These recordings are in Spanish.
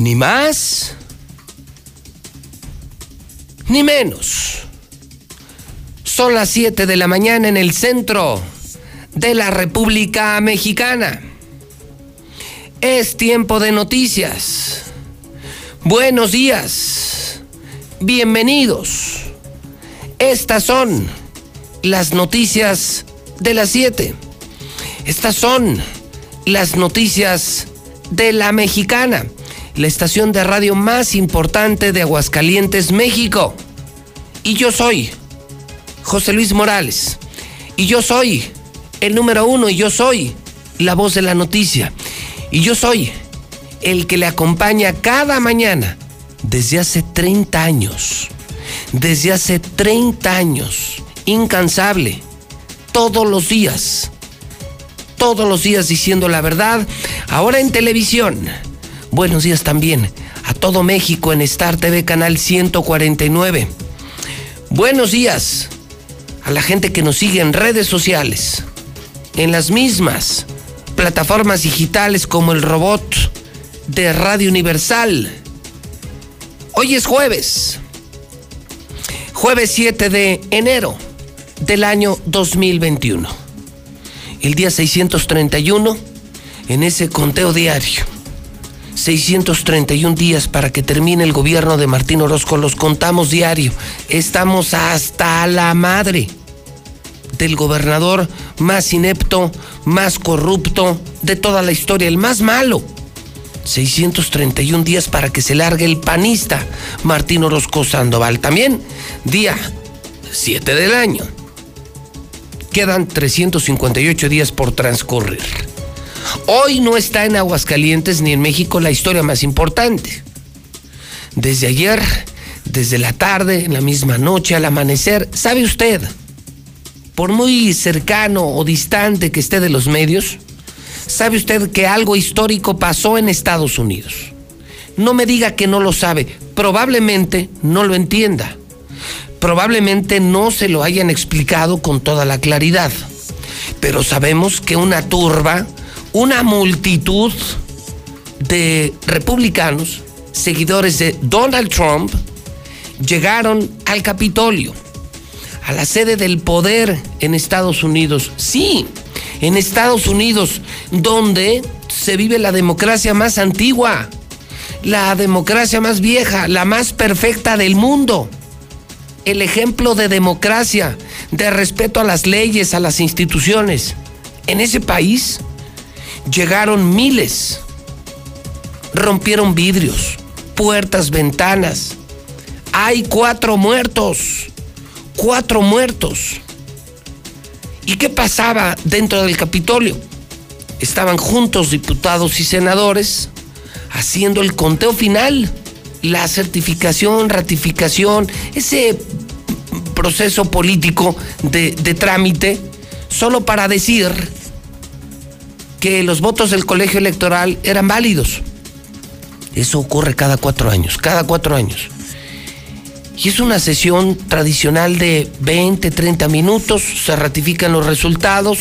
Ni más, ni menos. Son las 7 de la mañana en el centro de la República Mexicana. Es tiempo de noticias. Buenos días. Bienvenidos. Estas son las noticias de las 7. Estas son las noticias de la mexicana la estación de radio más importante de Aguascalientes, México. Y yo soy José Luis Morales. Y yo soy el número uno y yo soy la voz de la noticia. Y yo soy el que le acompaña cada mañana desde hace 30 años. Desde hace 30 años. Incansable. Todos los días. Todos los días diciendo la verdad. Ahora en televisión Buenos días también a todo México en Star TV Canal 149. Buenos días a la gente que nos sigue en redes sociales, en las mismas plataformas digitales como el robot de Radio Universal. Hoy es jueves, jueves 7 de enero del año 2021, el día 631 en ese conteo diario 631 días para que termine el gobierno de Martín Orozco. Los contamos diario. Estamos hasta la madre del gobernador más inepto, más corrupto de toda la historia, el más malo. 631 días para que se largue el panista Martín Orozco Sandoval. También día 7 del año. Quedan 358 días por transcurrir. Hoy no está en Aguascalientes ni en México la historia más importante. Desde ayer, desde la tarde, en la misma noche, al amanecer, ¿sabe usted? Por muy cercano o distante que esté de los medios, ¿sabe usted que algo histórico pasó en Estados Unidos? No me diga que no lo sabe, probablemente no lo entienda. Probablemente no se lo hayan explicado con toda la claridad. Pero sabemos que una turba una multitud de republicanos, seguidores de Donald Trump, llegaron al Capitolio, a la sede del poder en Estados Unidos. Sí, en Estados Unidos, donde se vive la democracia más antigua, la democracia más vieja, la más perfecta del mundo. El ejemplo de democracia, de respeto a las leyes, a las instituciones. En ese país llegaron miles, rompieron vidrios, puertas, ventanas. Hay cuatro muertos, cuatro muertos. ¿Y qué pasaba dentro del Capitolio? Estaban juntos diputados y senadores haciendo el conteo final, la certificación, ratificación, ese proceso político de, trámite solo para decir que los votos del colegio electoral eran válidos. Eso ocurre cada cuatro años, cada cuatro años. Y es una sesión tradicional de 20, 30 minutos, se ratifican los resultados,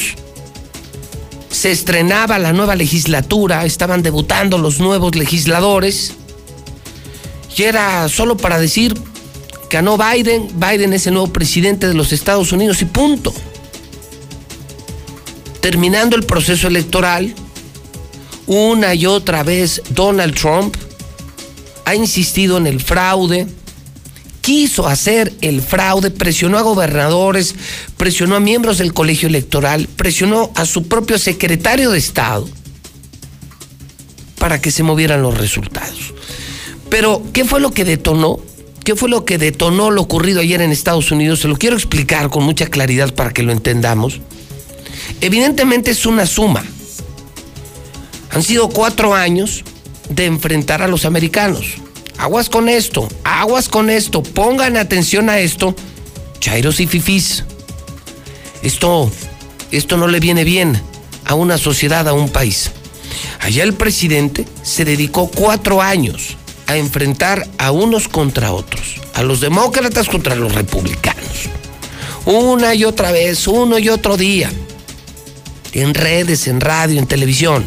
se estrenaba la nueva legislatura, estaban debutando los nuevos legisladores, y era solo para decir, ganó Biden, Biden es el nuevo presidente de los Estados Unidos y punto terminando el proceso electoral, una y otra vez Donald Trump ha insistido en el fraude, quiso hacer el fraude, presionó a gobernadores, presionó a miembros del colegio electoral, presionó a su propio secretario de Estado para que se movieran los resultados. Pero, ¿qué fue lo que detonó? ¿Qué fue lo que detonó lo ocurrido ayer en Estados Unidos? Se lo quiero explicar con mucha claridad para que lo entendamos. Evidentemente es una suma. Han sido cuatro años de enfrentar a los americanos. Aguas con esto, aguas con esto, pongan atención a esto, chairos y fifís. Esto, esto no le viene bien a una sociedad, a un país. Allá el presidente se dedicó cuatro años a enfrentar a unos contra otros, a los demócratas contra los republicanos. Una y otra vez, uno y otro día en redes, en radio, en televisión.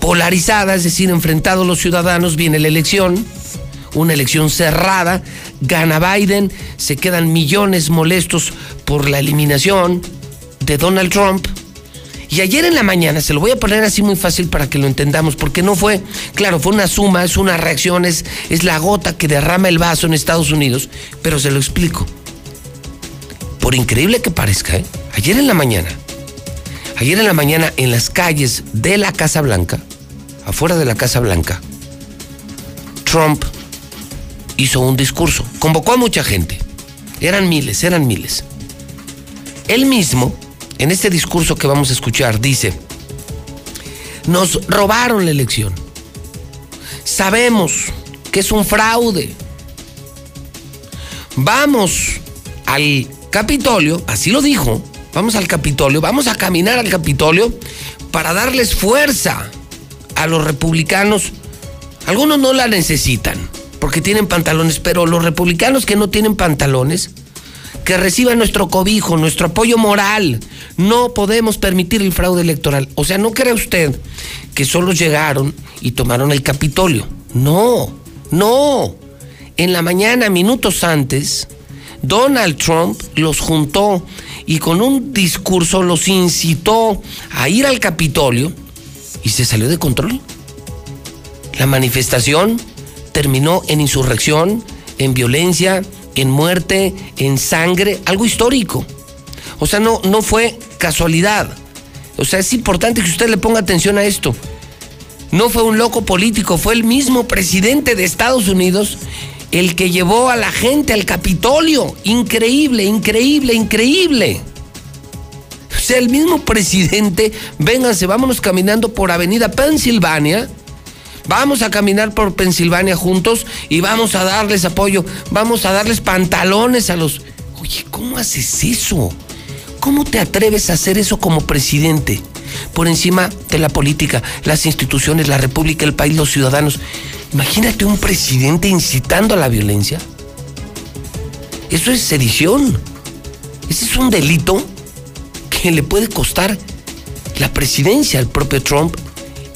Polarizada, es decir, enfrentados los ciudadanos, viene la elección, una elección cerrada, gana Biden, se quedan millones molestos por la eliminación de Donald Trump. Y ayer en la mañana, se lo voy a poner así muy fácil para que lo entendamos, porque no fue, claro, fue una suma, es una reacción, es, es la gota que derrama el vaso en Estados Unidos, pero se lo explico. Por increíble que parezca, ¿eh? ayer en la mañana, ayer en la mañana en las calles de la Casa Blanca, afuera de la Casa Blanca, Trump hizo un discurso, convocó a mucha gente, eran miles, eran miles. Él mismo, en este discurso que vamos a escuchar, dice, nos robaron la elección, sabemos que es un fraude, vamos al Capitolio, así lo dijo, vamos al Capitolio, vamos a caminar al Capitolio para darles fuerza a los republicanos. Algunos no la necesitan porque tienen pantalones, pero los republicanos que no tienen pantalones, que reciban nuestro cobijo, nuestro apoyo moral. No podemos permitir el fraude electoral. O sea, no cree usted que solo llegaron y tomaron el Capitolio. No, no. En la mañana, minutos antes, Donald Trump los juntó y con un discurso los incitó a ir al Capitolio y se salió de control. La manifestación terminó en insurrección, en violencia, en muerte, en sangre, algo histórico. O sea, no, no fue casualidad. O sea, es importante que usted le ponga atención a esto. No fue un loco político, fue el mismo presidente de Estados Unidos el que llevó a la gente al Capitolio. Increíble, increíble, increíble. O sea, el mismo presidente, vénganse, vámonos caminando por Avenida Pensilvania. Vamos a caminar por Pensilvania juntos y vamos a darles apoyo, vamos a darles pantalones a los... Oye, ¿cómo haces eso? ¿Cómo te atreves a hacer eso como presidente? Por encima de la política, las instituciones, la república, el país, los ciudadanos. Imagínate un presidente incitando a la violencia. Eso es sedición. Ese es un delito que le puede costar la presidencia al propio Trump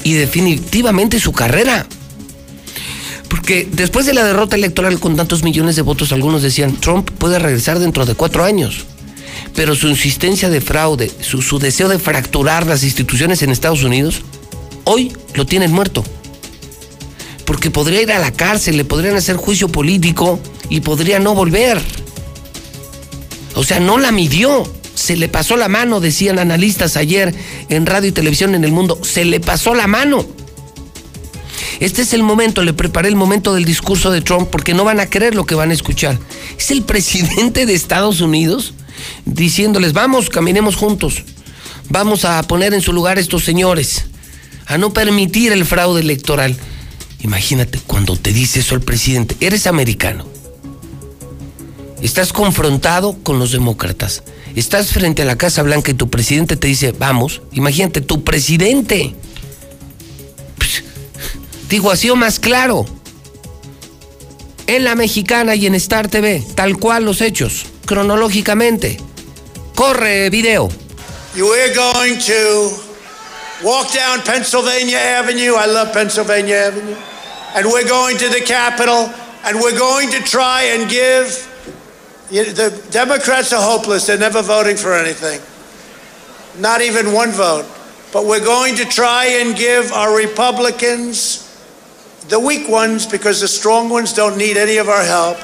y definitivamente su carrera. Porque después de la derrota electoral con tantos millones de votos, algunos decían, Trump puede regresar dentro de cuatro años. Pero su insistencia de fraude, su, su deseo de fracturar las instituciones en Estados Unidos, hoy lo tienen muerto porque podría ir a la cárcel, le podrían hacer juicio político y podría no volver. O sea, no la midió, se le pasó la mano, decían analistas ayer en radio y televisión en el mundo, se le pasó la mano. Este es el momento, le preparé el momento del discurso de Trump porque no van a creer lo que van a escuchar. Es el presidente de Estados Unidos diciéndoles, vamos, caminemos juntos, vamos a poner en su lugar a estos señores, a no permitir el fraude electoral. Imagínate cuando te dice eso el presidente, eres americano. Estás confrontado con los demócratas. Estás frente a la Casa Blanca y tu presidente te dice, vamos, imagínate, tu presidente. Pues, digo, así o más claro. En la mexicana y en Star TV, tal cual los hechos, cronológicamente. Corre video. We're going to walk down Pennsylvania Avenue. I love Pennsylvania Avenue. And we're going to the Capitol and we're going to try and give the Democrats are hopeless. They're never voting for anything, not even one vote. But we're going to try and give our Republicans, the weak ones, because the strong ones don't need any of our help.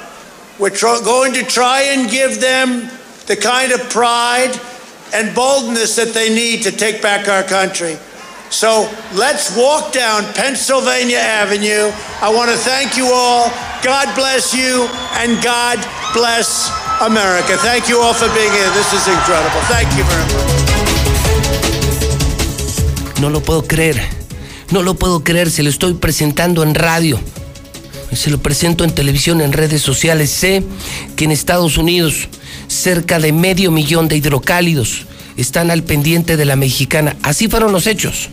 We're tr- going to try and give them the kind of pride and boldness that they need to take back our country. So let's walk down Pennsylvania Avenue. I want to thank you all. God bless you and God bless America. Thank you all for being here. This is incredible. Thank you very much. No lo puedo creer. No lo puedo creer. Se lo estoy presentando en radio. Se lo presento en televisión, en redes sociales. Sé que en Estados Unidos cerca de medio millón de hidrocálidos están al pendiente de la mexicana. Así fueron los hechos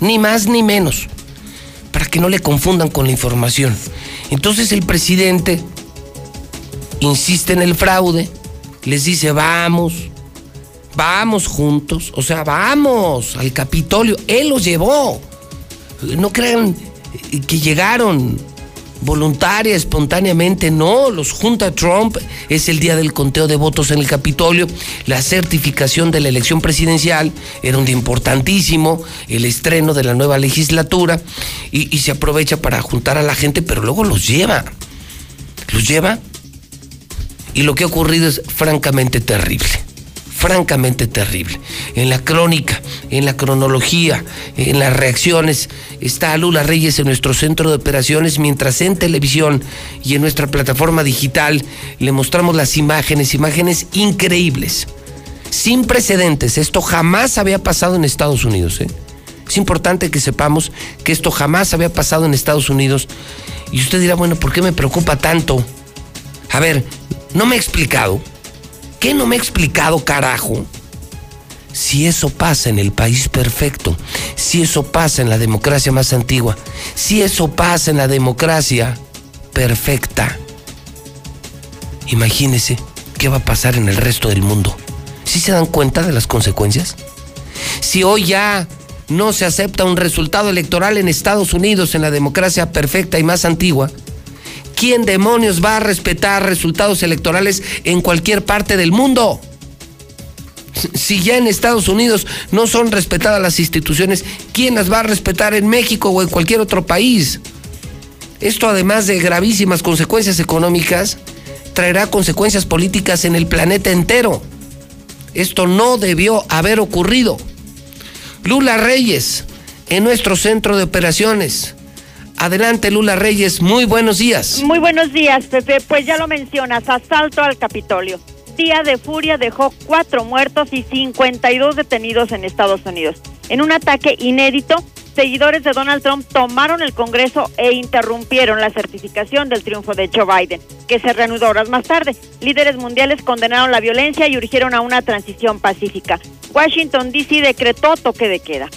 ni más ni menos, para que no le confundan con la información. Entonces el presidente insiste en el fraude, les dice, vamos, vamos juntos, o sea, vamos al Capitolio, él los llevó. No crean que llegaron voluntaria, espontáneamente, no, los junta Trump, es el día del conteo de votos en el Capitolio, la certificación de la elección presidencial, era un día importantísimo, el estreno de la nueva legislatura, y, y se aprovecha para juntar a la gente, pero luego los lleva, los lleva, y lo que ha ocurrido es francamente terrible francamente terrible. En la crónica, en la cronología, en las reacciones, está Lula Reyes en nuestro centro de operaciones, mientras en televisión y en nuestra plataforma digital le mostramos las imágenes, imágenes increíbles, sin precedentes. Esto jamás había pasado en Estados Unidos. ¿eh? Es importante que sepamos que esto jamás había pasado en Estados Unidos. Y usted dirá, bueno, ¿por qué me preocupa tanto? A ver, no me he explicado. ¿Qué no me ha explicado, carajo? Si eso pasa en el país perfecto, si eso pasa en la democracia más antigua, si eso pasa en la democracia perfecta, imagínese qué va a pasar en el resto del mundo. ¿Sí se dan cuenta de las consecuencias? Si hoy ya no se acepta un resultado electoral en Estados Unidos, en la democracia perfecta y más antigua, ¿quién demonios va a respetar resultados electorales en cualquier parte del mundo? Si ya en Estados Unidos no son respetadas las instituciones, ¿quién las va a respetar en México o en cualquier otro país? Esto además de gravísimas consecuencias económicas, traerá consecuencias políticas en el planeta entero. Esto no debió haber ocurrido. Lula Reyes, en nuestro centro de operaciones. Adelante, Lula Reyes, muy buenos días. Muy buenos días, Pepe. Pues ya lo mencionas, asalto al Capitolio. Día de furia dejó cuatro muertos y 52 detenidos en Estados Unidos. En un ataque inédito, seguidores de Donald Trump tomaron el Congreso e interrumpieron la certificación del triunfo de Joe Biden, que se reanudó horas más tarde. Líderes mundiales condenaron la violencia y urgieron a una transición pacífica. Washington, D.C. decretó toque de queda.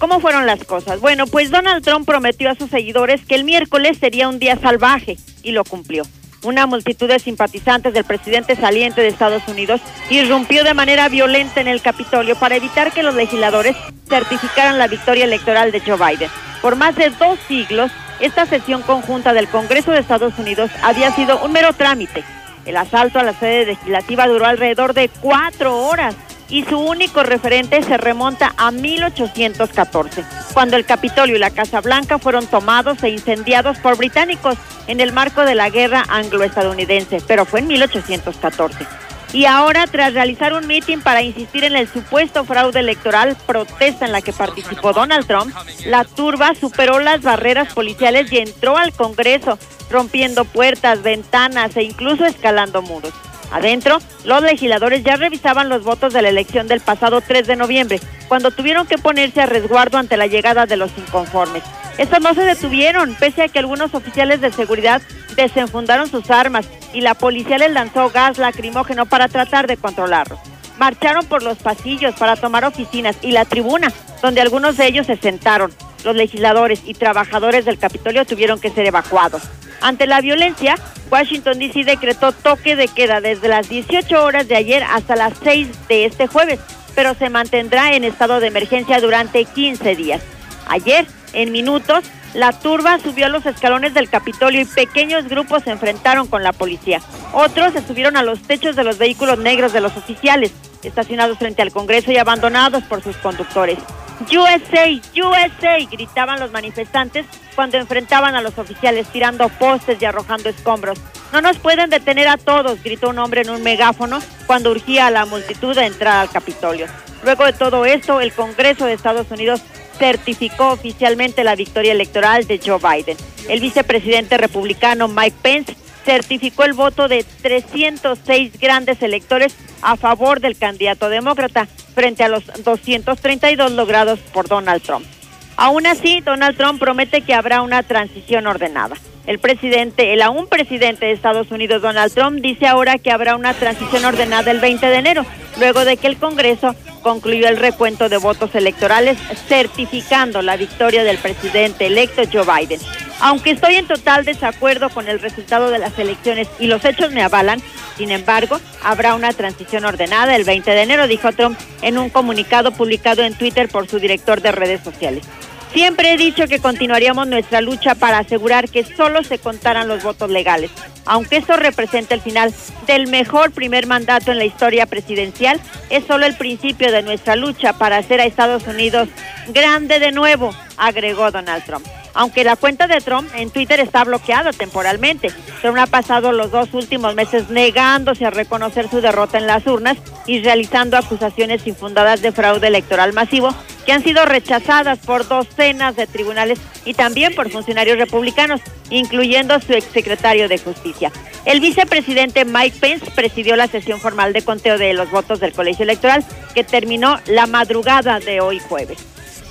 ¿Cómo fueron las cosas? Bueno, pues Donald Trump prometió a sus seguidores que el miércoles sería un día salvaje y lo cumplió. Una multitud de simpatizantes del presidente saliente de Estados Unidos irrumpió de manera violenta en el Capitolio para evitar que los legisladores certificaran la victoria electoral de Joe Biden. Por más de dos siglos, esta sesión conjunta del Congreso de Estados Unidos había sido un mero trámite. El asalto a la sede legislativa duró alrededor de cuatro horas y su único referente se remonta a 1814, cuando el Capitolio y la Casa Blanca fueron tomados e incendiados por británicos en el marco de la guerra anglo-estadounidense, pero fue en 1814. Y ahora, tras realizar un mitin para insistir en el supuesto fraude electoral, protesta en la que participó Donald Trump, la turba superó las barreras policiales y entró al Congreso, rompiendo puertas, ventanas e incluso escalando muros. Adentro, los legisladores ya revisaban los votos de la elección del pasado 3 de noviembre, cuando tuvieron que ponerse a resguardo ante la llegada de los inconformes. Estos no se detuvieron, pese a que algunos oficiales de seguridad desenfundaron sus armas y la policía les lanzó gas lacrimógeno para tratar de controlarlos. Marcharon por los pasillos para tomar oficinas y la tribuna, donde algunos de ellos se sentaron. Los legisladores y trabajadores del Capitolio tuvieron que ser evacuados. Ante la violencia, Washington DC decretó toque de queda desde las 18 horas de ayer hasta las 6 de este jueves, pero se mantendrá en estado de emergencia durante 15 días. Ayer, en minutos, la turba subió a los escalones del Capitolio y pequeños grupos se enfrentaron con la policía. Otros se subieron a los techos de los vehículos negros de los oficiales, estacionados frente al Congreso y abandonados por sus conductores. USA, USA, gritaban los manifestantes cuando enfrentaban a los oficiales tirando postes y arrojando escombros. No nos pueden detener a todos, gritó un hombre en un megáfono cuando urgía a la multitud a entrar al Capitolio. Luego de todo esto, el Congreso de Estados Unidos certificó oficialmente la victoria electoral de Joe Biden. El vicepresidente republicano Mike Pence certificó el voto de 306 grandes electores a favor del candidato demócrata frente a los 232 logrados por Donald Trump. Aún así, Donald Trump promete que habrá una transición ordenada. El presidente, el aún presidente de Estados Unidos, Donald Trump, dice ahora que habrá una transición ordenada el 20 de enero, luego de que el Congreso concluyó el recuento de votos electorales, certificando la victoria del presidente electo Joe Biden. Aunque estoy en total desacuerdo con el resultado de las elecciones y los hechos me avalan, sin embargo, habrá una transición ordenada el 20 de enero, dijo Trump en un comunicado publicado en Twitter por su director de redes sociales. Siempre he dicho que continuaríamos nuestra lucha para asegurar que solo se contaran los votos legales. Aunque esto representa el final del mejor primer mandato en la historia presidencial, es solo el principio de nuestra lucha para hacer a Estados Unidos grande de nuevo, agregó Donald Trump aunque la cuenta de Trump en Twitter está bloqueada temporalmente. Trump ha pasado los dos últimos meses negándose a reconocer su derrota en las urnas y realizando acusaciones infundadas de fraude electoral masivo que han sido rechazadas por docenas de tribunales y también por funcionarios republicanos, incluyendo su exsecretario de Justicia. El vicepresidente Mike Pence presidió la sesión formal de conteo de los votos del colegio electoral que terminó la madrugada de hoy jueves.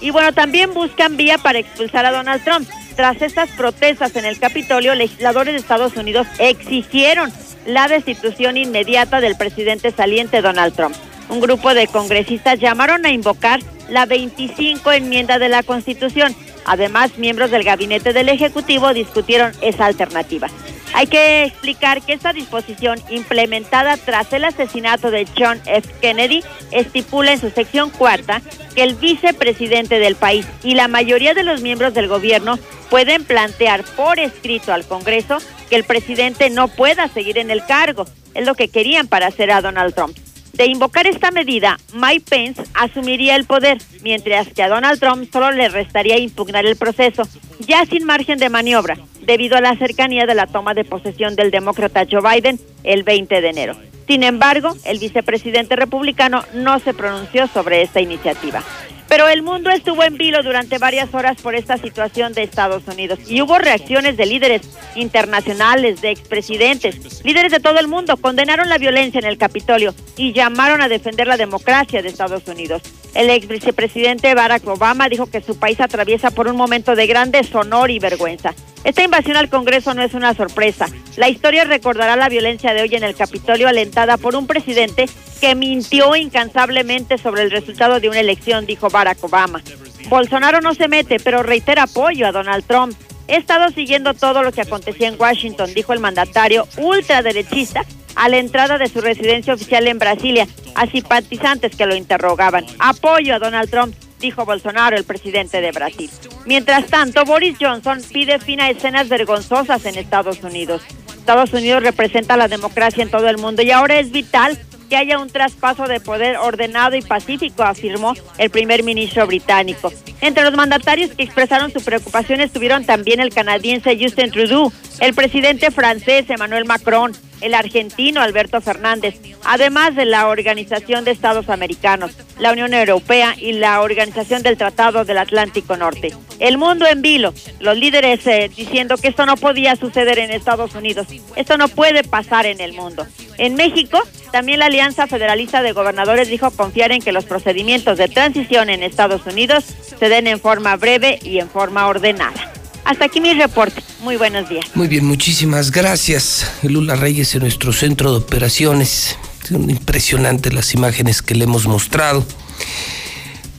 Y bueno, también buscan vía para expulsar a Donald Trump. Tras estas protestas en el Capitolio, legisladores de Estados Unidos exigieron la destitución inmediata del presidente saliente Donald Trump. Un grupo de congresistas llamaron a invocar la 25 enmienda de la Constitución. Además, miembros del gabinete del Ejecutivo discutieron esa alternativa. Hay que explicar que esta disposición implementada tras el asesinato de John F. Kennedy estipula en su sección cuarta que el vicepresidente del país y la mayoría de los miembros del gobierno pueden plantear por escrito al Congreso que el presidente no pueda seguir en el cargo. Es lo que querían para hacer a Donald Trump. De invocar esta medida, Mike Pence asumiría el poder, mientras que a Donald Trump solo le restaría impugnar el proceso, ya sin margen de maniobra, debido a la cercanía de la toma de posesión del demócrata Joe Biden el 20 de enero. Sin embargo, el vicepresidente republicano no se pronunció sobre esta iniciativa. Pero el mundo estuvo en vilo durante varias horas por esta situación de Estados Unidos y hubo reacciones de líderes internacionales, de expresidentes, líderes de todo el mundo condenaron la violencia en el Capitolio y llamaron a defender la democracia de Estados Unidos. El ex vicepresidente Barack Obama dijo que su país atraviesa por un momento de gran deshonor y vergüenza. Esta invasión al Congreso no es una sorpresa. La historia recordará la violencia de hoy en el Capitolio alentada por un presidente que mintió incansablemente sobre el resultado de una elección, dijo Barack Obama. Bolsonaro no se mete, pero reitera apoyo a Donald Trump. He estado siguiendo todo lo que acontecía en Washington, dijo el mandatario ultraderechista a la entrada de su residencia oficial en Brasilia a simpatizantes que lo interrogaban. Apoyo a Donald Trump, dijo Bolsonaro, el presidente de Brasil. Mientras tanto, Boris Johnson pide fin a escenas vergonzosas en Estados Unidos. Estados Unidos representa la democracia en todo el mundo y ahora es vital que haya un traspaso de poder ordenado y pacífico, afirmó el primer ministro británico. Entre los mandatarios que expresaron su preocupación estuvieron también el canadiense Justin Trudeau, el presidente francés Emmanuel Macron, el argentino Alberto Fernández, además de la Organización de Estados Americanos, la Unión Europea y la Organización del Tratado del Atlántico Norte. El mundo en vilo, los líderes eh, diciendo que esto no podía suceder en Estados Unidos, esto no puede pasar en el mundo. En México, también la Alianza Federalista de Gobernadores dijo confiar en que los procedimientos de transición en Estados Unidos se den en forma breve y en forma ordenada. Hasta aquí mi reporte. Muy buenos días. Muy bien, muchísimas gracias. Lula Reyes en nuestro centro de operaciones. Son impresionantes las imágenes que le hemos mostrado.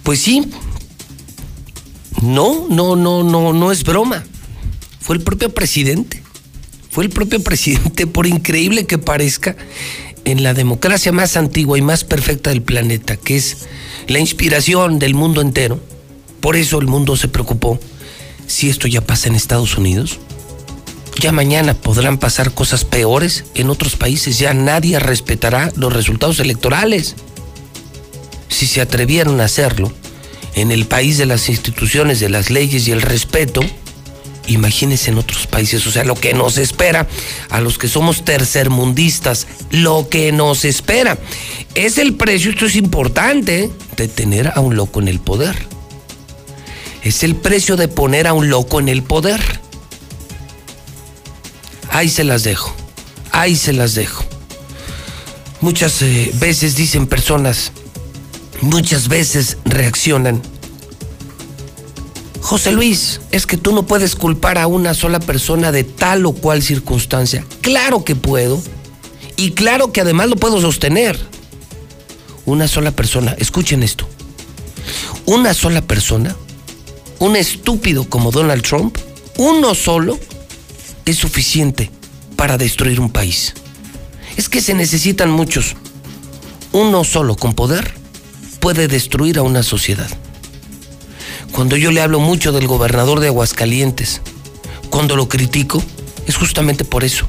Pues sí. No, no, no, no, no es broma. Fue el propio presidente. Fue el propio presidente, por increíble que parezca, en la democracia más antigua y más perfecta del planeta, que es la inspiración del mundo entero. Por eso el mundo se preocupó si esto ya pasa en Estados Unidos. Ya mañana podrán pasar cosas peores en otros países. Ya nadie respetará los resultados electorales. Si se atrevieron a hacerlo en el país de las instituciones, de las leyes y el respeto, imagínense en otros países. O sea, lo que nos espera a los que somos tercermundistas, lo que nos espera es el precio, esto es importante, de tener a un loco en el poder es el precio de poner a un loco en el poder. Ahí se las dejo, ahí se las dejo. Muchas eh, veces dicen personas, muchas veces reaccionan. José Luis, es que tú no puedes culpar a una sola persona de tal o cual circunstancia. Claro que puedo. Y claro que además lo puedo sostener. Una sola persona, escuchen esto. Una sola persona un estúpido como Donald Trump, uno solo, es suficiente para destruir un país. Es que se necesitan muchos. Uno solo con poder puede destruir a una sociedad. Cuando yo le hablo mucho del gobernador de Aguascalientes, cuando lo critico, es justamente por eso.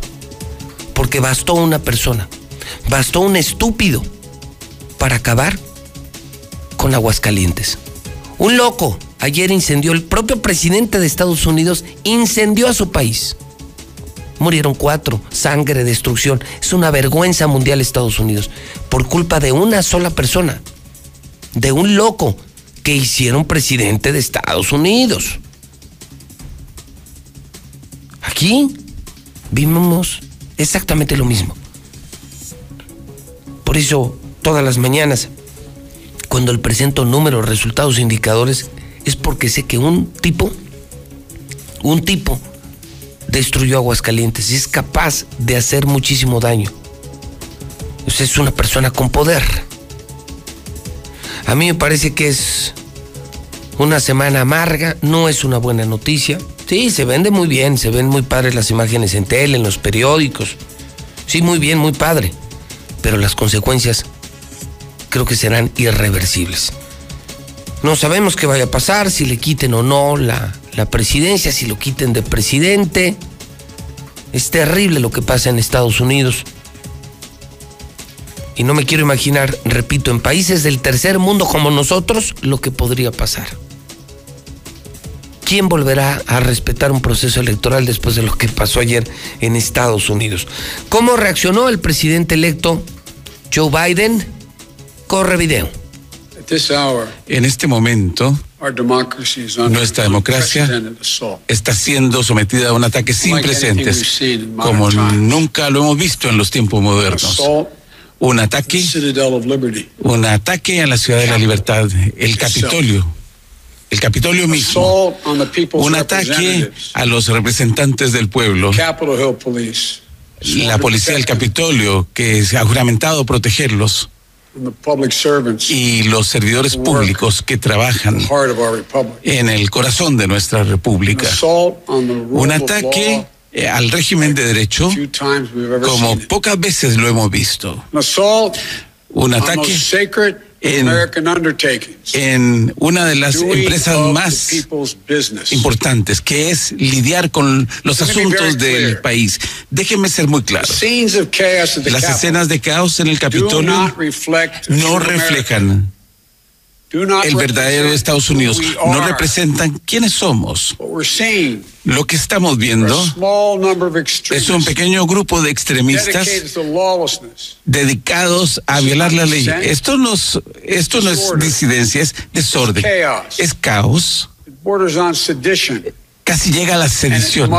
Porque bastó una persona, bastó un estúpido para acabar con Aguascalientes. Un loco ayer incendió, el propio presidente de Estados Unidos incendió a su país. Murieron cuatro, sangre, destrucción. Es una vergüenza mundial Estados Unidos por culpa de una sola persona, de un loco que hicieron presidente de Estados Unidos. Aquí vimos exactamente lo mismo. Por eso, todas las mañanas, cuando el presento números, resultados, indicadores, es porque sé que un tipo, un tipo destruyó Aguascalientes y es capaz de hacer muchísimo daño. Usted es una persona con poder. A mí me parece que es una semana amarga, no es una buena noticia. Sí, se vende muy bien, se ven muy padres las imágenes en tele, en los periódicos. Sí, muy bien, muy padre. Pero las consecuencias creo que serán irreversibles. No sabemos qué vaya a pasar, si le quiten o no la, la presidencia, si lo quiten de presidente. Es terrible lo que pasa en Estados Unidos. Y no me quiero imaginar, repito, en países del tercer mundo como nosotros, lo que podría pasar. ¿Quién volverá a respetar un proceso electoral después de lo que pasó ayer en Estados Unidos? ¿Cómo reaccionó el presidente electo Joe Biden? Corre video. En este momento, nuestra democracia está siendo sometida a un ataque sin precedentes, como nunca lo hemos visto en los tiempos modernos. Un ataque, un ataque a la ciudad de la libertad, el Capitolio, el Capitolio mismo, un ataque a los representantes del pueblo, la policía del Capitolio que se ha juramentado protegerlos y los servidores públicos que trabajan en el corazón de nuestra república. Un ataque eh, al régimen de derecho como pocas veces lo hemos visto. Un ataque en, una de las empresas más importantes, que es lidiar con los asuntos del país. Déjenme ser muy claro. Las escenas de caos en el Capitolio no reflejan el verdadero Estados Unidos. No representan quiénes somos. Lo que estamos viendo es un pequeño grupo de extremistas dedicados a violar la ley. Esto no, esto no es disidencia, es desorden. Es caos. Casi llega a la sedición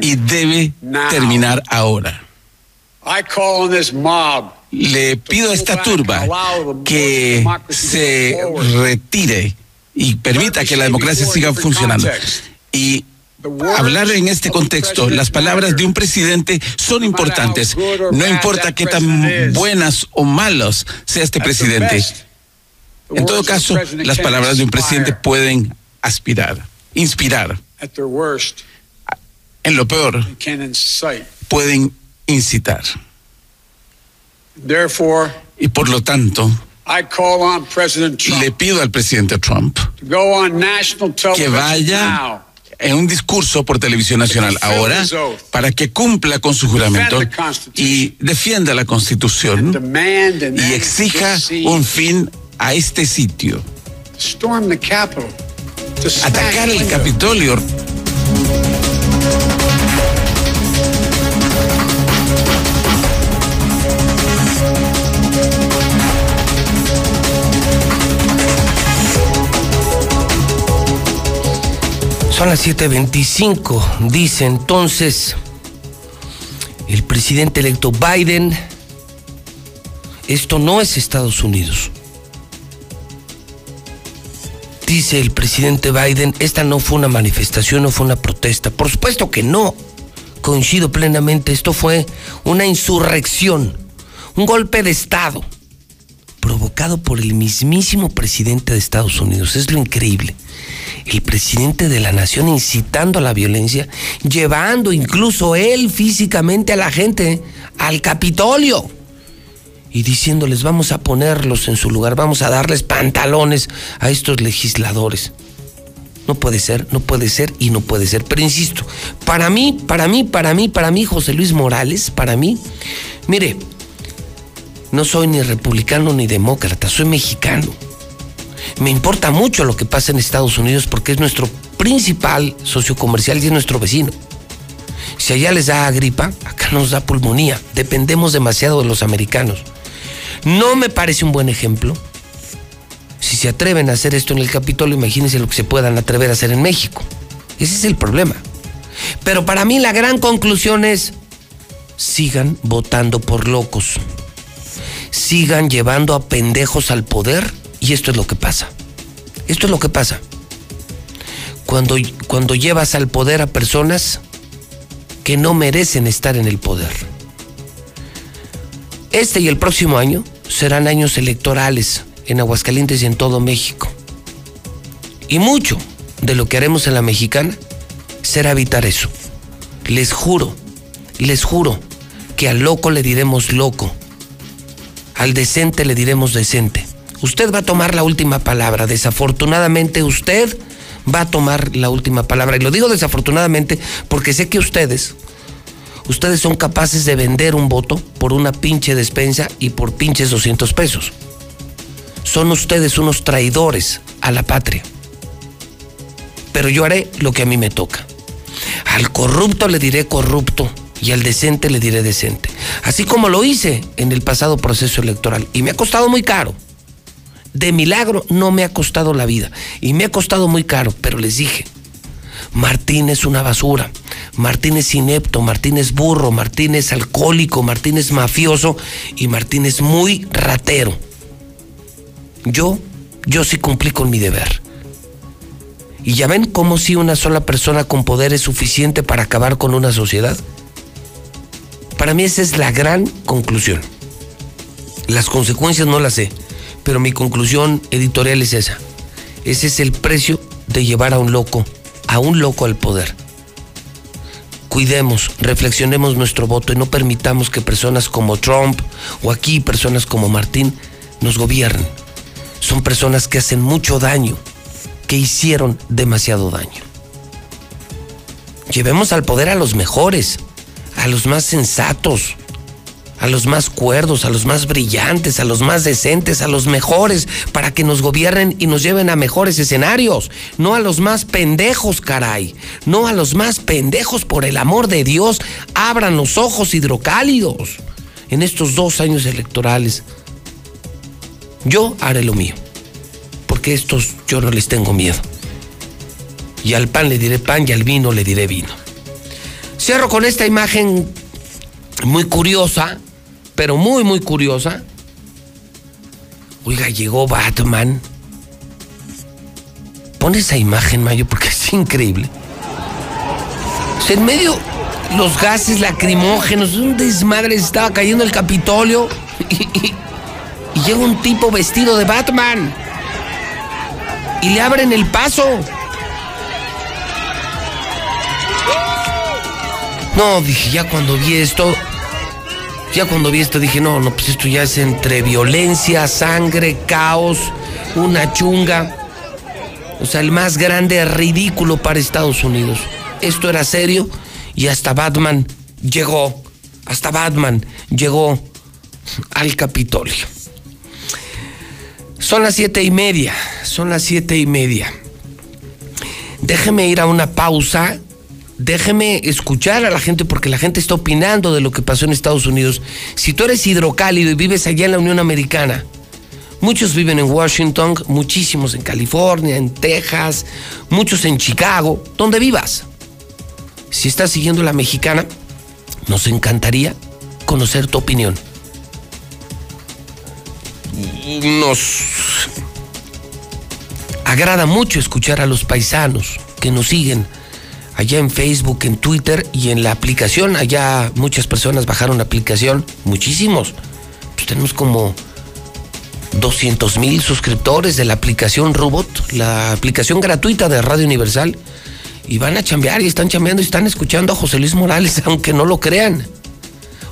y debe terminar ahora le pido a esta turba que se retire y permita que la democracia siga funcionando. Y hablar en este contexto, las palabras de un presidente son importantes. No importa qué tan buenas o malas sea este presidente. En todo caso, las palabras de un presidente pueden aspirar, inspirar. En lo peor, pueden incitar. Y por lo tanto, le pido al presidente Trump que vaya en un discurso por televisión nacional ahora para que cumpla con su juramento y defienda la constitución y exija un fin a este sitio. Atacar el Capitolio. Son las 7:25. Dice entonces el presidente electo Biden, esto no es Estados Unidos. Dice el presidente Biden, esta no fue una manifestación, no fue una protesta. Por supuesto que no. Coincido plenamente, esto fue una insurrección, un golpe de Estado provocado por el mismísimo presidente de Estados Unidos. Es lo increíble. El presidente de la nación incitando a la violencia, llevando incluso él físicamente a la gente al Capitolio y diciéndoles vamos a ponerlos en su lugar, vamos a darles pantalones a estos legisladores. No puede ser, no puede ser y no puede ser. Pero insisto, para mí, para mí, para mí, para mí, José Luis Morales, para mí, mire, no soy ni republicano ni demócrata, soy mexicano. Me importa mucho lo que pasa en Estados Unidos porque es nuestro principal socio comercial y es nuestro vecino. Si allá les da gripa, acá nos da pulmonía. Dependemos demasiado de los americanos. No me parece un buen ejemplo. Si se atreven a hacer esto en el Capitolio, imagínense lo que se puedan atrever a hacer en México. Ese es el problema. Pero para mí la gran conclusión es, sigan votando por locos. Sigan llevando a pendejos al poder y esto es lo que pasa. Esto es lo que pasa. Cuando, cuando llevas al poder a personas que no merecen estar en el poder. Este y el próximo año serán años electorales en Aguascalientes y en todo México. Y mucho de lo que haremos en la mexicana será evitar eso. Les juro, les juro que al loco le diremos loco, al decente le diremos decente. Usted va a tomar la última palabra. Desafortunadamente usted va a tomar la última palabra. Y lo digo desafortunadamente porque sé que ustedes, ustedes son capaces de vender un voto por una pinche despensa y por pinches 200 pesos. Son ustedes unos traidores a la patria. Pero yo haré lo que a mí me toca. Al corrupto le diré corrupto y al decente le diré decente. Así como lo hice en el pasado proceso electoral. Y me ha costado muy caro. De milagro no me ha costado la vida. Y me ha costado muy caro, pero les dije, Martín es una basura. Martín es inepto, Martín es burro, Martín es alcohólico, Martín es mafioso y Martín es muy ratero. Yo, yo sí cumplí con mi deber. Y ya ven cómo si una sola persona con poder es suficiente para acabar con una sociedad. Para mí esa es la gran conclusión. Las consecuencias no las sé, pero mi conclusión editorial es esa. Ese es el precio de llevar a un loco, a un loco al poder. Cuidemos, reflexionemos nuestro voto y no permitamos que personas como Trump o aquí personas como Martín nos gobiernen. Son personas que hacen mucho daño, que hicieron demasiado daño. Llevemos al poder a los mejores, a los más sensatos, a los más cuerdos, a los más brillantes, a los más decentes, a los mejores, para que nos gobiernen y nos lleven a mejores escenarios, no a los más pendejos, caray, no a los más pendejos, por el amor de Dios, abran los ojos hidrocálidos en estos dos años electorales. Yo haré lo mío, porque estos yo no les tengo miedo. Y al pan le diré pan y al vino le diré vino. Cierro con esta imagen muy curiosa, pero muy, muy curiosa. Oiga, llegó Batman. Pon esa imagen, Mayo, porque es increíble. en medio los gases lacrimógenos, un desmadre, estaba cayendo el Capitolio y, llega un tipo vestido de Batman y le abren el paso. No, dije, ya cuando vi esto, ya cuando vi esto dije, no, no, pues esto ya es entre violencia, sangre, caos, una chunga. O sea, el más grande ridículo para Estados Unidos. Esto era serio y hasta Batman llegó, hasta Batman llegó al Capitolio. Son las siete y media, son las siete y media. Déjeme ir a una pausa, déjeme escuchar a la gente porque la gente está opinando de lo que pasó en Estados Unidos. Si tú eres hidrocálido y vives allá en la Unión Americana, muchos viven en Washington, muchísimos en California, en Texas, muchos en Chicago, donde vivas. Si estás siguiendo la mexicana, nos encantaría conocer tu opinión. Nos agrada mucho escuchar a los paisanos que nos siguen allá en Facebook, en Twitter y en la aplicación. Allá muchas personas bajaron la aplicación, muchísimos. Pues tenemos como 200 mil suscriptores de la aplicación Robot, la aplicación gratuita de Radio Universal y van a chambear y están chambeando y están escuchando a José Luis Morales, aunque no lo crean.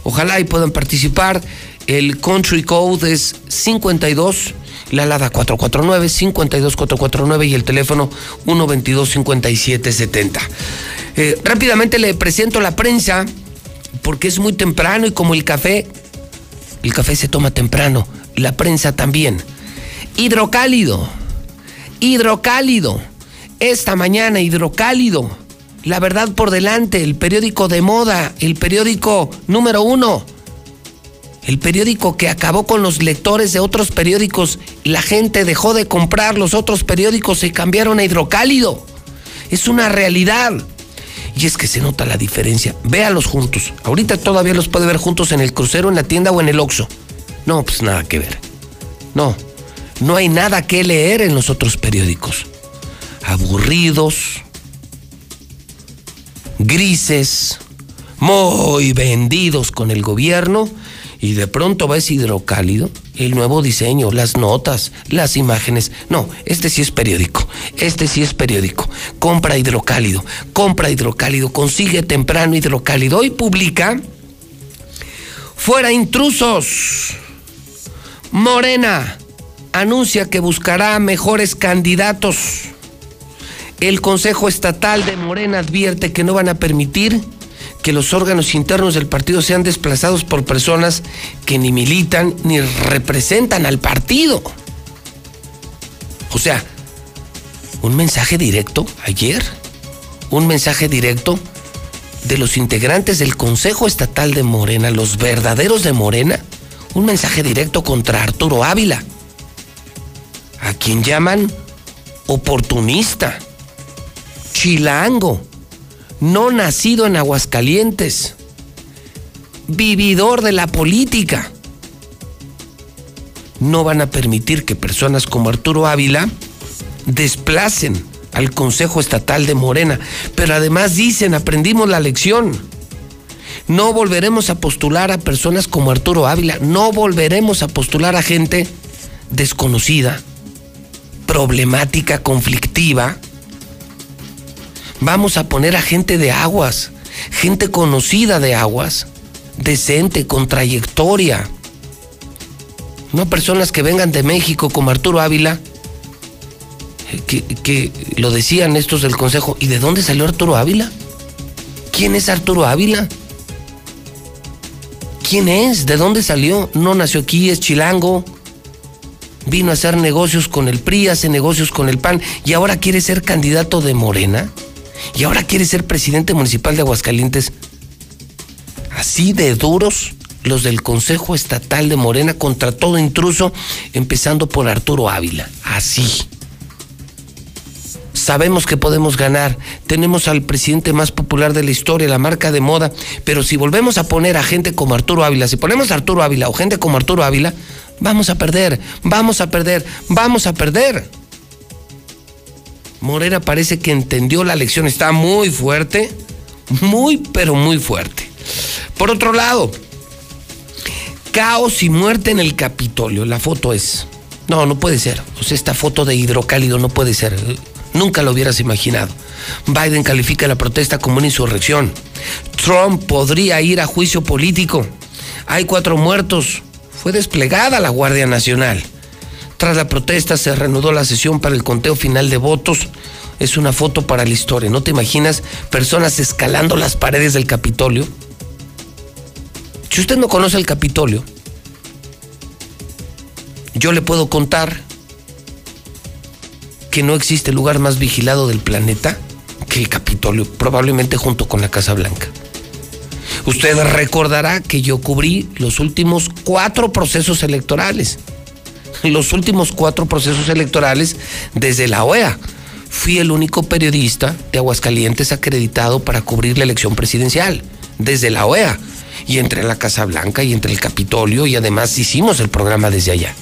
Ojalá y puedan participar. El country code es 52, la alada 449, 52449 y el teléfono 122 5770. Eh, rápidamente le presento la prensa porque es muy temprano y como el café, el café se toma temprano, la prensa también. Hidrocálido, hidrocálido esta mañana, Hidrocálido, La Verdad por Delante, el periódico de moda, el periódico número uno, el periódico que acabó con los lectores de otros periódicos. La gente dejó de comprar los otros periódicos y cambiaron a Hidrocálido. Es una realidad. Y es que se nota la diferencia. Véalos juntos. Ahorita todavía los puede ver juntos en el crucero, en la tienda o en el Oxxo. No, pues nada que ver. No, no hay nada que leer en los otros periódicos aburridos, grises, muy vendidos con el gobierno y de pronto ves hidrocálido, el nuevo diseño, las notas, las imágenes. No, este sí es periódico, este sí es periódico. Compra hidrocálido, compra hidrocálido, consigue temprano hidrocálido. Hoy publica, fuera intrusos, Morena anuncia que buscará mejores candidatos. El Consejo Estatal de Morena advierte que no van a permitir que los órganos internos del partido sean desplazados por personas que ni militan ni representan al partido. O sea, un mensaje directo ayer, un mensaje directo de los integrantes del Consejo Estatal de Morena, los verdaderos de Morena, un mensaje directo contra Arturo Ávila, a quien llaman oportunista chilango, no nacido en Aguascalientes, vividor de la política. No van a permitir que personas como Arturo Ávila desplacen al Consejo Estatal de Morena, pero además dicen, aprendimos la lección. No volveremos a postular a personas como Arturo Ávila, no volveremos a postular a gente desconocida, problemática, conflictiva, Vamos a poner a gente de aguas, gente conocida de aguas, decente, con trayectoria. No personas que vengan de México como Arturo Ávila, que, que, lo decían estos del Consejo. ¿Y de dónde salió Arturo Ávila? ¿Quién es Arturo Ávila? ¿Quién es? ¿De dónde salió? No nació aquí, es chilango. Vino a hacer negocios con el PRI, hace negocios con el PAN y ahora quiere ser candidato de Morena y ahora quiere ser presidente municipal de Aguascalientes. Así de duros los del Consejo Estatal de Morena contra todo intruso, empezando por Arturo Ávila. Así. Sabemos que podemos ganar. Tenemos al presidente más popular de la historia, la marca de moda. Pero si volvemos a poner a gente como Arturo Ávila, si ponemos a Arturo Ávila o gente como Arturo Ávila, vamos a perder, vamos a perder, vamos a perder. Morena parece que entendió la lección, está muy fuerte, Muy, pero muy fuerte. Por otro lado, caos y muerte en el Capitolio. La foto es. No, no puede ser. O sea, esta foto de hidrocálido no puede ser. Nunca lo hubieras imaginado. Biden califica la protesta como una insurrección. Trump podría ir a juicio político. Hay cuatro muertos. Fue desplegada la Guardia Nacional. Tras la protesta se reanudó la sesión para el conteo final de votos. Es una foto para la historia. ¿No te imaginas personas escalando las paredes del Capitolio? Si usted no conoce el Capitolio, yo le puedo contar que no existe lugar más vigilado del planeta que el Capitolio, probablemente junto con la Casa Blanca. Usted recordará que yo cubrí los últimos cuatro procesos electorales. Los últimos cuatro procesos electorales desde la OEA. Fui el único periodista de Aguascalientes acreditado para cubrir la elección presidencial. Desde la OEA. Y entre la Casa Blanca y entre el Capitolio. Y además hicimos el programa desde allá.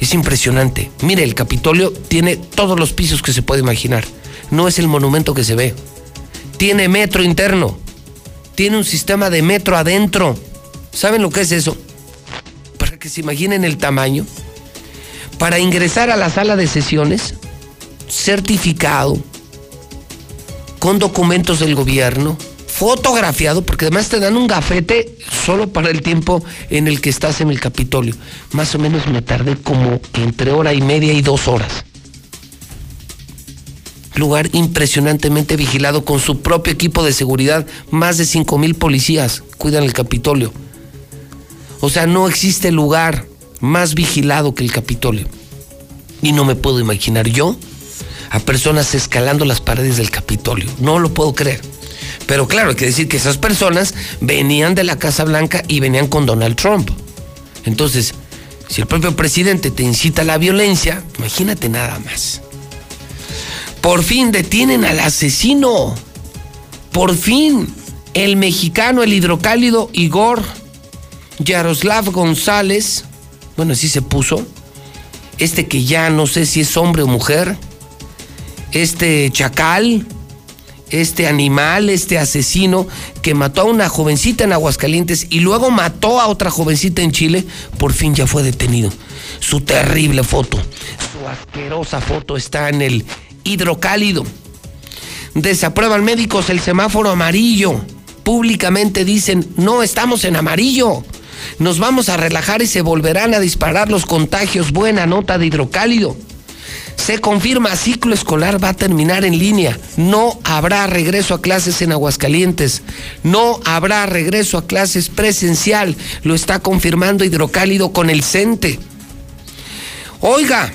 Es impresionante. Mire, el Capitolio tiene todos los pisos que se puede imaginar. No es el monumento que se ve. Tiene metro interno. Tiene un sistema de metro adentro. ¿Saben lo que es eso? Que se imaginen el tamaño. Para ingresar a la sala de sesiones, certificado, con documentos del gobierno, fotografiado, porque además te dan un gafete solo para el tiempo en el que estás en el Capitolio. Más o menos me tardé como entre hora y media y dos horas. Lugar impresionantemente vigilado con su propio equipo de seguridad. Más de cinco mil policías cuidan el Capitolio. O sea, no existe lugar más vigilado que el Capitolio. Y no me puedo imaginar yo a personas escalando las paredes del Capitolio. No lo puedo creer. Pero claro, hay que decir que esas personas venían de la Casa Blanca y venían con Donald Trump. Entonces, si el propio presidente te incita a la violencia, imagínate nada más. Por fin detienen al asesino. Por fin, el mexicano, el hidrocálido Igor Yaroslav González, bueno, así se puso, este que ya no sé si es hombre o mujer, este chacal, este animal, este asesino que mató a una jovencita en Aguascalientes y luego mató a otra jovencita en Chile, por fin ya fue detenido. Su terrible foto, su asquerosa foto está en el hidrocálido. Desaprueban médicos el semáforo amarillo. Públicamente dicen, no estamos en amarillo. Nos vamos a relajar y se volverán a disparar los contagios. Buena nota de hidrocálido. Se confirma, ciclo escolar va a terminar en línea. No habrá regreso a clases en Aguascalientes. No habrá regreso a clases presencial. Lo está confirmando Hidrocálido con el CENTE. Oiga,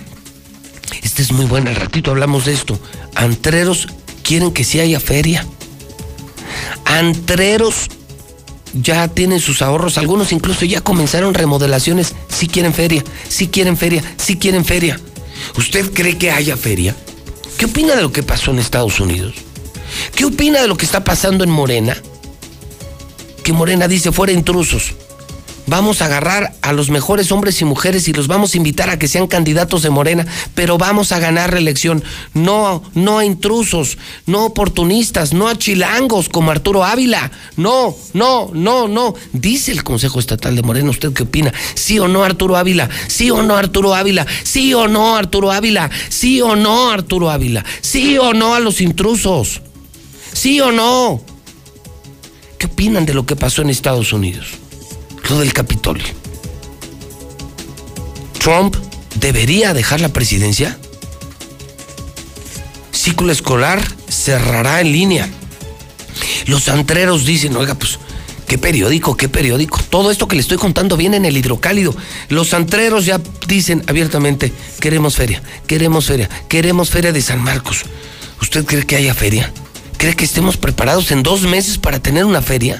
este es muy bueno, al ratito hablamos de esto. Antreros quieren que sí haya feria. Antreros ya tienen sus ahorros, algunos incluso ya comenzaron remodelaciones, si quieren feria, si quieren feria, si quieren feria. ¿Usted cree que haya feria? ¿Qué opina de lo que pasó en Estados Unidos? ¿Qué opina de lo que está pasando en Morena? Que Morena dice fuera intrusos. Vamos a agarrar a los mejores hombres y mujeres y los vamos a invitar a que sean candidatos de Morena, pero vamos a ganar reelección. No, no a intrusos, no oportunistas, no a chilangos como Arturo Ávila. No, no, no, no. Dice el Consejo Estatal de Morena, ¿usted qué opina? ¿Sí o no Arturo Ávila? ¿Sí o no Arturo Ávila? ¿Sí o no Arturo Ávila? ¿Sí o no Arturo Ávila? ¿Sí o no a los intrusos? ¿Sí o no? ¿Qué opinan de lo que pasó en Estados Unidos? Lo del Capitolio. Trump debería dejar la presidencia. Ciclo escolar cerrará en línea. Los antreros dicen, oiga, pues, ¿qué periódico? ¿Qué periódico? Todo esto que le estoy contando viene en el hidrocálido. Los antreros ya dicen abiertamente, queremos feria, queremos feria, queremos feria de San Marcos. ¿Usted cree que haya feria? ¿Cree que estemos preparados en dos meses para tener una feria?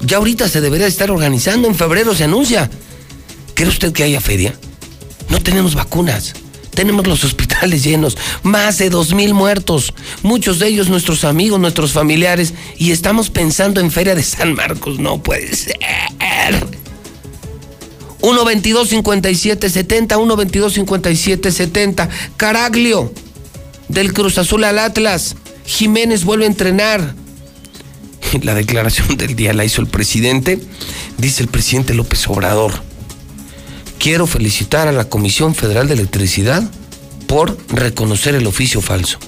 Ya ahorita se debería estar organizando, en febrero se anuncia. ¿Cree usted que haya feria? No tenemos vacunas. Tenemos los hospitales llenos, más de dos mil muertos, muchos de ellos nuestros amigos, nuestros familiares, y estamos pensando en Feria de San Marcos. No puede ser. 1 22 57 70 1 22 57 70 Caraglio del Cruz Azul al Atlas Jiménez vuelve a entrenar. La declaración del día la hizo el presidente. Dice el presidente López Obrador. Quiero felicitar a la Comisión Federal de Electricidad por reconocer el oficio falso.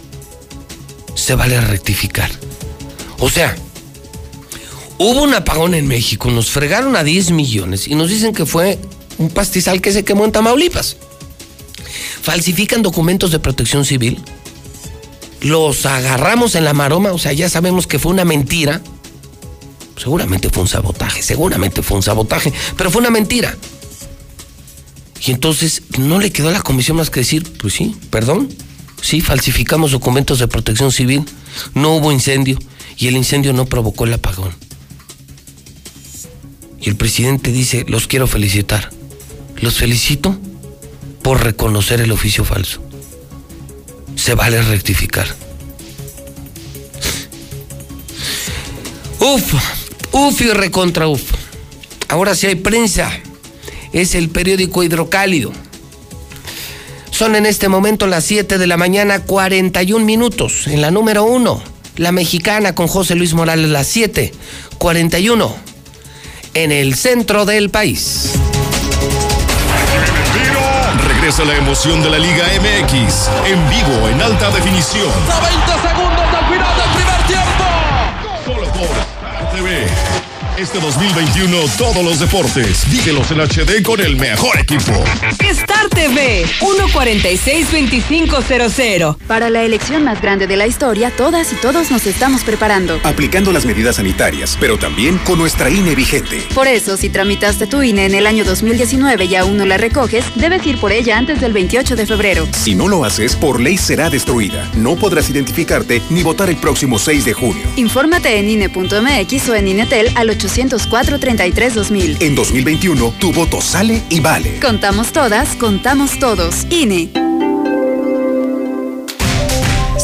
Se vale rectificar. O sea, hubo un apagón en México, nos fregaron a 10 millones y nos dicen que fue un pastizal que se quemó en Tamaulipas. Falsifican documentos de protección civil, los agarramos en la maroma, o sea, ya sabemos que fue una mentira. Seguramente fue un sabotaje, seguramente fue un sabotaje, pero fue una mentira. Y entonces no le quedó a la comisión más que decir, pues sí, perdón, sí, falsificamos documentos de protección civil, no hubo incendio y el incendio no provocó el apagón. Y el presidente dice, los quiero felicitar. Los felicito por reconocer el oficio falso. Se vale rectificar. Uf, uf y recontra uf. Ahora sí hay prensa. Es el periódico Hidrocálido. Son en este momento las 7 de la mañana, 41 minutos. En la número 1, la mexicana con José Luis Morales, las 7, 41. En el centro del país. Regresa la emoción de la Liga MX, en vivo, en alta definición. Este 2021 todos los deportes, vívelos en HD con el mejor equipo. Star TV 146-2500. Para la elección más grande de la historia, todas y todos nos estamos preparando. Aplicando las medidas sanitarias, pero también con nuestra INE vigente. Por eso, si tramitaste tu INE en el año 2019 y aún no la recoges, debes ir por ella antes del 28 de febrero. Si no lo haces, por ley será destruida. No podrás identificarte ni votar el próximo 6 de junio. Infórmate en INE.mx o en INETEL al 8 804-33-2000. En 2021, tu voto sale y vale. Contamos todas, contamos todos. INE.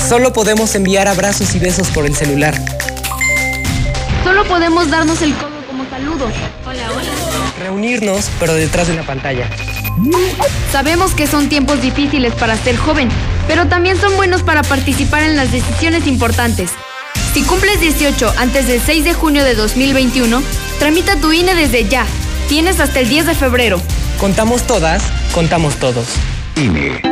Solo podemos enviar abrazos y besos por el celular. Solo podemos darnos el codo como saludo. Hola, hola. Reunirnos, pero detrás de una pantalla. Sabemos que son tiempos difíciles para ser joven, pero también son buenos para participar en las decisiones importantes. Si cumples 18 antes del 6 de junio de 2021, tramita tu INE desde ya. Tienes hasta el 10 de febrero. Contamos todas, contamos todos. INE.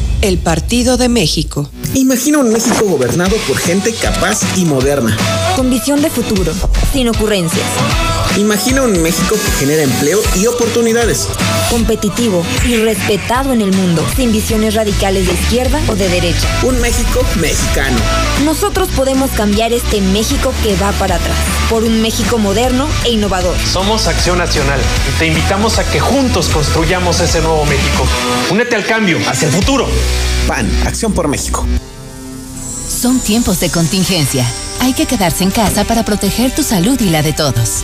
El Partido de México. Imagina un México gobernado por gente capaz y moderna. Con visión de futuro, sin ocurrencias. Imagina un México que genera empleo y oportunidades. Competitivo y respetado en el mundo, sin visiones radicales de izquierda o de derecha. Un México mexicano. Nosotros podemos cambiar este México que va para atrás, por un México moderno e innovador. Somos Acción Nacional y te invitamos a que juntos construyamos ese nuevo México. Únete al cambio, hacia el futuro. PAN, Acción por México. Son tiempos de contingencia. Hay que quedarse en casa para proteger tu salud y la de todos.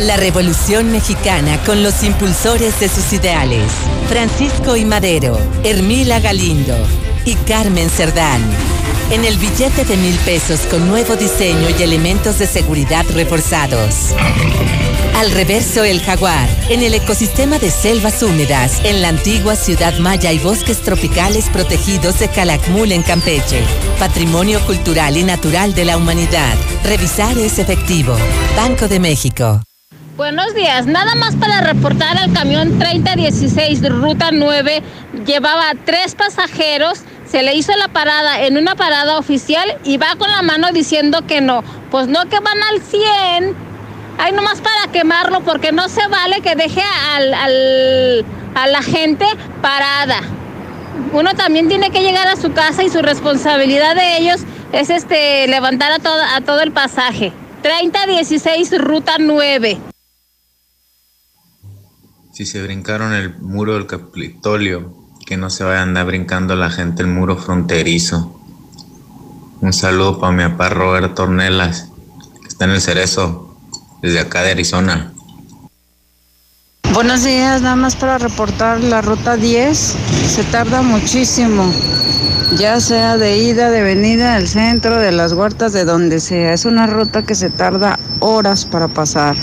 La Revolución Mexicana con los impulsores de sus ideales. Francisco y Madero, Hermila Galindo y Carmen Cerdán. En el billete de mil pesos con nuevo diseño y elementos de seguridad reforzados. Al reverso el jaguar, en el ecosistema de selvas húmedas, en la antigua ciudad maya y bosques tropicales protegidos de Calakmul en Campeche. Patrimonio cultural y natural de la humanidad. Revisar es efectivo. Banco de México. Buenos días, nada más para reportar al camión 3016 de Ruta 9 llevaba tres pasajeros, se le hizo la parada en una parada oficial y va con la mano diciendo que no, pues no que van al 100, hay nomás para quemarlo porque no se vale que deje a la gente parada. Uno también tiene que llegar a su casa y su responsabilidad de ellos es este levantar a a todo el pasaje. 3016 Ruta 9 si se brincaron el muro del Capitolio, que no se vaya a andar brincando la gente el muro fronterizo. Un saludo para mi papá Roberto Ornelas, que está en el Cerezo, desde acá de Arizona. Buenos días, nada más para reportar la ruta 10. Se tarda muchísimo, ya sea de ida, de venida, del centro, de las huertas, de donde sea. Es una ruta que se tarda horas para pasar.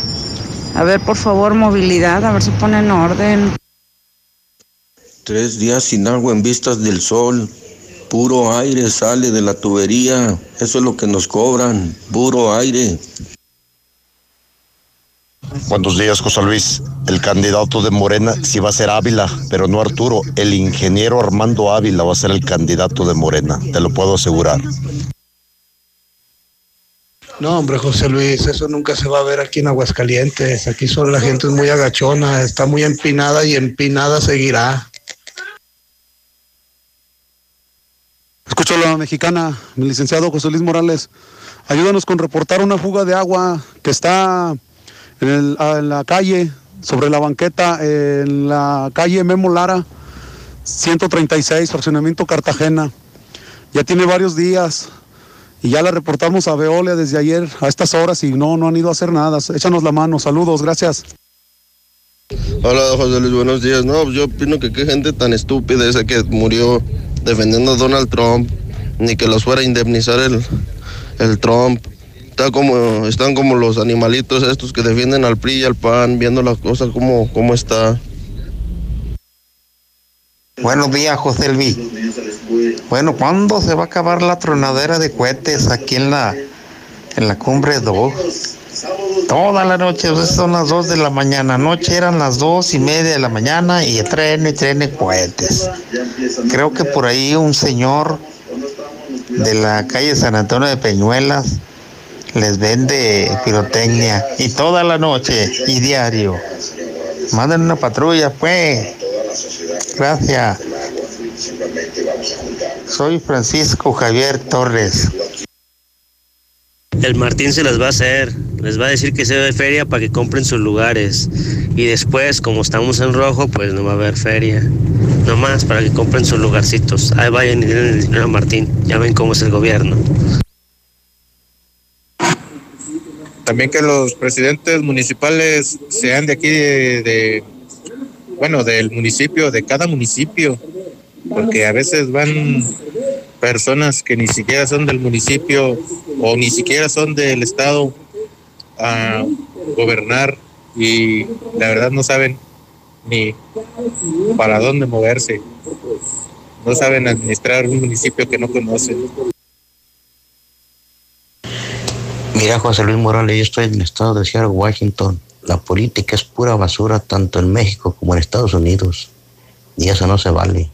A ver, por favor, movilidad, a ver si ponen orden. Tres días sin agua en vistas del sol. Puro aire sale de la tubería. Eso es lo que nos cobran. Puro aire. Buenos días, José Luis. El candidato de Morena sí va a ser Ávila, pero no Arturo. El ingeniero Armando Ávila va a ser el candidato de Morena, te lo puedo asegurar. No, hombre, José Luis, eso nunca se va a ver aquí en Aguascalientes. Aquí solo la gente es muy agachona, está muy empinada y empinada seguirá. Escucho a la mexicana, mi licenciado José Luis Morales. Ayúdanos con reportar una fuga de agua que está en, en la calle, sobre la banqueta, en la calle Memo Lara, 136, fraccionamiento Cartagena. Ya tiene varios días y ya la reportamos a Veolia desde ayer a estas horas y no, no han ido a hacer nada. Échanos la mano, saludos, gracias. Hola, José Luis, buenos días. No, yo opino que qué gente tan estúpida esa que murió defendiendo a Donald Trump, ni que los fuera a indemnizar el, el Trump. Está como, están como los animalitos estos que defienden al PRI y al PAN, viendo las cosas como, como está. Buenos días, José Luis. Bueno, ¿cuándo se va a acabar la tronadera de cohetes aquí en la, en la cumbre 2? Toda la noche, son las 2 de la mañana. Anoche eran las dos y media de la mañana y tren tren cohetes. Creo que por ahí un señor de la calle San Antonio de Peñuelas les vende pirotecnia y toda la noche y diario. Manden una patrulla, pues. Gracias. Soy Francisco Javier Torres. El Martín se las va a hacer, les va a decir que se ve feria para que compren sus lugares. Y después, como estamos en rojo, pues no va a haber feria. Nomás para que compren sus lugarcitos. Ahí vayan y den el dinero a Martín. Ya ven cómo es el gobierno. También que los presidentes municipales sean de aquí, de, de bueno, del municipio, de cada municipio, porque a veces van personas que ni siquiera son del municipio o ni siquiera son del estado a gobernar y la verdad no saben ni para dónde moverse. No saben administrar un municipio que no conocen. Mira, José Luis Morales, yo estoy en el estado de Seattle, Washington. La política es pura basura tanto en México como en Estados Unidos. Y eso no se vale.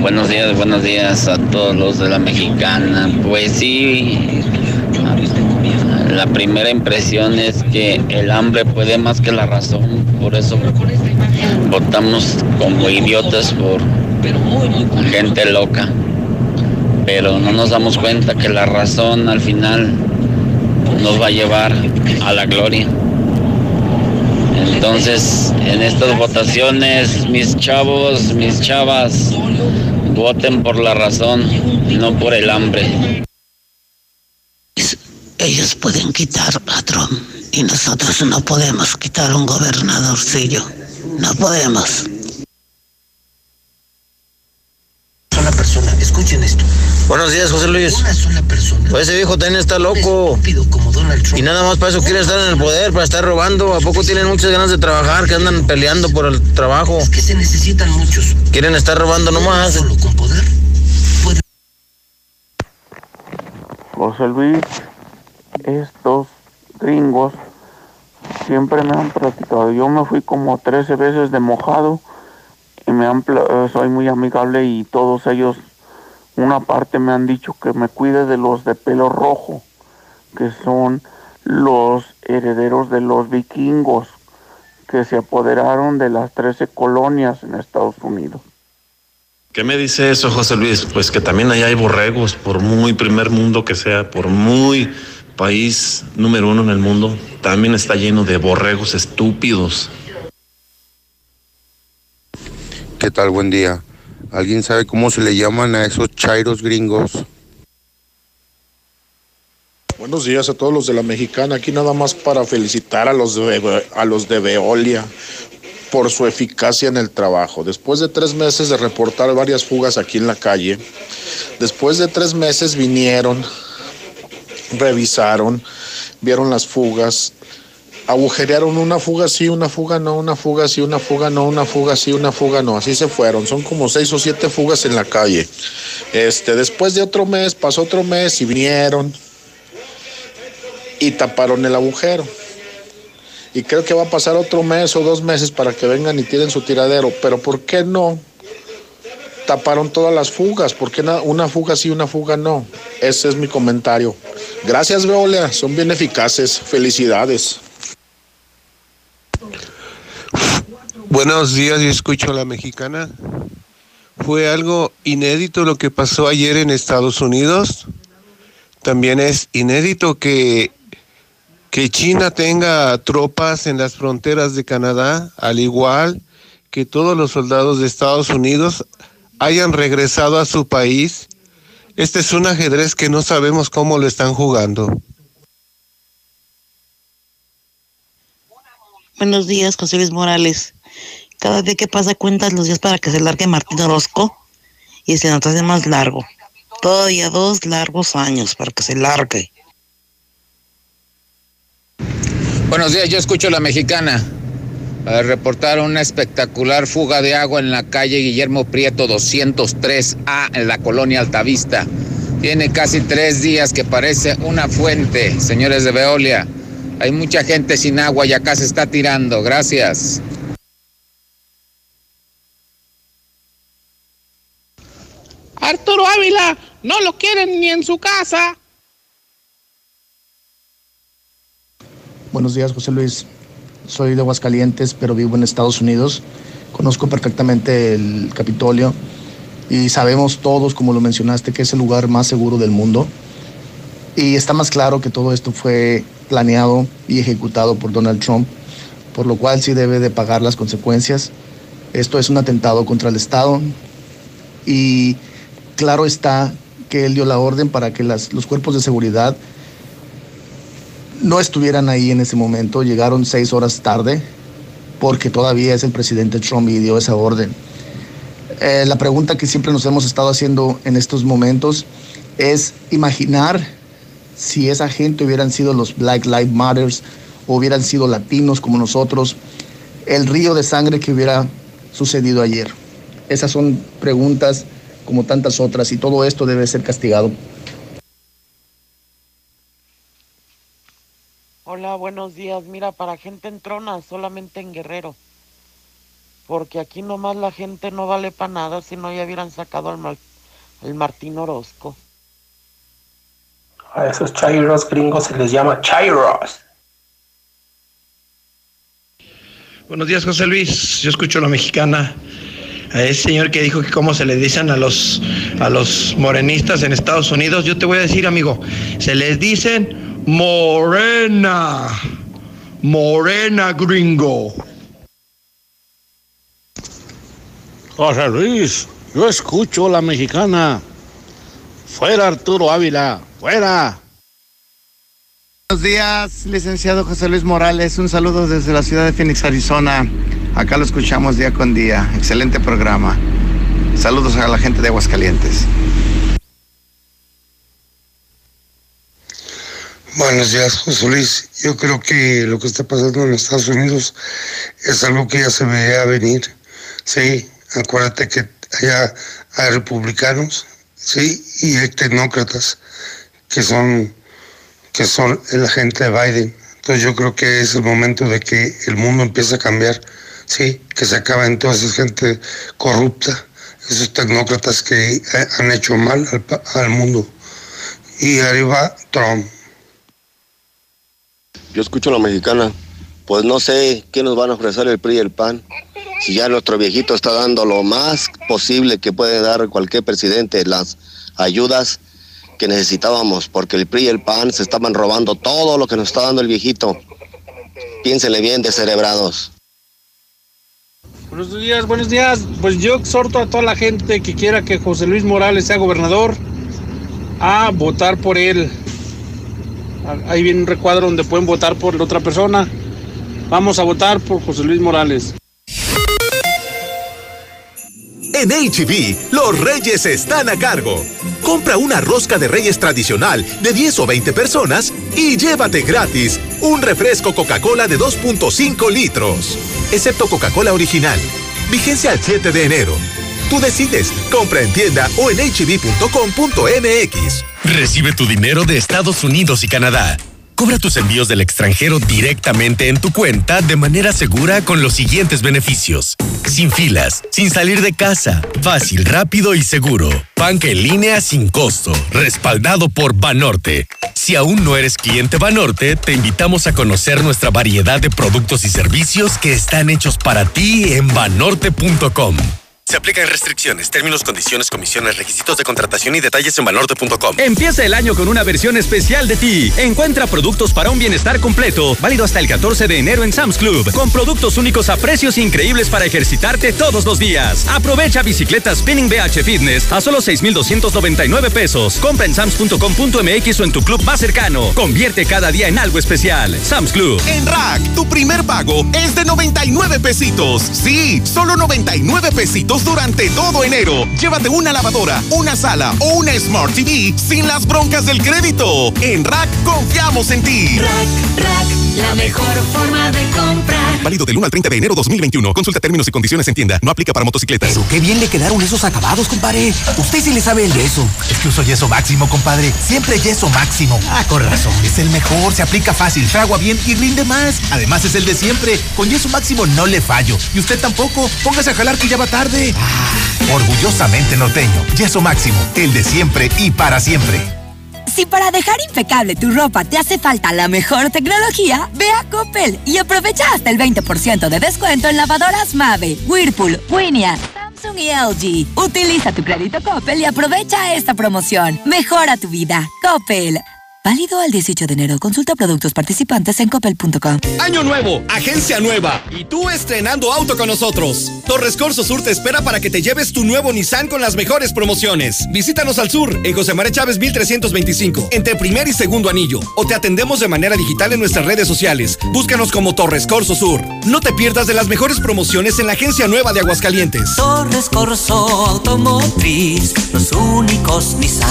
Buenos días, buenos días a todos los de la mexicana. Pues sí, la primera impresión es que el hambre puede más que la razón, por eso votamos como idiotas por gente loca. Pero no nos damos cuenta que la razón al final nos va a llevar a la gloria. Entonces, en estas votaciones, mis chavos, mis chavas, voten por la razón, no por el hambre. Ellos pueden quitar a Trump y nosotros no podemos quitar un gobernadorcillo. No podemos. Persona, escuchen esto. Buenos días, José Luis. Una sola persona. Pues ese viejo también está loco. Como Donald Trump. Y nada más para eso quiere estar en el poder, para estar robando. ¿A poco tienen muchas ganas de trabajar, que andan peleando por el trabajo? Es que se necesitan muchos. Quieren estar robando nomás. Solo con poder. puede- José Luis, estos gringos siempre me han platicado. Yo me fui como 13 veces de mojado me han eh, soy muy amigable y todos ellos, una parte me han dicho que me cuide de los de pelo rojo, que son los herederos de los vikingos que se apoderaron de las 13 colonias en Estados Unidos. ¿Qué me dice eso, José Luis? Pues que también allá hay borregos, por muy primer mundo que sea, por muy país número uno en el mundo, también está lleno de borregos estúpidos. ¿Qué tal? Buen día. ¿Alguien sabe cómo se le llaman a esos chairos gringos? Buenos días a todos los de la mexicana. Aquí nada más para felicitar a los de, a los de Veolia por su eficacia en el trabajo. Después de tres meses de reportar varias fugas aquí en la calle, después de tres meses vinieron, revisaron, vieron las fugas, agujerearon una fuga sí, una fuga no, una fuga sí, una fuga no, una fuga sí, una fuga no. Así se fueron. Son como seis o siete fugas en la calle. Este, después de otro mes, pasó otro mes y vinieron y taparon el agujero. Y creo que va a pasar otro mes o dos meses para que vengan y tiren su tiradero. Pero ¿por qué no taparon todas las fugas? ¿Por qué na- una fuga sí, una fuga no? Ese es mi comentario. Gracias, Veolia. Son bien eficaces. Felicidades. Buenos días, yo escucho a la mexicana. Fue algo inédito lo que pasó ayer en Estados Unidos. También es inédito que, que China tenga tropas en las fronteras de Canadá, al igual que todos los soldados de Estados Unidos hayan regresado a su país. Este es un ajedrez que no sabemos cómo lo están jugando. Buenos días, José Luis Morales. Cada día que pasa cuentas los días para que se largue Martín Orozco y se nos hace más largo. Todavía dos largos años para que se largue. Buenos días, yo escucho la mexicana. Para reportar una espectacular fuga de agua en la calle Guillermo Prieto 203A en la colonia Altavista. Tiene casi tres días que parece una fuente, señores de Veolia. Hay mucha gente sin agua y acá se está tirando. Gracias. Arturo Ávila, no lo quieren ni en su casa. Buenos días, José Luis. Soy de Aguascalientes, pero vivo en Estados Unidos. Conozco perfectamente el Capitolio y sabemos todos, como lo mencionaste, que es el lugar más seguro del mundo. Y está más claro que todo esto fue planeado y ejecutado por Donald Trump, por lo cual sí debe de pagar las consecuencias. Esto es un atentado contra el Estado y claro está que él dio la orden para que los cuerpos de seguridad no estuvieran ahí en ese momento, llegaron seis horas tarde, porque todavía es el presidente Trump y dio esa orden. Eh, la pregunta que siempre nos hemos estado haciendo en estos momentos es imaginar si esa gente hubieran sido los Black Lives Matters hubieran sido latinos como nosotros, el río de sangre que hubiera sucedido ayer. Esas son preguntas como tantas otras y todo esto debe ser castigado. Hola, buenos días. Mira, para gente en trona, solamente en Guerrero. Porque aquí nomás la gente no vale para nada, si no ya hubieran sacado al, al Martín Orozco. A esos chairos gringos se les llama chairos. Buenos días, José Luis. Yo escucho la mexicana. a ese señor que dijo que cómo se le dicen a los, a los morenistas en Estados Unidos, yo te voy a decir, amigo, se les dicen morena, morena gringo. José Luis, yo escucho la mexicana. Fuera Arturo Ávila, fuera. Buenos días, licenciado José Luis Morales. Un saludo desde la ciudad de Phoenix, Arizona. Acá lo escuchamos día con día. Excelente programa. Saludos a la gente de Aguascalientes. Buenos días, José Luis. Yo creo que lo que está pasando en Estados Unidos es algo que ya se veía venir. Sí, acuérdate que allá hay republicanos, sí, y hay tecnócratas que son que son la gente de Biden. Entonces yo creo que es el momento de que el mundo empiece a cambiar, sí, que se acaben toda esa gente corrupta, esos tecnócratas que han hecho mal al, al mundo. Y arriba Trump. Yo escucho a la mexicana. Pues no sé qué nos van a ofrecer el PRI y el PAN. Si ya nuestro viejito está dando lo más posible que puede dar cualquier presidente, las ayudas que necesitábamos, porque el PRI y el PAN se estaban robando todo lo que nos está dando el viejito. Piénsenle bien, descerebrados. Buenos días, buenos días. Pues yo exhorto a toda la gente que quiera que José Luis Morales sea gobernador a votar por él. Ahí viene un recuadro donde pueden votar por la otra persona. Vamos a votar por José Luis Morales. En HB, los reyes están a cargo. Compra una rosca de reyes tradicional de 10 o 20 personas y llévate gratis un refresco Coca-Cola de 2.5 litros. Excepto Coca-Cola original. Vigencia al 7 de enero. Tú decides. Compra en tienda o en hb.com.mx. Recibe tu dinero de Estados Unidos y Canadá. Cobra tus envíos del extranjero directamente en tu cuenta de manera segura con los siguientes beneficios. Sin filas, sin salir de casa, fácil, rápido y seguro. Banca en línea sin costo, respaldado por Banorte. Si aún no eres cliente Banorte, te invitamos a conocer nuestra variedad de productos y servicios que están hechos para ti en banorte.com. Se aplican restricciones, términos, condiciones, comisiones, requisitos de contratación y detalles en banorte.com. Empieza el año con una versión especial de ti. Encuentra productos para un bienestar completo, válido hasta el 14 de enero en Sam's Club, con productos únicos a precios increíbles para ejercitarte todos los días. Aprovecha bicicletas Spinning BH Fitness a solo 6,299 pesos. Compra en sams.com.mx o en tu club más cercano. Convierte cada día en algo especial. Sam's Club. En Rack, tu primer pago es de 99 pesitos. Sí, solo 99 pesitos durante todo enero. Llévate una lavadora, una sala o una Smart TV sin las broncas del crédito. En Rack confiamos en ti. Rack, Rack, la mejor forma de comprar. Válido del 1 al 30 de enero 2021. Consulta términos y condiciones en tienda. No aplica para motocicletas. Pero qué bien le quedaron esos acabados, compadre. Usted sí le sabe el yeso. Es que uso yeso máximo, compadre. Siempre yeso máximo. Ah, con razón. Es el mejor, se aplica fácil, fragua bien y rinde más. Además es el de siempre. Con yeso máximo no le fallo. Y usted tampoco. Póngase a jalar que ya va tarde. Ah, orgullosamente norteño. Yeso máximo. El de siempre y para siempre. Si para dejar impecable tu ropa te hace falta la mejor tecnología, ve a Coppel y aprovecha hasta el 20% de descuento en lavadoras Mave, Whirlpool, Winia, Samsung y LG. Utiliza tu crédito Coppel y aprovecha esta promoción. Mejora tu vida. Coppel. Válido al 18 de enero. Consulta productos participantes en coppel.com. Año nuevo, agencia nueva y tú estrenando auto con nosotros. Torres Corso Sur te espera para que te lleves tu nuevo Nissan con las mejores promociones. Visítanos al sur en José María Chávez 1325, entre primer y segundo anillo, o te atendemos de manera digital en nuestras redes sociales. Búscanos como Torres Corso Sur. No te pierdas de las mejores promociones en la agencia nueva de Aguascalientes. Torres Corso Automotriz, los únicos Nissan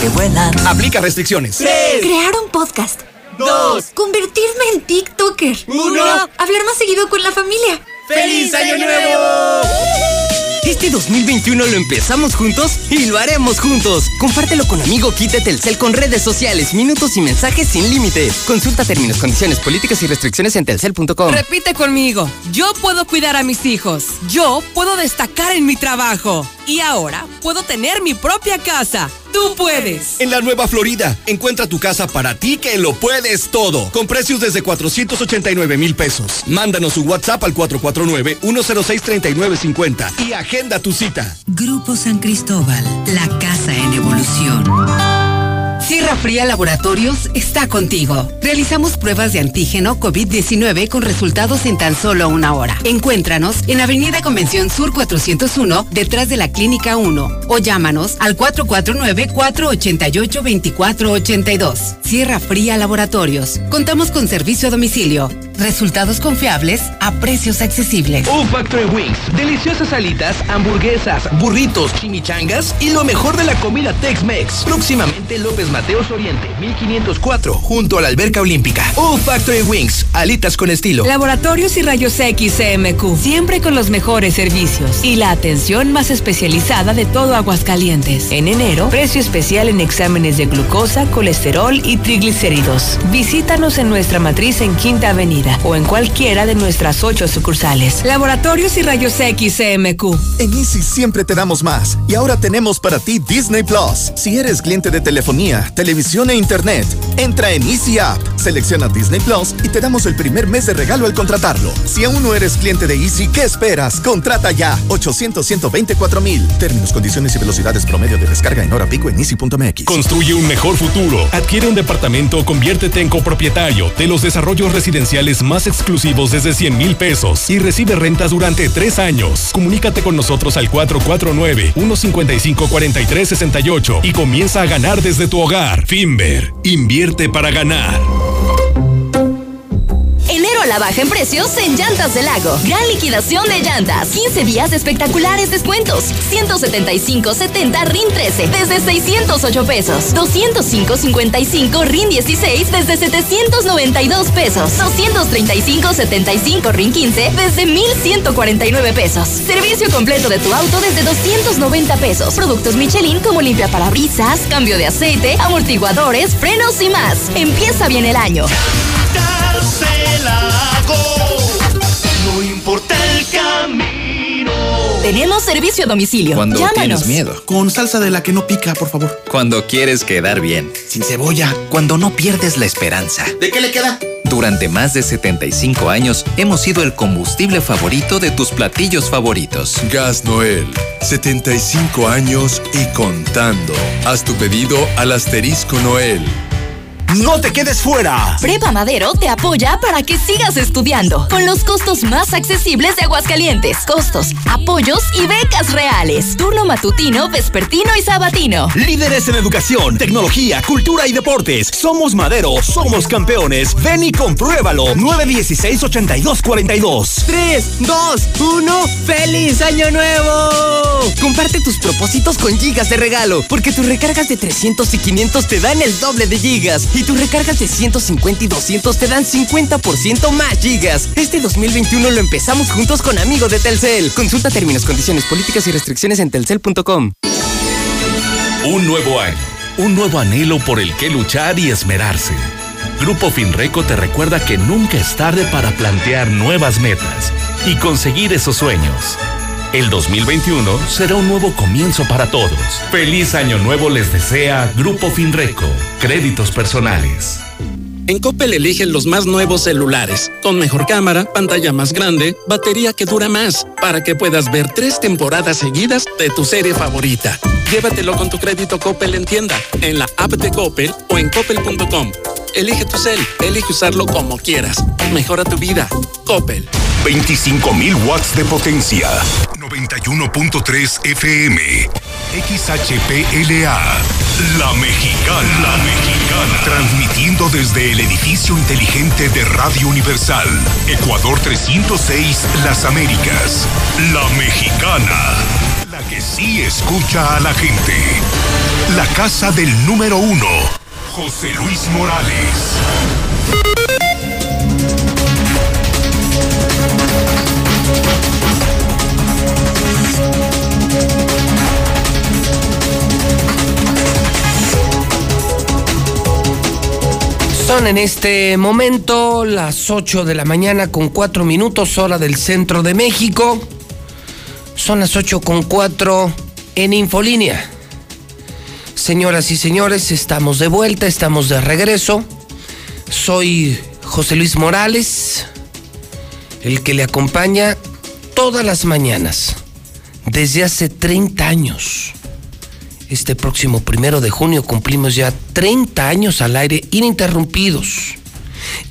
que vuelan. Aplica restricciones. Crear un podcast. Dos. Convertirme en TikToker. Uno. Hablar más seguido con la familia. ¡Feliz Año Nuevo! Este 2021 lo empezamos juntos y lo haremos juntos. Compártelo con amigo Kit Telcel con redes sociales, minutos y mensajes sin límite. Consulta términos, condiciones, políticas y restricciones en telcel.com. Repite conmigo. Yo puedo cuidar a mis hijos. Yo puedo destacar en mi trabajo. Y ahora puedo tener mi propia casa. Tú puedes. En la Nueva Florida, encuentra tu casa para ti que lo puedes todo. Con precios desde 489 mil pesos. Mándanos un WhatsApp al 449-106-3950 y agenda tu cita. Grupo San Cristóbal, la casa en evolución. Sierra Fría Laboratorios está contigo. Realizamos pruebas de antígeno COVID-19 con resultados en tan solo una hora. Encuéntranos en Avenida Convención Sur 401, detrás de la Clínica 1, o llámanos al 449-488-2482. Sierra Fría Laboratorios. Contamos con servicio a domicilio. Resultados confiables a precios accesibles. U Factory Wings. Deliciosas alitas, hamburguesas, burritos, chimichangas y lo mejor de la comida Tex-Mex. Próximamente López Oriente, 1504, junto a la alberca olímpica. U Factory Wings. Alitas con estilo. Laboratorios y Rayos X CMQ. Siempre con los mejores servicios y la atención más especializada de todo Aguascalientes. En enero, precio especial en exámenes de glucosa, colesterol y triglicéridos. Visítanos en nuestra matriz en Quinta Avenida o en cualquiera de nuestras ocho sucursales. Laboratorios y Rayos X CMQ. En Easy siempre te damos más y ahora tenemos para ti Disney Plus. Si eres cliente de telefonía, televisión e internet, entra en Easy App, selecciona Disney Plus y te damos el primer mes de regalo al contratarlo. Si aún no eres cliente de Easy, ¿qué esperas? Contrata ya 800 124 mil. Términos, condiciones y velocidades promedio de descarga en hora pico en easy.mx. Construye un mejor futuro. Adquiere un departamento o conviértete en copropietario de los desarrollos residenciales más exclusivos desde 100 mil pesos y recibe rentas durante tres años. Comunícate con nosotros al 449-155-4368 y comienza a ganar desde tu hogar. Finver, invierte para ganar. Enero a la baja en precios en Llantas del Lago. Gran liquidación de llantas. 15 días de espectaculares descuentos. 175.70 RIN 13 desde 608 pesos. 205.55 RIN 16 desde 792 pesos. 235.75 RIN 15 desde 1.149 pesos. Servicio completo de tu auto desde 290 pesos. Productos Michelin como limpia parabrisas, cambio de aceite, amortiguadores, frenos y más. Empieza bien el año. Camino. Tenemos servicio a domicilio. Cuando Llámanos. tienes miedo. Con salsa de la que no pica, por favor. Cuando quieres quedar bien. Sin cebolla. Cuando no pierdes la esperanza. ¿De qué le queda? Durante más de 75 años hemos sido el combustible favorito de tus platillos favoritos. Gas Noel, 75 años y contando. Haz tu pedido al asterisco Noel. ¡No te quedes fuera! Prepa Madero te apoya para que sigas estudiando con los costos más accesibles de Aguascalientes. Costos, apoyos y becas reales. Turno matutino, vespertino y sabatino. Líderes en educación, tecnología, cultura y deportes. Somos Madero, somos campeones. Ven y compruébalo. 916-8242. 3, 2, 1, ¡Feliz Año Nuevo! Comparte tus propósitos con gigas de regalo, porque tus recargas de 300 y 500 te dan el doble de gigas. Y tus recargas de 150 y 200 te dan 50% más gigas. Este 2021 lo empezamos juntos con Amigo de Telcel. Consulta términos, condiciones, políticas y restricciones en telcel.com. Un nuevo año, un nuevo anhelo por el que luchar y esmerarse. Grupo Finreco te recuerda que nunca es tarde para plantear nuevas metas y conseguir esos sueños. El 2021 será un nuevo comienzo para todos. Feliz año nuevo les desea Grupo Finreco. Créditos personales. En Coppel eligen los más nuevos celulares, con mejor cámara, pantalla más grande, batería que dura más, para que puedas ver tres temporadas seguidas de tu serie favorita. Llévatelo con tu crédito Coppel en tienda, en la app de Coppel o en coppel.com. Elige tu cel, elige usarlo como quieras. Mejora tu vida. Coppel. 25.000 watts de potencia. 91.3 FM. XHPLA. La Mexicana. La Mexicana. Transmitiendo desde el edificio inteligente de Radio Universal. Ecuador 306, Las Américas. La Mexicana. La que sí escucha a la gente. La casa del número uno. José Luis Morales. Son en este momento las 8 de la mañana con 4 minutos hora del centro de México. Son las 8 con 4 en Infolínea. Señoras y señores, estamos de vuelta, estamos de regreso. Soy José Luis Morales, el que le acompaña todas las mañanas desde hace 30 años. Este próximo primero de junio cumplimos ya 30 años al aire ininterrumpidos.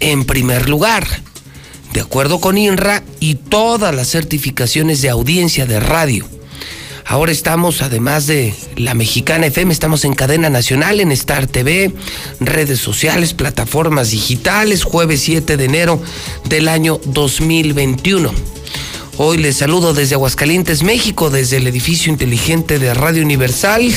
En primer lugar, de acuerdo con INRA y todas las certificaciones de audiencia de radio. Ahora estamos, además de la Mexicana FM, estamos en cadena nacional, en Star TV, redes sociales, plataformas digitales, jueves 7 de enero del año 2021. Hoy les saludo desde Aguascalientes, México, desde el edificio inteligente de Radio Universal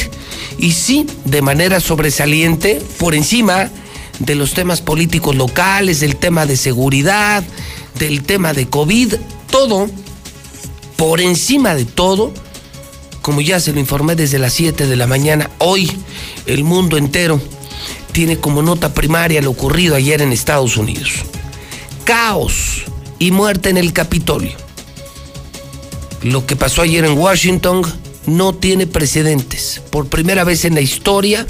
y sí, de manera sobresaliente, por encima de los temas políticos locales, del tema de seguridad, del tema de COVID, todo, por encima de todo, como ya se lo informé desde las 7 de la mañana, hoy el mundo entero tiene como nota primaria lo ocurrido ayer en Estados Unidos. Caos y muerte en el Capitolio. Lo que pasó ayer en Washington no tiene precedentes. Por primera vez en la historia,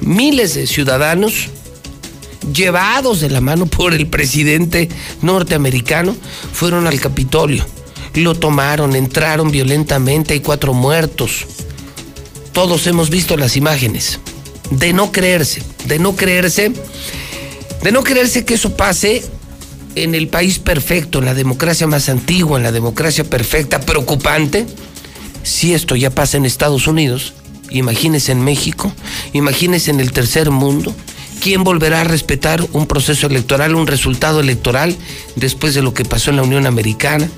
miles de ciudadanos llevados de la mano por el presidente norteamericano fueron al Capitolio lo tomaron, entraron violentamente, hay cuatro muertos. Todos hemos visto las imágenes. De no creerse, de no creerse, de no creerse que eso pase en el país perfecto, en la democracia más antigua, en la democracia perfecta, preocupante. Si esto ya pasa en Estados Unidos, imagínese en México, imagínese en el tercer mundo. ¿Quién volverá a respetar un proceso electoral, un resultado electoral después de lo que pasó en la Unión Americana?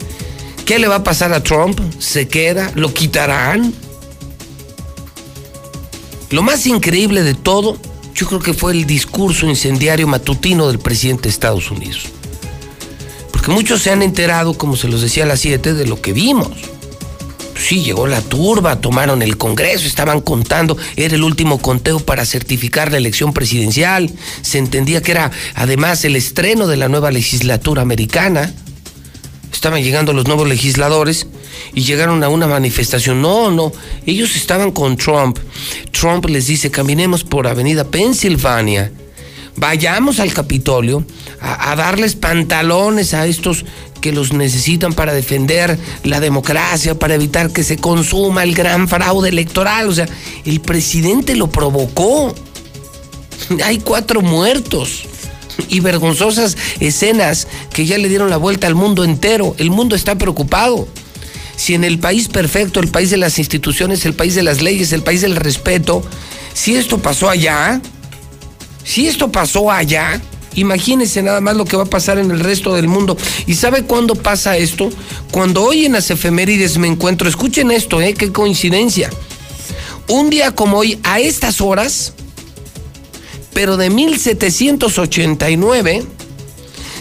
¿Qué le va a pasar a Trump? ¿Se queda? ¿Lo quitarán? Lo más increíble de todo, yo creo que fue el discurso incendiario matutino del presidente de Estados Unidos. Porque muchos se han enterado, como se los decía a las 7, de lo que vimos. Sí, llegó la turba, tomaron el Congreso, estaban contando, era el último conteo para certificar la elección presidencial. Se entendía que era además el estreno de la nueva legislatura americana estaban llegando los nuevos legisladores y llegaron a una manifestación. No, no, ellos estaban con Trump. Trump les dice, caminemos por Avenida Pensilvania, vayamos al Capitolio a, darles pantalones a estos que los necesitan para defender la democracia, para evitar que se consuma el gran fraude electoral. O sea, el presidente lo provocó. Hay cuatro muertos y vergonzosas escenas que ya le dieron la vuelta al mundo entero. El mundo está preocupado. Si en el país perfecto, el país de las instituciones, el país de las leyes, el país del respeto, si esto pasó allá, si esto pasó allá, imagínense nada más lo que va a pasar en el resto del mundo. ¿Y sabe cuándo pasa esto? Cuando hoy en las efemérides me encuentro, escuchen esto, ¿eh? Qué coincidencia. Un día como hoy, a estas horas, pero de 1789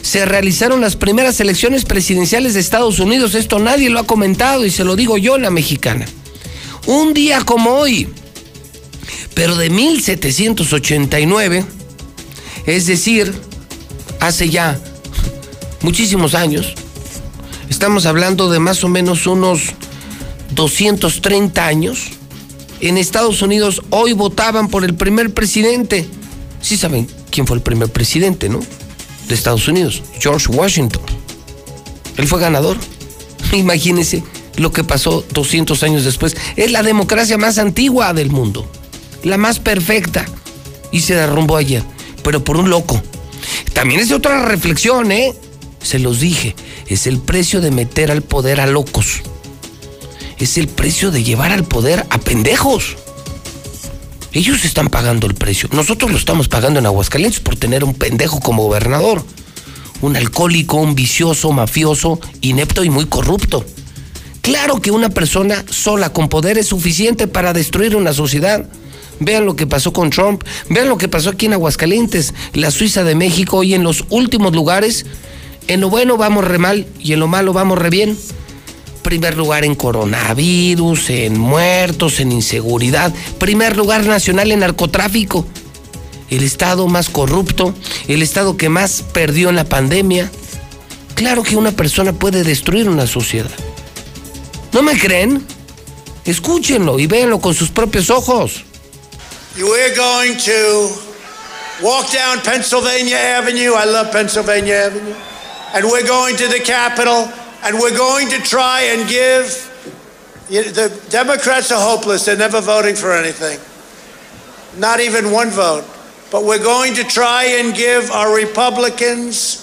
se realizaron las primeras elecciones presidenciales de Estados Unidos. Esto nadie lo ha comentado y se lo digo yo, la mexicana. Un día como hoy, pero de 1789, es decir, hace ya muchísimos años, estamos hablando de más o menos unos 230 años, en Estados Unidos hoy votaban por el primer presidente Sí saben quién fue el primer presidente, ¿no? De Estados Unidos, George Washington. Él fue ganador. Imagínense lo que pasó 200 años después. Es la democracia más antigua del mundo, la más perfecta. Y se derrumbó ayer, pero por un loco. También es otra reflexión, ¿eh? Se los dije, es el precio de meter al poder a locos. Es el precio de llevar al poder a pendejos. Ellos están pagando el precio. Nosotros lo estamos pagando en Aguascalientes por tener un pendejo como gobernador. Un alcohólico, un vicioso, mafioso, inepto y muy corrupto. Claro que una persona sola con poder es suficiente para destruir una sociedad. Vean lo que pasó con Trump, vean lo que pasó aquí en Aguascalientes, la Suiza de México y en los últimos lugares. En lo bueno vamos re mal y en lo malo vamos re bien primer lugar en coronavirus, en muertos, en inseguridad, primer lugar nacional en narcotráfico, el estado más corrupto, el estado que más perdió en la pandemia. Claro que una persona puede destruir una sociedad. ¿No me creen? Escúchenlo y véanlo con sus propios ojos. We're going to walk down Pennsylvania Avenue. I love Pennsylvania Avenue. And we're going to the Capitol, and we're going to try and give. The Democrats are hopeless. They're never voting for anything, not even one vote. But we're going to try and give our Republicans,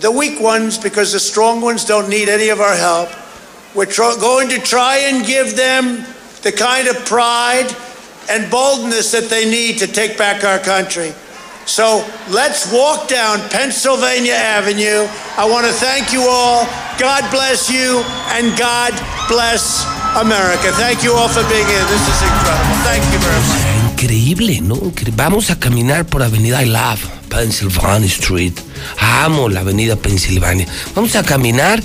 the weak ones, because the strong ones don't need any of our help. We're tr- going to try and give them the kind of pride and boldness that they need to take back our country. So let's walk down Pennsylvania Avenue. I want to thank you all. God bless you and God bless America. Thank you all for being here. This is incredible. Thank you very much. Increíble, ¿no? Vamos a caminar por Avenida I Love, Pennsylvania Street. Amo la Avenida Pensilvania. Vamos a caminar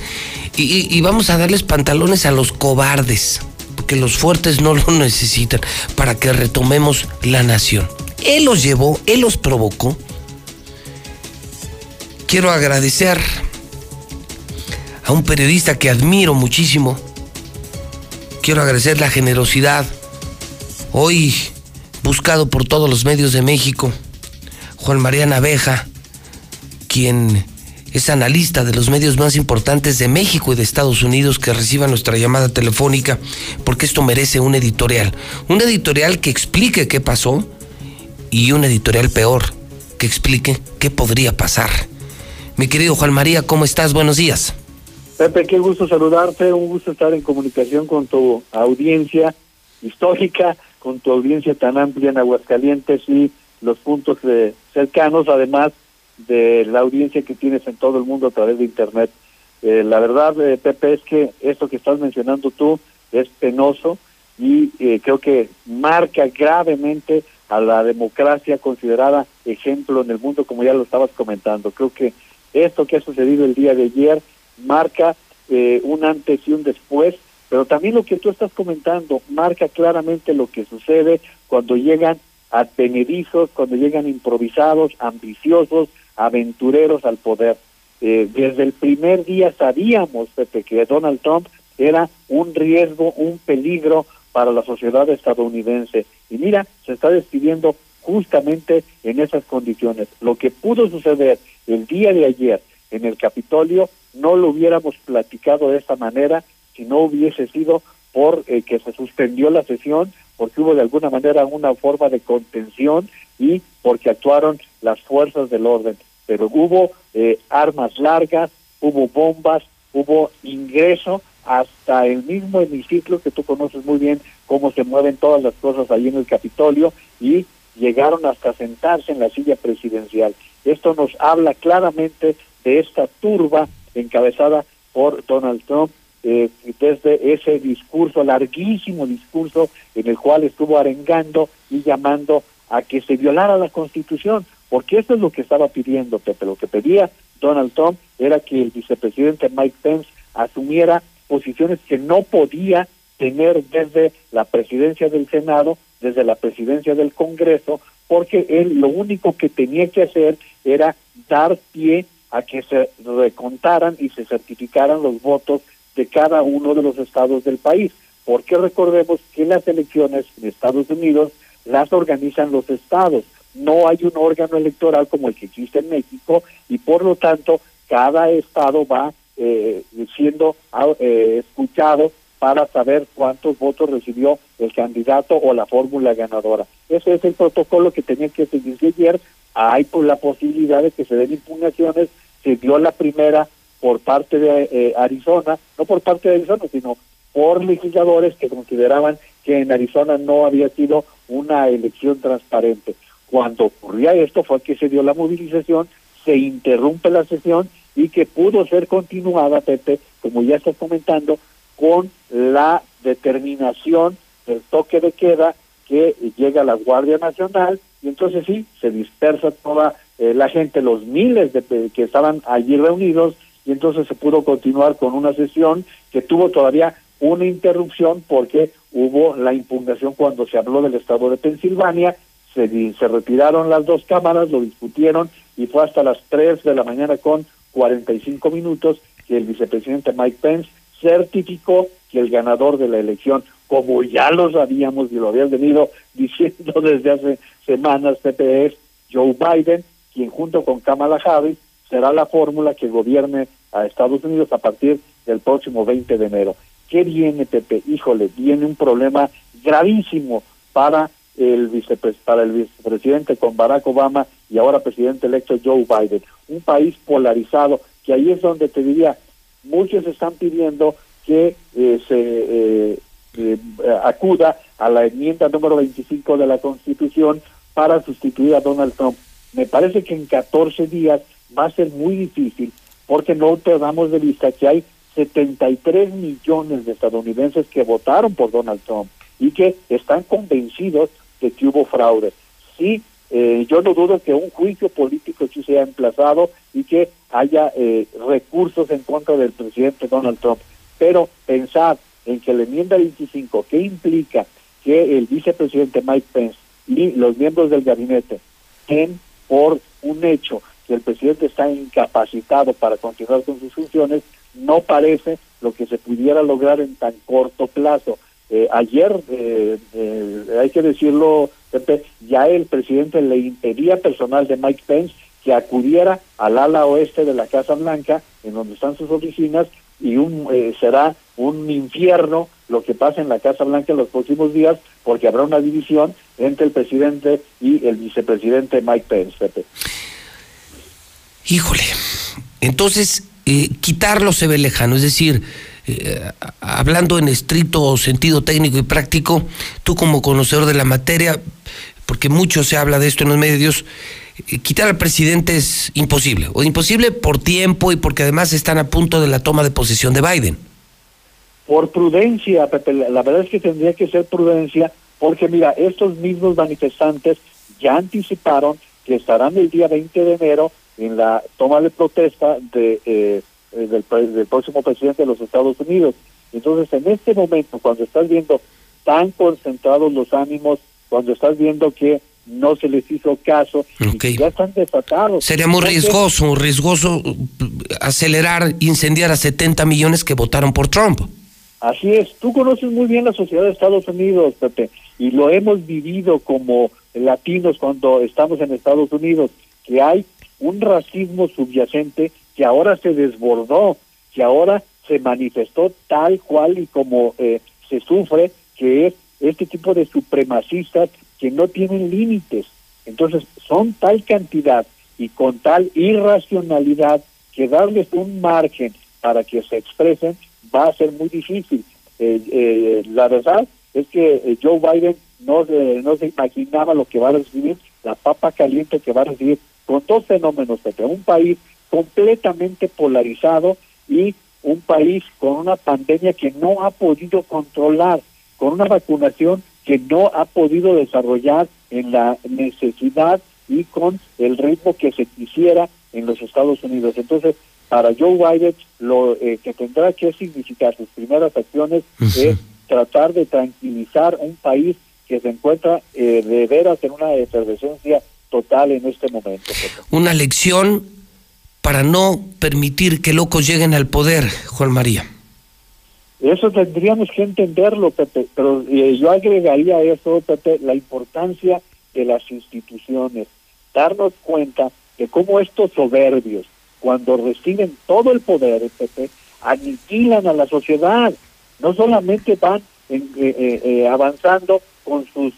y, y- y vamos a darles pantalones a los cobardes, los fuertes no lo necesitan, para que retomemos la nación. Él los llevó, él los provocó. Quiero agradecer a un periodista que admiro muchísimo. Quiero agradecer la generosidad. Hoy buscado por todos los medios de México, Juan María Naveja, quien es analista de los medios más importantes de México y de Estados Unidos, que reciba nuestra llamada telefónica, porque esto merece un editorial. Un editorial que explique qué pasó y un editorial peor, que explique qué podría pasar. Mi querido Juan María, ¿cómo estás? Buenos días. Pepe, qué gusto saludarte, un gusto estar en comunicación con tu audiencia histórica, con tu audiencia tan amplia en Aguascalientes y los puntos eh, cercanos, además de la audiencia que tienes en todo el mundo a través de Internet. Eh, la verdad, eh, Pepe, es que esto que estás mencionando tú es penoso y eh, creo que marca gravemente a la democracia considerada ejemplo en el mundo, como ya lo estabas comentando. Creo que esto que ha sucedido el día de ayer marca eh, un antes y un después, pero también lo que tú estás comentando marca claramente lo que sucede cuando llegan advenedizos, cuando llegan improvisados, ambiciosos, aventureros al poder. Eh, desde el primer día sabíamos, Pepe, que Donald Trump era un riesgo, un peligro para la sociedad estadounidense. Y mira, se está despidiendo justamente en esas condiciones. Lo que pudo suceder el día de ayer en el Capitolio no lo hubiéramos platicado de esta manera si no hubiese sido por eh, que se suspendió la sesión, porque hubo de alguna manera una forma de contención y porque actuaron las fuerzas del orden. Pero hubo eh, armas largas, hubo bombas, hubo ingreso hasta el mismo hemiciclo que tú conoces muy bien cómo se mueven todas las cosas ahí en el Capitolio y llegaron hasta sentarse en la silla presidencial. Esto nos habla claramente de esta turba encabezada por Donald Trump eh, desde ese discurso, larguísimo discurso en el cual estuvo arengando y llamando a que se violara la Constitución, porque eso es lo que estaba pidiendo Pepe. Lo que pedía Donald Trump era que el vicepresidente Mike Pence asumiera posiciones que no podía tener desde la presidencia del Senado, desde la presidencia del Congreso, porque él lo único que tenía que hacer era dar pie a que se recontaran y se certificaran los votos de cada uno de los estados del país. Porque recordemos que las elecciones en Estados Unidos las organizan los estados. No hay un órgano electoral como el que existe en México y por lo tanto cada estado va eh, siendo eh, escuchado para saber cuántos votos recibió el candidato o la fórmula ganadora. Ese es el protocolo que tenía que seguirse ayer. Hay pues, la posibilidad de que se den impugnaciones. Se dio la primera por parte de eh, Arizona, no por parte de Arizona, sino por legisladores que consideraban que en Arizona no había sido una elección transparente. Cuando ocurría esto fue que se dio la movilización, se interrumpe la sesión y que pudo ser continuada, Pepe, como ya estás comentando, con la determinación del toque de queda que llega la Guardia Nacional y entonces sí, se dispersa toda eh, la gente, los miles de que estaban allí reunidos y entonces se pudo continuar con una sesión que tuvo todavía una interrupción porque hubo la impugnación cuando se habló del estado de Pensilvania, se, se retiraron las dos cámaras, lo discutieron y fue hasta las 3 de la mañana con 45 minutos que el vicepresidente Mike Pence certificó que el ganador de la elección como ya lo sabíamos y lo habían venido diciendo desde hace semanas, Pepe, es Joe Biden, quien junto con Kamala Harris será la fórmula que gobierne a Estados Unidos a partir del próximo 20 de enero. ¿Qué viene, Pepe? Híjole, viene un problema gravísimo para el vicepres para el vicepresidente con Barack Obama y ahora presidente electo Joe Biden. Un país polarizado, que ahí es donde te diría, muchos están pidiendo que eh, se eh, eh, acuda a la enmienda número 25 de la Constitución para sustituir a Donald Trump. Me parece que en 14 días va a ser muy difícil porque no perdamos de vista que hay 73 millones de estadounidenses que votaron por Donald Trump y que están convencidos de que hubo fraude. Sí, eh, yo no dudo que un juicio político sí sea emplazado y que haya eh, recursos en contra del presidente Donald Trump, pero pensar en que la enmienda 25, que implica que el vicepresidente Mike Pence y los miembros del gabinete den por un hecho que el presidente está incapacitado para continuar con sus funciones, no parece lo que se pudiera lograr en tan corto plazo. Eh, ayer, eh, eh, hay que decirlo, ya el presidente le impedía personal de Mike Pence que acudiera al ala oeste de la Casa Blanca, en donde están sus oficinas, y un, será un infierno lo que pasa en la Casa Blanca en los próximos días, porque habrá una división entre el presidente y el vicepresidente Mike Pence, Pepe. Híjole, entonces eh, quitarlo se ve lejano, es decir, eh, hablando en estricto sentido técnico y práctico, tú como conocedor de la materia, porque mucho se habla de esto en los medios, eh, quitar al presidente es imposible, o imposible por tiempo y porque además están a punto de la toma de posesión de Biden. Por prudencia, Pepe, la verdad es que tendría que ser prudencia, porque mira, estos mismos manifestantes ya anticiparon que estarán el día 20 de enero en la toma de protesta de, eh, del, próximo presidente de los Estados Unidos. Entonces, en este momento, cuando estás viendo tan concentrados los ánimos, cuando estás viendo que no se les hizo caso, y ya están desatados. Sería muy riesgoso, riesgoso uh, acelerar, incendiar a 70 millones que votaron por Trump. Así es, tú conoces muy bien la sociedad de Estados Unidos, Pepe, y lo hemos vivido como latinos cuando estamos en Estados Unidos, que hay un racismo subyacente que ahora se desbordó, que ahora se manifestó tal cual y como eh, se sufre, que es este tipo de supremacistas que no tienen límites. Entonces, son tal cantidad y con tal irracionalidad que darles un margen para que se expresen va a ser muy difícil. Eh, eh, la verdad es que Joe Biden no, no se imaginaba lo que va a recibir, la papa caliente que va a recibir con dos fenómenos, Pepe. Un país completamente polarizado y un país con una pandemia que no ha podido controlar, con una vacunación que no ha podido desarrollar en la necesidad y con el ritmo que se quisiera en los Estados Unidos. Entonces, para Joe Biden, lo eh, que tendrá que significar sus primeras acciones es tratar de tranquilizar un país que se encuentra eh, de veras en una efervescencia total en este momento. Una lección para no permitir que locos lleguen al poder, Juan María. Eso tendríamos que entenderlo, Pepe, pero eh, yo agregaría a eso, Pepe, la importancia de las instituciones, darnos cuenta de cómo estos soberbios, cuando reciben todo el poder, Pepe, aniquilan a la sociedad, no solamente van eh, eh, avanzando con sus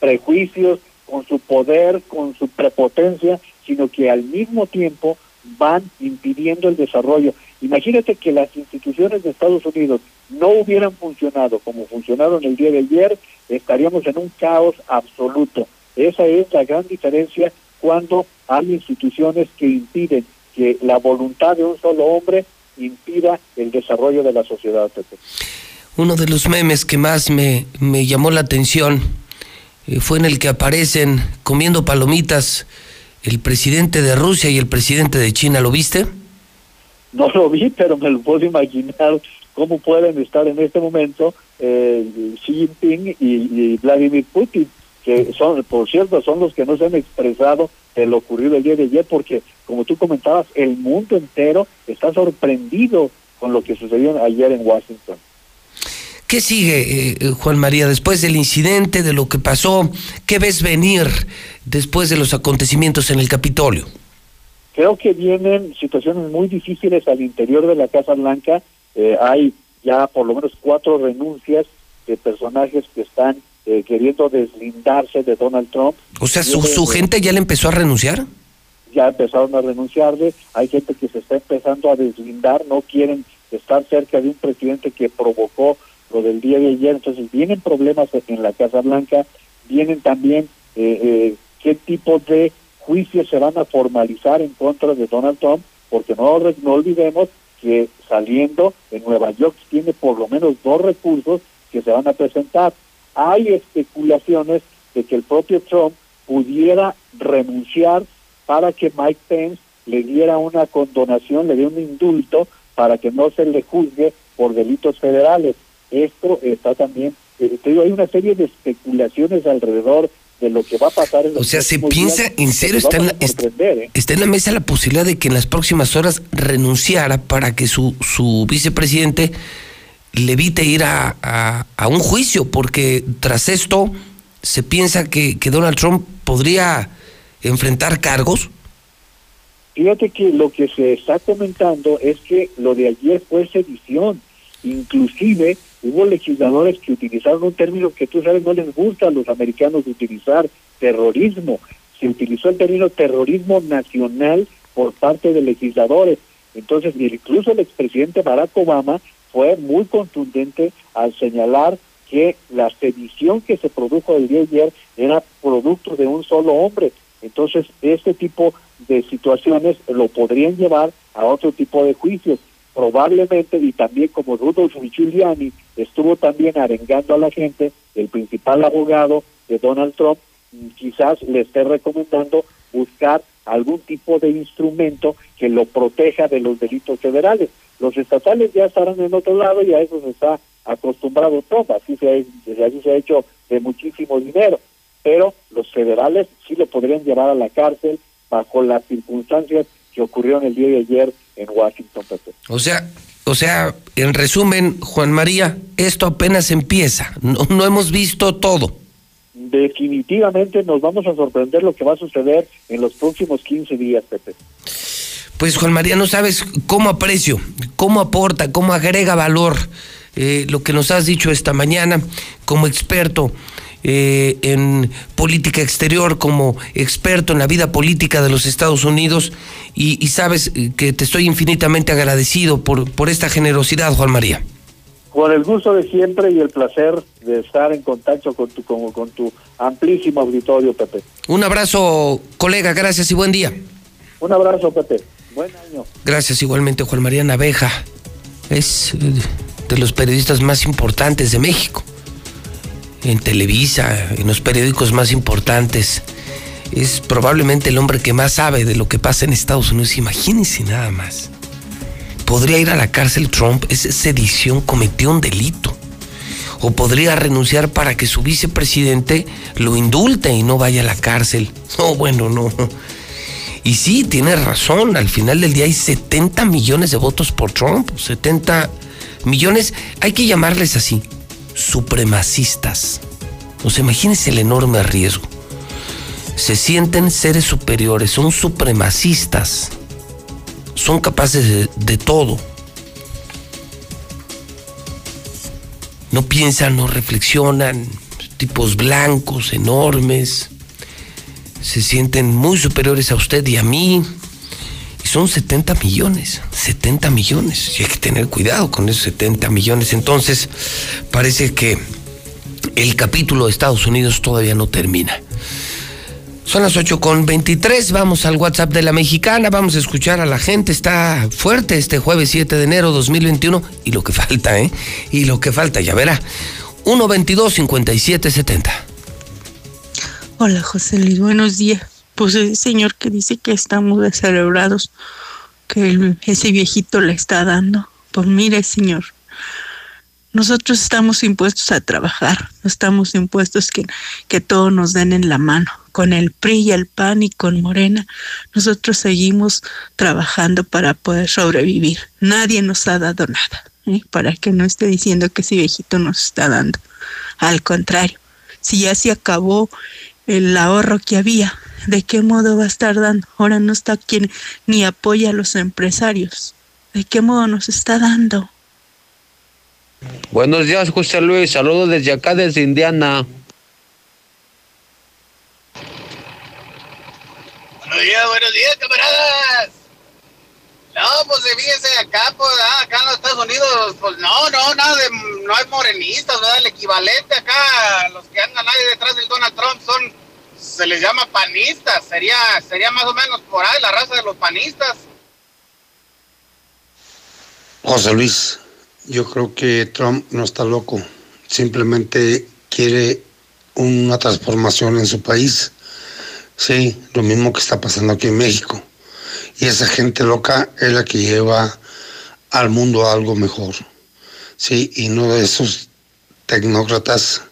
prejuicios, con su poder, con su prepotencia, sino que al mismo tiempo van impidiendo el desarrollo. Imagínate que las instituciones de Estados Unidos no hubieran funcionado como funcionaron el día de ayer, estaríamos en un caos absoluto. Esa es la gran diferencia cuando hay instituciones que impiden que la voluntad de un solo hombre impida el desarrollo de la sociedad. Uno de los memes que más me, me llamó la atención fue en el que aparecen comiendo palomitas el presidente de Rusia y el presidente de China. ¿Lo viste? No lo vi, pero me lo puedo imaginar cómo pueden estar en este momento eh, Xi Jinping y, Vladimir Putin, que son, por cierto, son los que no se han expresado de lo ocurrido el día de ayer, porque, como tú comentabas, el mundo entero está sorprendido con lo que sucedió ayer en Washington. ¿Qué sigue, eh, Juan María, después del incidente, de lo que pasó? ¿Qué ves venir después de los acontecimientos en el Capitolio? Creo que vienen situaciones muy difíciles al interior de la Casa Blanca. Eh, hay ya por lo menos cuatro renuncias de personajes que están eh, queriendo deslindarse de Donald Trump. O sea, ¿su, su gente ya le empezó a renunciar? Ya empezaron a renunciarle. Hay gente que se está empezando a deslindar, no quieren estar cerca de un presidente que provocó lo del día de ayer. Entonces vienen problemas en la Casa Blanca, vienen también eh, eh, qué tipo de juicios se van a formalizar en contra de Donald Trump, porque no, no olvidemos que saliendo en Nueva York tiene por lo menos dos recursos que se van a presentar. Hay especulaciones de que el propio Trump pudiera renunciar para que Mike Pence le diera una condonación, le diera un indulto para que no se le juzgue por delitos federales. Esto está también, eh, te digo, hay una serie de especulaciones alrededor de lo que va a pasar en O sea, se piensa, en serio, está en, la, ¿eh? está en la mesa la posibilidad de que en las próximas horas renunciara para que su, su vicepresidente le evite ir a, a, un juicio, porque tras esto se piensa que, que Donald Trump podría enfrentar cargos. Fíjate que lo que se está comentando es que lo de ayer fue sedición. Inclusive hubo legisladores que utilizaron un término que tú sabes no les gusta a los americanos utilizar, terrorismo. Se utilizó el término terrorismo nacional por parte de legisladores. Entonces, incluso el expresidente Barack Obama fue muy contundente al señalar que la sedición que se produjo el día de ayer era producto de un solo hombre. Entonces, este tipo de situaciones lo podrían llevar a otro tipo de juicios probablemente, y también como Rudolf Giuliani estuvo también arengando a la gente, el principal abogado de Donald Trump, quizás le esté recomendando buscar algún tipo de instrumento que lo proteja de los delitos federales. Los estatales ya estarán en otro lado y a eso se está acostumbrado Trump, así se así se ha hecho de muchísimo dinero, pero los federales sí lo podrían llevar a la cárcel bajo las circunstancias que ocurrieron el día de ayer en Washington. O sea, o sea, en resumen, Juan María, esto apenas empieza, no, no hemos visto todo. Definitivamente nos vamos a sorprender lo que va a suceder en los próximos 15 días, Pepe. Pues Juan María, no sabes cómo aprecio, cómo aporta, cómo agrega valor eh, lo que nos has dicho esta mañana como experto eh, en política exterior, como experto en la vida política de los Estados Unidos y, sabes que te estoy infinitamente agradecido por, por esta generosidad, Juan María. Con el gusto de siempre y el placer de estar en contacto con tu, con, con tu amplísimo auditorio, Pepe. Un abrazo, colega, gracias y buen día. Un abrazo, Pepe. Buen año. Gracias igualmente, Juan María Naveja. Es eh, de los periodistas más importantes de México en Televisa, en los periódicos más importantes. Es probablemente el hombre que más sabe de lo que pasa en Estados Unidos. Imagínense nada más. Podría ir a la cárcel Trump, esa sedición cometió un delito. O podría renunciar para que su vicepresidente lo indulte y no vaya a la cárcel. No, bueno, no. Y sí, tiene razón, al final del día hay 70 millones de votos por Trump, 70 millones, hay que llamarles así, supremacistas. O sea, imagínense el enorme riesgo. Se sienten seres superiores, son supremacistas. Son capaces de, todo. No piensan, no reflexionan. Tipos blancos, enormes. Se sienten muy superiores a usted y a mí. Son 70 millones. 70 millones. Y hay que tener cuidado con esos 70 millones. Entonces, parece que el capítulo de Estados Unidos todavía no termina. Son las 8 con 23, vamos al WhatsApp de la mexicana, vamos a escuchar a la gente, está fuerte este jueves 7 de enero 2021 y lo que falta, ¿eh? Y lo que falta, ya verá. 122-5770. Hola José Luis, buenos días. Pues el señor que dice que estamos descerebrados, que ese viejito le está dando. Pues mire señor, nosotros estamos impuestos a trabajar, no estamos impuestos que, que todo nos den en la mano. Con el PRI y el PAN y con Morena, nosotros seguimos trabajando para poder sobrevivir. Nadie nos ha dado nada, ¿eh? para que no esté diciendo que ese viejito nos está dando. Al contrario, si ya se acabó el ahorro que había, ¿de qué modo va a estar dando? Ahora no está quien ni apoya a los empresarios. ¿De qué modo nos está dando? Buenos días, José Luis. Saludos desde acá, desde Indiana. Buenos días, buenos días, camaradas. No, pues fíjese, acá, pues, ah, acá en los Estados Unidos, pues no, no, nada de, no hay morenistas, ¿verdad? El equivalente acá, los que andan ahí detrás del Donald Trump son, se les llama panistas, sería, sería más o menos por ahí la raza de los panistas. José Luis, yo creo que Trump no está loco, simplemente quiere una transformación en su país. Sí, lo mismo que está pasando aquí en México. Y esa gente loca es la que lleva al mundo a algo mejor. Sí, y no de esos tecnócratas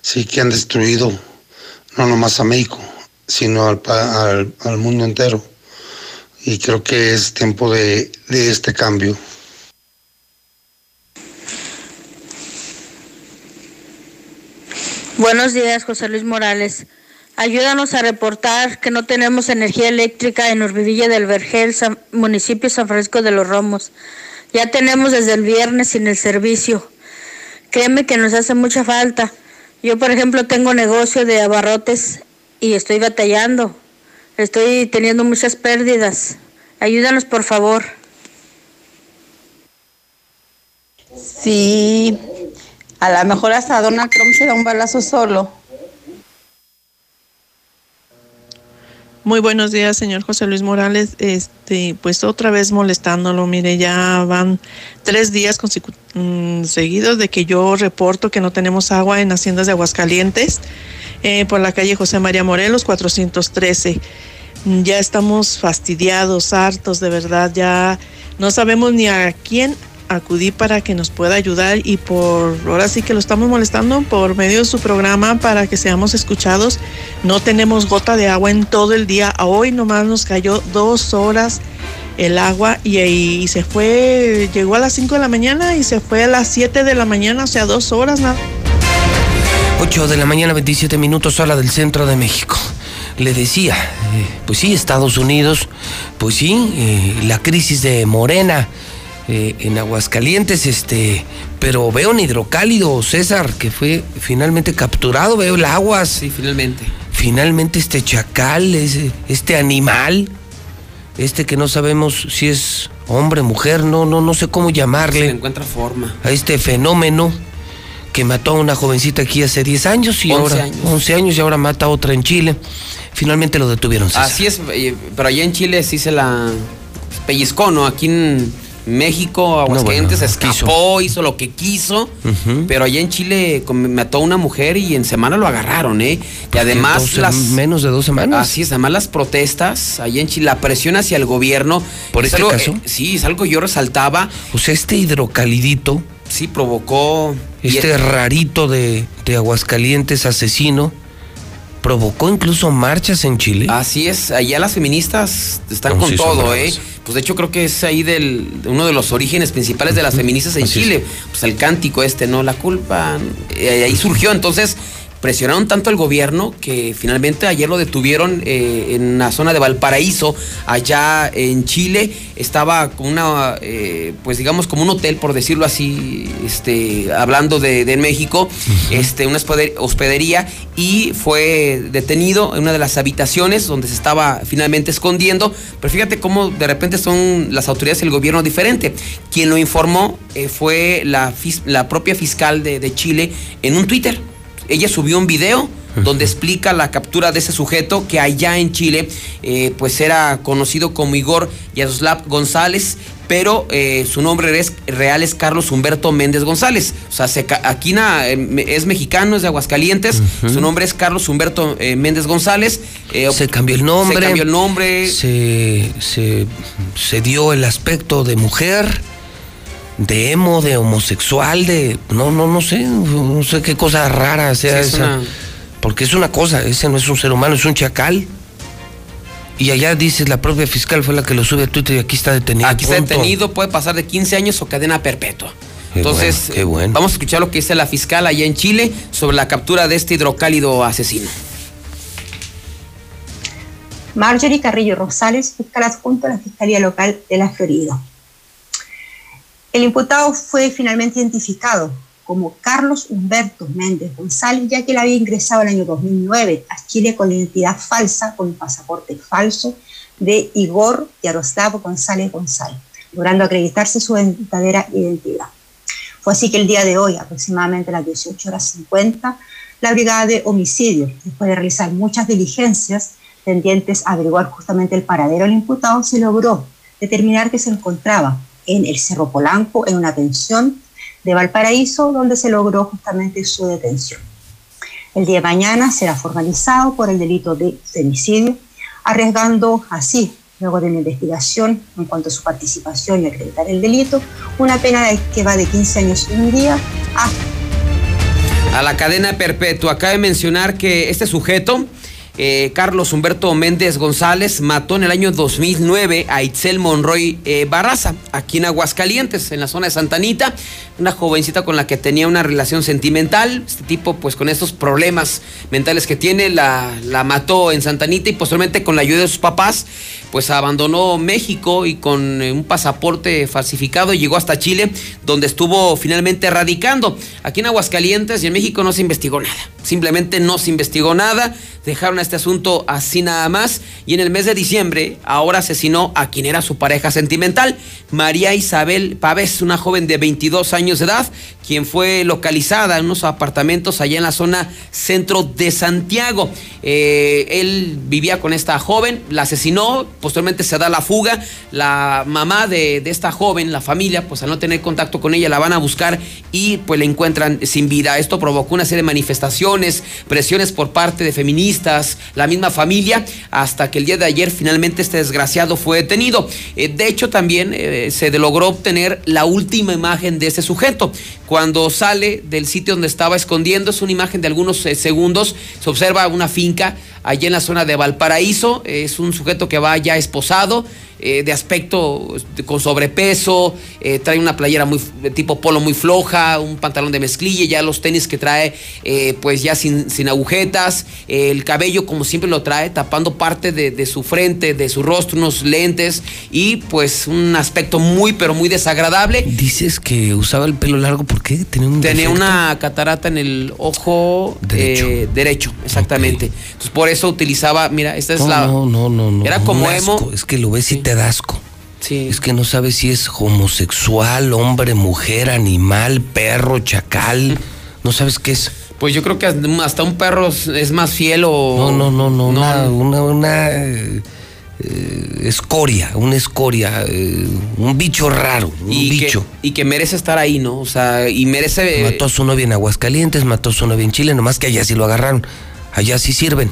sí que han destruido no nomás a México, sino al, al, al mundo entero. Y creo que es tiempo de, de este cambio. Buenos días, José Luis Morales. Ayúdanos a reportar que no tenemos energía eléctrica en Urbivilla del Vergel, San, municipio San Francisco de los Romos. Ya tenemos desde el viernes sin el servicio. Créeme que nos hace mucha falta. Yo, por ejemplo, tengo negocio de abarrotes y estoy batallando. Estoy teniendo muchas pérdidas. Ayúdanos, por favor. Sí, a lo mejor hasta Donald Trump se da un balazo solo. Muy buenos días, señor José Luis Morales. Este, pues otra vez molestándolo. Mire, ya van tres días mm, seguidos de que yo reporto que no tenemos agua en haciendas de Aguascalientes eh, por la calle José María Morelos 413. Ya estamos fastidiados, hartos, de verdad. Ya no sabemos ni a quién acudí para que nos pueda ayudar y por ahora sí que lo estamos molestando por medio de su programa para que seamos escuchados. No tenemos gota de agua en todo el día. Hoy nomás nos cayó dos horas el agua y, y se fue, llegó a las 5 de la mañana y se fue a las 7 de la mañana, o sea, dos horas nada. 8 de la mañana, 27 minutos, hora del centro de México. Le decía, eh, pues sí, Estados Unidos, pues sí, eh, la crisis de Morena eh, en Aguascalientes, este, pero veo un hidrocálido, César, que fue finalmente capturado, veo el agua. Sí, finalmente. Finalmente este chacal, este animal, este que no sabemos si es hombre, mujer, no, no, no sé cómo llamarle. Se encuentra forma. A este fenómeno que mató a una jovencita aquí hace 10 años y ahora años. 11 años y ahora mata a otra en Chile. Finalmente lo detuvieron. César. Así es, eh, pero allá en Chile sí se la pellizcó, ¿no? Aquí en México, Aguascalientes, no, bueno, escapó, hizo lo que quiso, uh -huh. pero allá en Chile mató a una mujer y en semana lo agarraron, ¿eh? Y además las... Menos de dos semanas. Así es, además las protestas allá en Chile, la presión hacia el gobierno. ¿Por este algo, caso? Eh, sí, es algo que yo resaltaba. O sea, este hidrocalidito... Sí, provocó... Este rarito de, de Aguascalientes asesino provocó incluso marchas en Chile. Así es, allá las feministas están con todo, ¿eh? Pues de hecho creo que es ahí del uno de los orígenes principales de las feministas en Así Chile. es. Pues el cántico este, ¿no? La culpa. Eh, ahí surgió. Entonces, presionaron tanto al gobierno que finalmente ayer lo detuvieron eh, en la zona de Valparaíso, allá en Chile. Estaba como una, eh, pues digamos como un hotel, por decirlo así, este, hablando de, de México, este, una hospedería, y fue detenido en una de las habitaciones donde se estaba finalmente escondiendo. Pero fíjate cómo de repente son las autoridades del gobierno diferente. Quien lo informó eh, fue la, la propia fiscal de, de Chile en un Twitter ella subió un video donde explica la captura de ese sujeto que allá en Chile eh, pues era conocido como Igor Yaroslav González pero eh, su nombre es, real es Carlos Humberto Méndez González. O sea, se, aquí na, es mexicano, es de Aguascalientes. Uh -huh. Su nombre es Carlos Humberto eh, Méndez González. Se cambió el nombre. Se cambió el nombre. Se, se, se dio el aspecto de mujer de emo, de homosexual, de no, no, no sé, no sé qué cosa rara sea sí, esa. Una... Porque es una cosa, ese no es un ser humano, es un chacal. Y allá dices, la propia fiscal fue la que lo sube a Twitter y aquí está detenido. Aquí está detenido, puede pasar de 15 años o cadena perpetua. Entonces, bueno, qué bueno. vamos a escuchar lo que dice la fiscal allá en Chile sobre la captura de este hidrocálido asesino. Marjorie Carrillo Rosales, fiscal adjunto a la Fiscalía Local de la Florida. El imputado fue finalmente identificado como Carlos Humberto Méndez González, ya que él había ingresado el año 2009 a Chile con la identidad falsa, con un pasaporte falso de Igor Yaroslav González González, logrando acreditarse su verdadera identidad. Fue así que el día de hoy, aproximadamente a las 18 horas 50, la Brigada de Homicidio, después de realizar muchas diligencias tendientes a averiguar justamente el paradero del imputado, se logró determinar que se encontraba en el Cerro Polanco, en una pensión de Valparaíso, donde se logró justamente su detención. El día de mañana será formalizado por el delito de femicidio, arriesgando así, luego de una investigación en cuanto a su participación y acreditar el delito, una pena que va de 15 años y un día a A la cadena perpetua. Cabe mencionar que este sujeto eh, Carlos Humberto Méndez González mató en el año 2009 a Itzel Monroy eh, Barraza, aquí en Aguascalientes, en la zona de Santanita, una jovencita con la que tenía una relación sentimental. Este tipo, pues con estos problemas mentales que tiene, la, la mató en Santanita y posteriormente con la ayuda de sus papás, pues abandonó México y con eh, un pasaporte falsificado llegó hasta Chile, donde estuvo finalmente radicando. Aquí en Aguascalientes y en México no se investigó nada, simplemente no se investigó nada, dejaron este asunto así nada más y en el mes de diciembre ahora asesinó a quien era su pareja sentimental, María Isabel Pávez, una joven de 22 años de edad, quien fue localizada en unos apartamentos allá en la zona centro de Santiago. Eh, él vivía con esta joven, la asesinó, posteriormente se da la fuga, la mamá de, de esta joven, la familia, pues al no tener contacto con ella la van a buscar y pues la encuentran sin vida. Esto provocó una serie de manifestaciones, presiones por parte de feministas, la misma familia, hasta que el día de ayer finalmente este desgraciado fue detenido. Eh, de hecho, también eh, se logró obtener la última imagen de ese sujeto sujeto. Cuando sale del sitio donde estaba escondiendo, es una imagen de algunos eh, segundos, se observa una finca allí en la zona de Valparaíso, es un sujeto que va ya esposado, eh, de aspecto este, con sobrepeso, eh, trae una playera muy tipo polo muy floja, un pantalón de mezclilla, ya los tenis que trae pues ya sin, sin agujetas, el cabello como siempre lo trae, tapando parte de, de su frente, de su rostro, unos lentes y pues un aspecto muy pero muy desagradable. Dices que usaba el pelo largo, ¿por qué? Tenía un Tenía defecto? una catarata en el ojo Derecho. eh, derecho, exactamente. Entonces por eso utilizaba, mira, esta es no, la... no, no, no, no. Era como emo. Es que lo ves y te da asco. Sí. Es que no sabes si es homosexual, hombre, mujer, animal, perro, chacal. No sabes qué es. Pues yo creo que hasta un perro es- más fiel o... No, no, no, no. Una, una, una, eh, eh, escoria, una escoria, eh, un bicho raro, un y bicho. Que, y que merece estar ahí, ¿no? O sea, y merece... Mató a su novia en Aguascalientes, mató a su novia en Chile, nomás que allá sí lo agarraron. Allá sí sirven.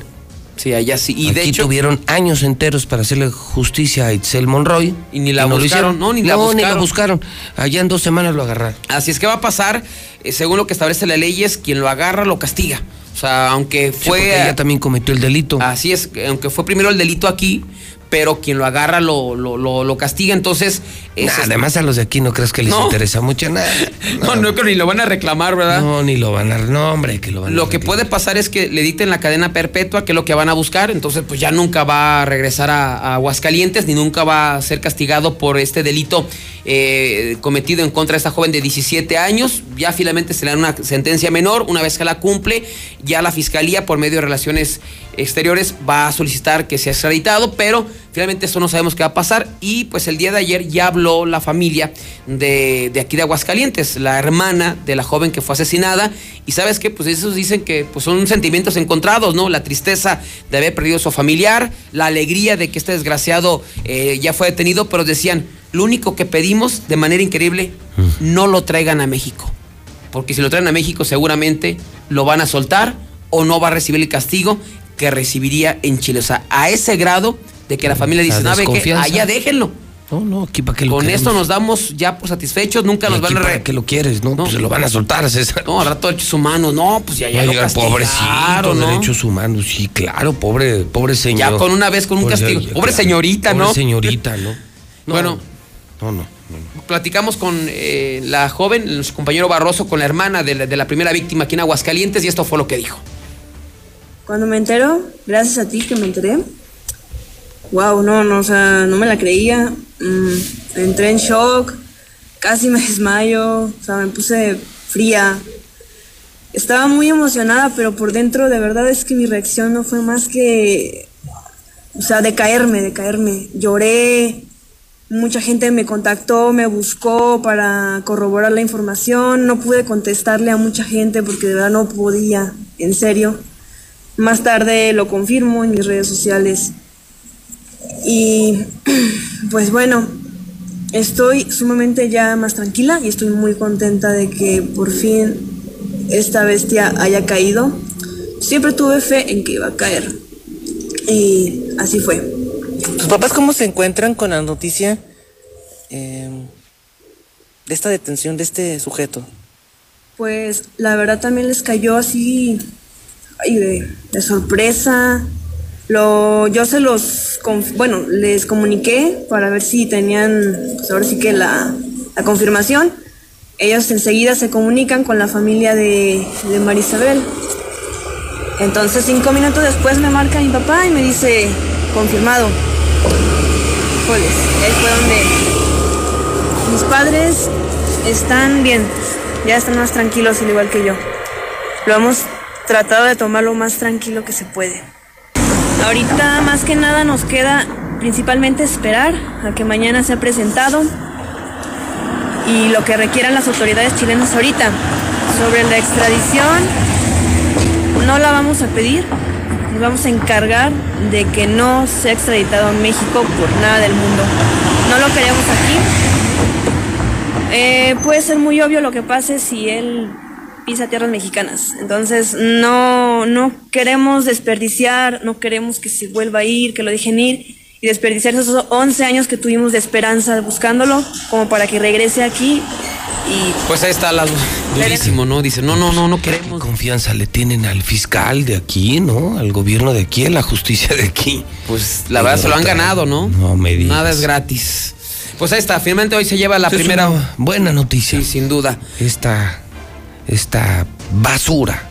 Sí, allá sí. Y Aquí de hecho... tuvieron años enteros para hacerle justicia a Itzel Monroy. Y ni la lo buscaron, no, ni la No, ni la buscaron. buscaron. Allá en dos semanas lo agarraron. Así es que va a pasar, eh, según lo que establece la ley, es quien lo agarra lo castiga. O sea, aunque Sí, fue... porque ella también cometió el delito. Así es, aunque fue primero el delito aquí, pero quien lo agarra lo, lo, lo, lo castiga. Entonces... es- Nah, además a los de aquí no crees que les No. interesa mucho nada. no, no, creo ni lo van a reclamar, ¿verdad? No, ni lo van a. No, hombre, que lo van a. Lo que puede pasar es que le dicten la cadena perpetua, que es lo que van a buscar, entonces pues ya nunca va a regresar a, a Aguascalientes, ni nunca va a ser castigado por este delito eh, cometido en contra de esta joven de 17 años. Ya finalmente se le da una sentencia menor, una vez que la cumple, ya la fiscalía por medio de relaciones exteriores va a solicitar que sea extraditado, pero finalmente eso no sabemos qué va a pasar. Y pues el día de ayer ya habló la familia de, de aquí de Aguascalientes, la hermana de la joven que fue asesinada. Y sabes qué, pues esos dicen que pues son sentimientos encontrados, ¿no? La tristeza de haber perdido a su familiar, la alegría de que este desgraciado eh, ya fue detenido, pero decían, lo único que pedimos de manera increíble, no lo traigan a México, porque si lo traen a México seguramente lo van a soltar o no va a recibir el castigo que recibiría en Chile. O sea, a ese grado de que la familia dice, La ¿sabe qué? desconfianza. Allá déjenlo. No, no, aquí para qué lo Con queremos? esto nos damos ya por satisfechos, nunca ¿Y nos van a... re- qué lo quieres? No, pues se lo van a soltar, César. No, al rato derechos humanos, no, pues ya, ya lo Oiga, castigaron, pobrecito, ¿no? derechos humanos, sí, claro, pobre, pobre señor. Ya con una vez con un Pobre- castigo. Pobre señorita, pobre ¿no? señorita, ¿no? No, Bueno, No, no. platicamos con eh, la joven, nuestro compañero Barroso, con la hermana de la, de la primera víctima aquí en Aguascalientes y esto fue lo que dijo. Cuando me entero, gracias a ti que me enteré, wow, no, no, o sea, no me la creía. Mm, entré en shock, casi me desmayo, o sea, me puse fría. Estaba muy emocionada, pero por dentro de verdad es que mi reacción no fue más que, o sea, de caerme, de caerme. Lloré, mucha gente me contactó, me buscó para corroborar la información. No pude contestarle a mucha gente porque de verdad no podía, en serio. Más tarde lo confirmo en mis redes sociales. Y pues bueno, estoy sumamente ya más tranquila y estoy muy contenta de que por fin esta bestia haya caído. Siempre tuve fe en que iba a caer. Y así fue. ¿Tus papás cómo se encuentran con la noticia eh, de esta detención de este sujeto? Pues la verdad también les cayó así ay, de, de sorpresa. Lo, yo se los, bueno, les comuniqué para ver si tenían, pues ahora sí que la, la confirmación. Ellos enseguida se comunican con la familia de, de Marisabel. Entonces cinco minutos después me marca mi papá y me dice, confirmado. Híjoles, ahí fue donde mis padres están bien, ya están más tranquilos al igual que yo. Lo hemos tratado de tomar lo más tranquilo que se puede. Ahorita más que nada nos queda principalmente esperar a que mañana sea presentado y lo que requieran las autoridades chilenas ahorita. Sobre la extradición, no la vamos a pedir, nos vamos a encargar de que no sea extraditado a México por nada del mundo. No lo queremos aquí. Eh, puede ser muy obvio lo que pase si él pisa tierras mexicanas. Entonces, no, no queremos desperdiciar, no queremos que se vuelva a ir, que lo dejen ir y desperdiciar esos 11 años que tuvimos de esperanza buscándolo, como para que regrese aquí y Pues ahí está la durísimo, ¿no? Dice, no, no, no, no queremos. Confianza le tienen al fiscal de aquí, ¿no? Al gobierno de aquí, a la justicia de aquí. Pues la verdad se lo han ganado, ¿no? No me digas. Nada es gratis. Pues ahí está, finalmente hoy se lleva la Eso es primera. una buena noticia. Sí, sin duda. Esta, esta basura,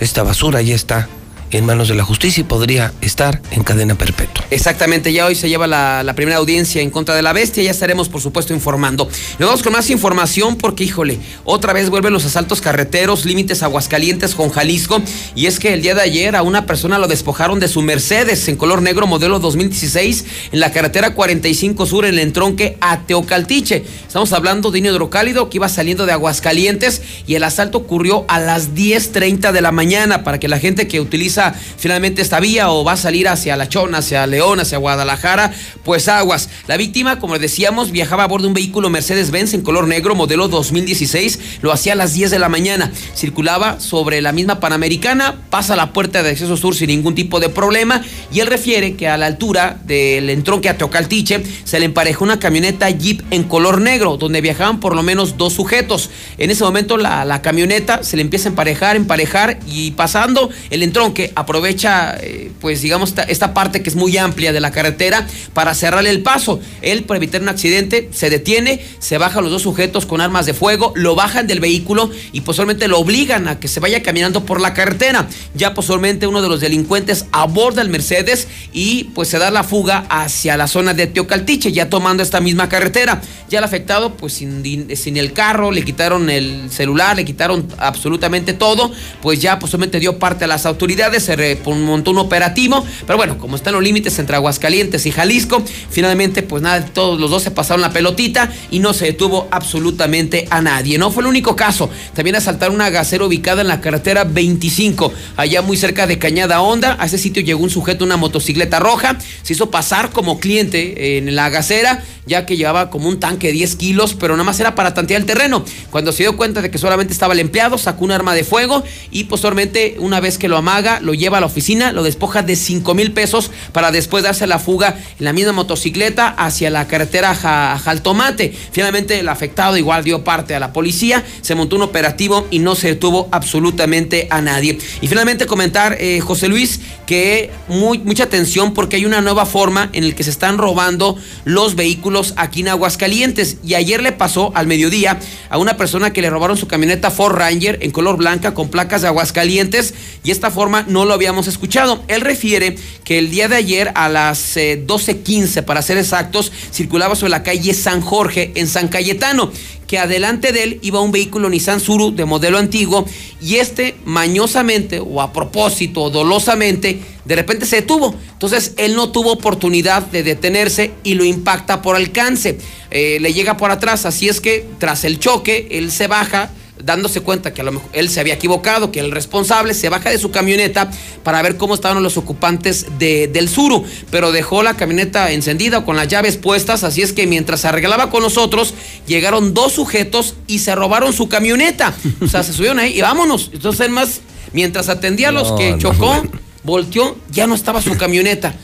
esta basura ya está en manos de la justicia y podría estar en cadena perpetua. Exactamente, ya hoy se lleva la, primera audiencia en contra de la bestia, ya estaremos por supuesto informando. Nos vamos con más información porque, híjole, otra vez vuelven los asaltos carreteros, límites Aguascalientes con Jalisco, y es que el día de ayer a una persona lo despojaron de su Mercedes en color negro modelo 2016 en la carretera 45 Sur en el entronque a Teocaltiche. Estamos hablando de un hidrocálido que iba saliendo de Aguascalientes y el asalto ocurrió a las 10.30 de la mañana para que la gente que utiliza finalmente esta vía o va a salir hacia La Chona, hacia León, hacia Guadalajara, pues aguas. La víctima, como decíamos, viajaba a bordo de un vehículo Mercedes-Benz en color negro, modelo 2016. Lo hacía a las 10 de la mañana. Circulaba sobre la misma Panamericana, pasa la puerta de acceso sur sin ningún tipo de problema. Y él refiere que a la altura del entronque a Teocaltiche se le emparejó una camioneta Jeep en color negro, donde viajaban por lo menos dos sujetos. En ese momento la, la camioneta se le empieza a emparejar, emparejar y pasando el entronque aprovecha, eh, pues digamos, esta, parte que es muy amplia de la carretera para cerrarle el paso. Él, para evitar un accidente, se detiene, se bajan los dos sujetos con armas de fuego, lo bajan del vehículo y posiblemente lo obligan a que se vaya caminando por la carretera. Ya posiblemente uno de los delincuentes aborda el Mercedes y pues se da la fuga hacia la zona de Teocaltiche, ya tomando esta misma carretera. Ya el afectado, pues sin, sin el carro, le quitaron el celular, le quitaron absolutamente todo, pues ya posiblemente dio parte a las autoridades, se montó un operativo, pero bueno, como están los límites entre Aguascalientes y Jalisco, finalmente pues nada, todos los dos se pasaron la pelotita y no se detuvo absolutamente a nadie. No fue el único caso, también asaltaron una gasera ubicada en la carretera 25, allá muy cerca de Cañada Honda, a ese sitio llegó un sujeto, una motocicleta roja, se hizo pasar como cliente en la gasera, ya que llevaba como un tanque de 10 kilos, pero nada más era para tantear el terreno. Cuando se dio cuenta de que solamente estaba el empleado, sacó un arma de fuego y posteriormente, una vez que lo amaga, lo lo lleva a la oficina, lo despoja de 5 mil pesos para después darse la fuga en la misma motocicleta hacia la carretera Ja- Jaltomate. Finalmente el afectado igual dio parte a la policía, se montó un operativo y no se detuvo absolutamente a nadie. Y finalmente comentar, eh, José Luis, que mucha atención porque hay una nueva forma en la que se están robando los vehículos aquí en Aguascalientes. Y ayer le pasó al mediodía a una persona que le robaron su camioneta Ford Ranger en color blanca con placas de Aguascalientes y esta forma no lo habíamos escuchado. Él refiere que el día de ayer a las eh, 12.15 para ser exactos circulaba sobre la calle San Jorge en San Cayetano que adelante de él iba un vehículo Nissan Suru de modelo antiguo y este mañosamente o a propósito o dolosamente de repente se detuvo. Entonces él no tuvo oportunidad de detenerse y lo impacta por alcance. Eh, le llega por atrás, así es que tras el choque él se baja dándose cuenta que a lo mejor él se había equivocado, que el responsable se baja de su camioneta para ver cómo estaban los ocupantes de- del Suru, pero dejó la camioneta encendida con las llaves puestas, así es que mientras se arreglaba con nosotros, llegaron dos sujetos y se robaron su camioneta. O sea, se subieron ahí y vámonos. Entonces, más, mientras atendía a los No, que no, chocó, bueno. volteó, ya no estaba su camioneta.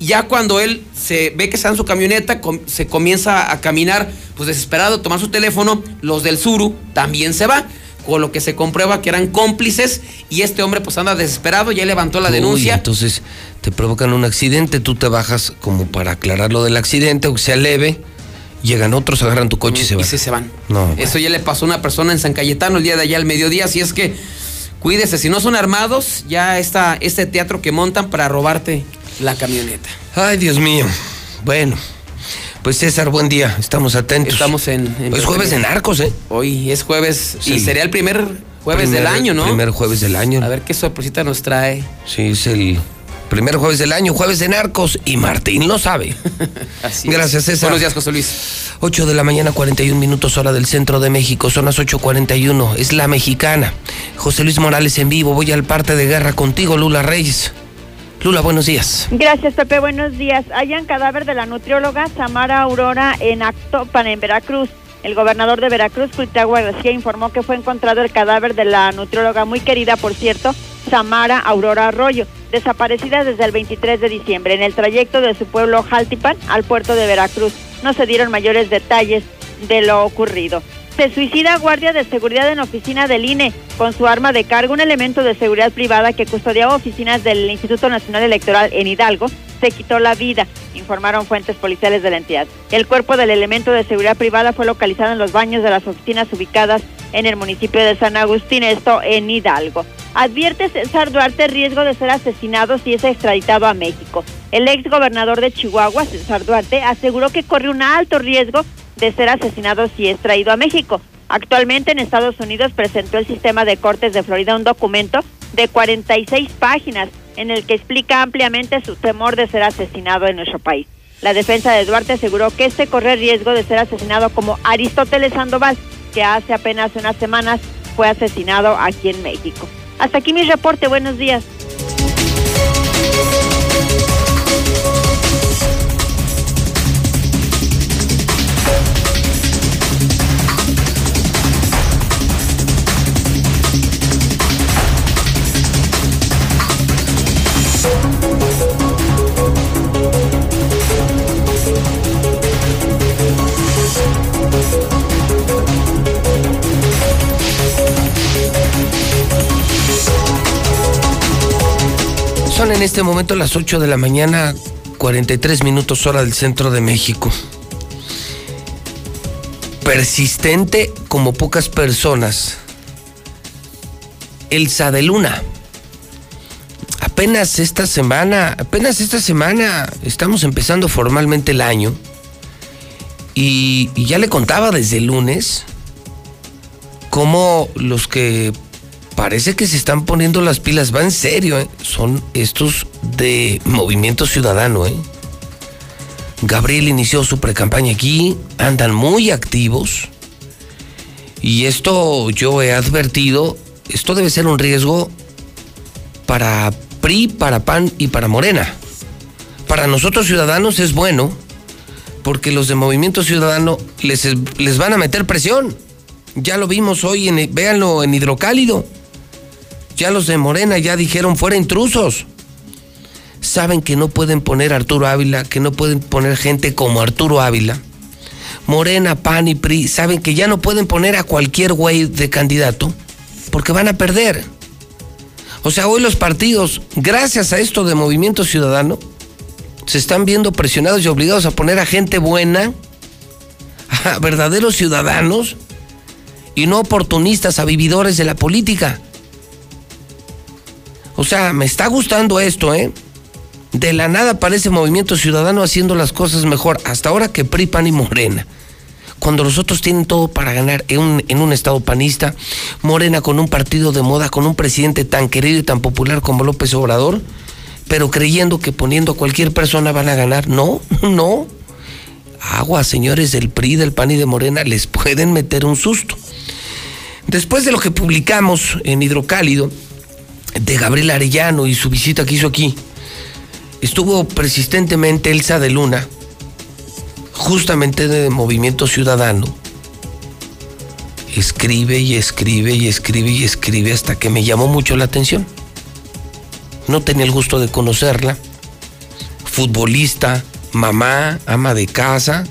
Ya cuando él se ve que está en su camioneta, com- se comienza a caminar, pues desesperado, tomar su teléfono, los del Suru también se va. Con lo que se comprueba que eran cómplices y este hombre pues anda desesperado, ya levantó la Uy, denuncia. entonces te provocan un accidente, tú te bajas como para aclarar lo del accidente, aunque sea leve. Llegan otros, agarran tu coche y se van. sí se van. No, Eso ya le pasó a una persona en San Cayetano el día de allá al mediodía, así es que cuídese, si no son armados, ya está este teatro que montan para robarte la camioneta. Ay, Dios mío. Bueno, pues César, buen día. Estamos atentos. Estamos en... en- Es jueves de narcos, ¿eh? Hoy es jueves y sería el primer jueves Primer- del año, ¿no? Primer jueves del año. A ver qué sorpresita nos trae. Sí, es el primer jueves del año, jueves de narcos, y Martín lo sabe. Así es. Gracias, César. Buenos días, José Luis. 8 de la mañana, 41 minutos, hora del centro de México. Son las 8.41. Es la mexicana. José Luis Morales en vivo. Voy al parte de guerra contigo, Lula Reyes. Lula, buenos días. Gracias, Pepe. Buenos días. Hallan cadáver de la nutrióloga Samara Aurora en Actopan, en Veracruz. El gobernador de Veracruz, Cuitlagua García, informó que fue encontrado el cadáver de la nutrióloga, muy querida, por cierto, Samara Aurora Arroyo, desaparecida desde el 23 de diciembre en el trayecto de su pueblo Jaltipan al puerto de Veracruz. No se dieron mayores detalles de lo ocurrido. Se suicida guardia de seguridad en oficina del INE. Con su arma de cargo, un elemento de seguridad privada que custodiaba oficinas del Instituto Nacional Electoral en Hidalgo se quitó la vida, informaron fuentes policiales de la entidad. El cuerpo del elemento de seguridad privada fue localizado en los baños de las oficinas ubicadas en el municipio de San Agustín, esto en Hidalgo. Advierte César Duarte riesgo de ser asesinado si es extraditado a México. El ex gobernador de Chihuahua, César Duarte, aseguró que corre un alto riesgo de ser asesinado si es traído a México. Actualmente en Estados Unidos presentó el sistema de cortes de Florida un documento de 46 páginas en el que explica ampliamente su temor de ser asesinado en nuestro país. La defensa de Duarte aseguró que este corre riesgo de ser asesinado como Aristóteles Sandoval, que hace apenas unas semanas fue asesinado aquí en México. Hasta aquí mi reporte, buenos días. En este momento las 8 de la mañana, 43 minutos hora del centro de México. Persistente como pocas personas. Elsa de Luna. Apenas esta semana, apenas esta semana estamos empezando formalmente el año. Y, y ya le contaba desde el lunes cómo los que parece que se están poniendo las pilas, va en serio, ¿eh? son estos de Movimiento Ciudadano. ¿eh? Gabriel inició su precampaña aquí, andan muy activos. Y esto yo he advertido, esto debe ser un riesgo para PRI, para PAN y para Morena. Para nosotros ciudadanos es bueno, porque los de Movimiento Ciudadano les, les van a meter presión. Ya lo vimos hoy, en, véanlo en Hidrocálido. Ya los de Morena ya dijeron fuera intrusos. Saben que no pueden poner Arturo Ávila, que no pueden poner gente como Arturo Ávila. Morena, PAN y PRI saben que ya no pueden poner a cualquier güey de candidato porque van a perder. O sea, hoy los partidos, gracias a esto de Movimiento Ciudadano, se están viendo presionados y obligados a poner a gente buena, a verdaderos ciudadanos y no oportunistas, a vividores de la política. O sea, me está gustando esto, ¿eh? De la nada parece Movimiento Ciudadano haciendo las cosas mejor, hasta ahora que PRI, PAN y Morena. Cuando los otros tienen todo para ganar en un, en un estado panista, Morena con un partido de moda, con un presidente tan querido y tan popular como López Obrador, pero creyendo que poniendo a cualquier persona van a ganar. No, no. Agua, señores del PRI, del PAN y de Morena, les pueden meter un susto. Después de lo que publicamos en Hidrocálido, de Gabriel Arellano y su visita que hizo aquí, estuvo persistentemente Elsa de Luna, justamente de Movimiento Ciudadano. Escribe y escribe y escribe y escribe hasta que me llamó mucho la atención. No tenía el gusto de conocerla. Futbolista, mamá, ama de casa,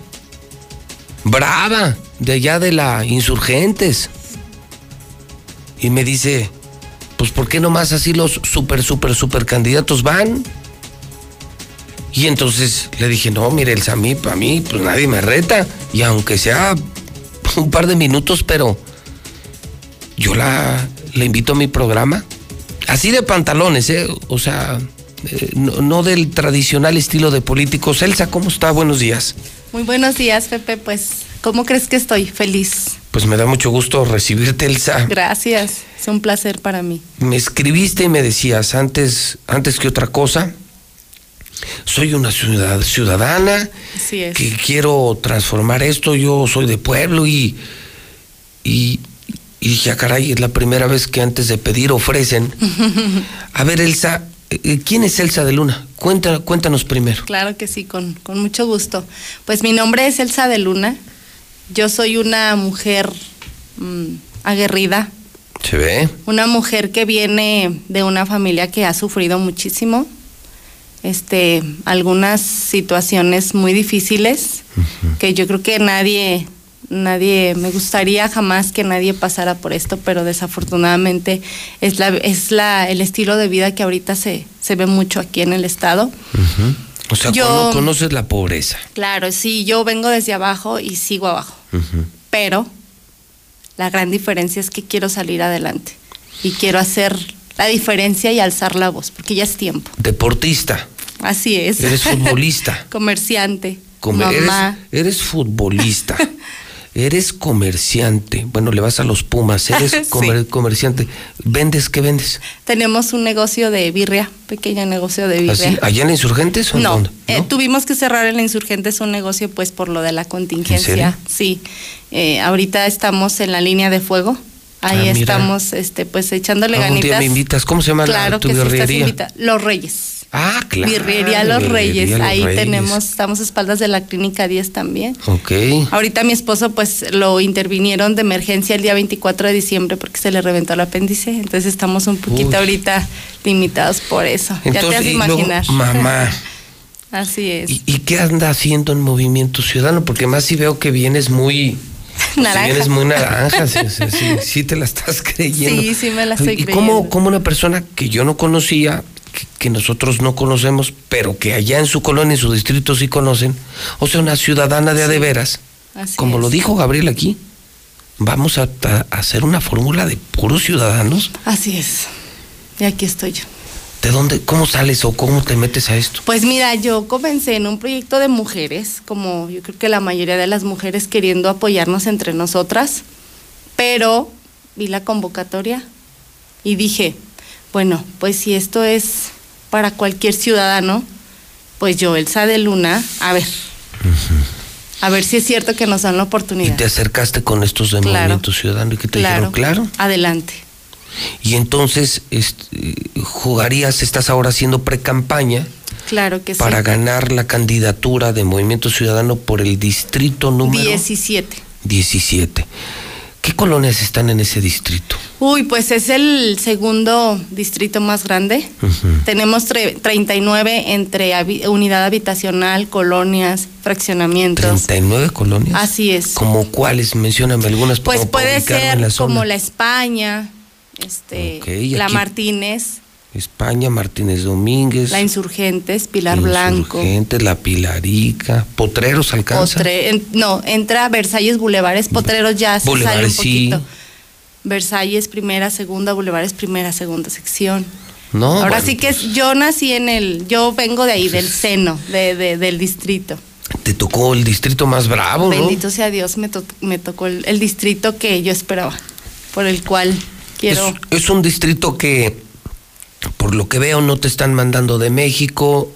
brava, de allá de la Insurgentes. Y me dice, pues ¿por qué nomás así los super, super, super candidatos van? Y entonces le dije, no, mire, el Samí, para mí, pues nadie me reta. Y aunque sea un par de minutos, pero yo la, la invito a mi programa. Así de pantalones, ¿eh? O sea, eh, no, no del tradicional estilo de políticos. Elsa, ¿cómo está? Buenos días. Muy buenos días, Pepe. Pues, ¿cómo crees que estoy? Feliz. Pues me da mucho gusto recibirte, Elsa. Gracias. Es un placer para mí. Me escribiste y me decías, antes, antes que otra cosa, soy una ciudad- ciudadana Así es. que quiero transformar esto, yo soy de pueblo y, y, y dije, "Ah, caray, es la primera vez que antes de pedir ofrecen. A ver, Elsa, eh, ¿quién es Elsa de Luna? Cuenta, cuéntanos primero. Claro que sí, con, con mucho gusto. Pues mi nombre es Elsa de Luna. Yo soy una mujer mm, aguerrida, ¿Se ve? una mujer que viene de una familia que ha sufrido muchísimo, este, algunas situaciones muy difíciles que yo creo que nadie, nadie, me gustaría jamás que nadie pasara por esto, pero desafortunadamente es la, es la, el estilo de vida que ahorita se, se ve mucho aquí en el estado. O sea, Yo- cono- conoces la pobreza. Claro, sí, yo vengo desde abajo y sigo abajo, pero la gran diferencia es que quiero salir adelante y quiero hacer la diferencia y alzar la voz, porque ya es tiempo. Deportista. Así es. Eres futbolista. Comerciante. Eres, mamá. eres futbolista. eres comerciante. Bueno, le vas a los Pumas. Eres Sí. comerciante. ¿Vendes? ¿Qué vendes? Tenemos un negocio de birria, pequeño negocio de birria. ¿Así? ¿Allá en Insurgentes o en No, dónde? eh, tuvimos que cerrar el Insurgentes un negocio pues por lo de la contingencia. Sí, Eh, ahorita estamos en la línea de fuego. Ahí Ah, estamos este pues echándole Algún día ganitas. me invitas. ¿Cómo se llama la- tu que sí, estás birrería? invita- Los Reyes. Ah, claro. Birrería Los Reyes. Birrería Los Ahí Reyes. tenemos, estamos a espaldas de la clínica 10 también. Ok. Ahorita mi esposo pues lo intervinieron de emergencia el día 24 de diciembre porque se le reventó el apéndice, entonces estamos un poquito Uy. ahorita limitados por eso. ya te has y luego, imaginar. mamá. Así es. ¿Y, y qué anda haciendo en Movimiento Ciudadano? Porque más si veo que vienes muy... pues, Naranja. vienes muy naranja, sí, sí, sí, sí te la estás creyendo. Sí, sí me la estoy ¿Y creyendo. cómo, cómo una persona que yo no conocía, que, que nosotros no conocemos, pero que allá en su colonia, en su distrito sí conocen, o sea, una ciudadana de a de veras, Así como lo dijo Gabriel aquí, vamos a, a hacer una fórmula de puros ciudadanos. Así es. Y aquí estoy yo. ¿De dónde, cómo sales o cómo te metes a esto? Pues mira, yo comencé en un proyecto de mujeres, como yo creo que la mayoría de las mujeres queriendo apoyarnos entre nosotras, pero vi la convocatoria y dije, bueno, pues si esto es para cualquier ciudadano, pues yo, Elsa de Luna, a ver, a ver si es cierto que nos dan la Y oportunidad. te acercaste con estos de Claro. Movimiento Ciudadano y que te Claro, dijeron, claro. adelante. Y entonces este, jugarías, estás ahora haciendo pre-campaña Claro que para sí. ganar la candidatura de Movimiento Ciudadano por el distrito número 17. 17. ¿Qué colonias están en ese distrito? Uy, pues es el segundo distrito más grande. Tenemos tre- 39 entre habi- unidad habitacional, colonias, fraccionamientos. 39 colonias. Así es. ¿Como cuáles? Mencióname algunas Pues puede ser la como la España, este, la aquí- Martínez, España, Martínez Domínguez. la Insurgentes, Pilar Blanco. Insurgentes, La Pilarica. Potreros alcanza. Potre- en- no, entra Versalles Bulevares, Potreros ya se sale un Bulevares, sí. poquito. Versalles primera, segunda, Bulevares primera, segunda sección. No, Ahora bueno, pues. sí que es- yo nací en el, yo vengo de ahí, del seno, de, de- del distrito. Te tocó el distrito más bravo, ¿no? Bendito sea Dios, me, to- me tocó el, el distrito que yo esperaba, por el cual quiero... Es un distrito que, por lo que veo, no te están mandando de México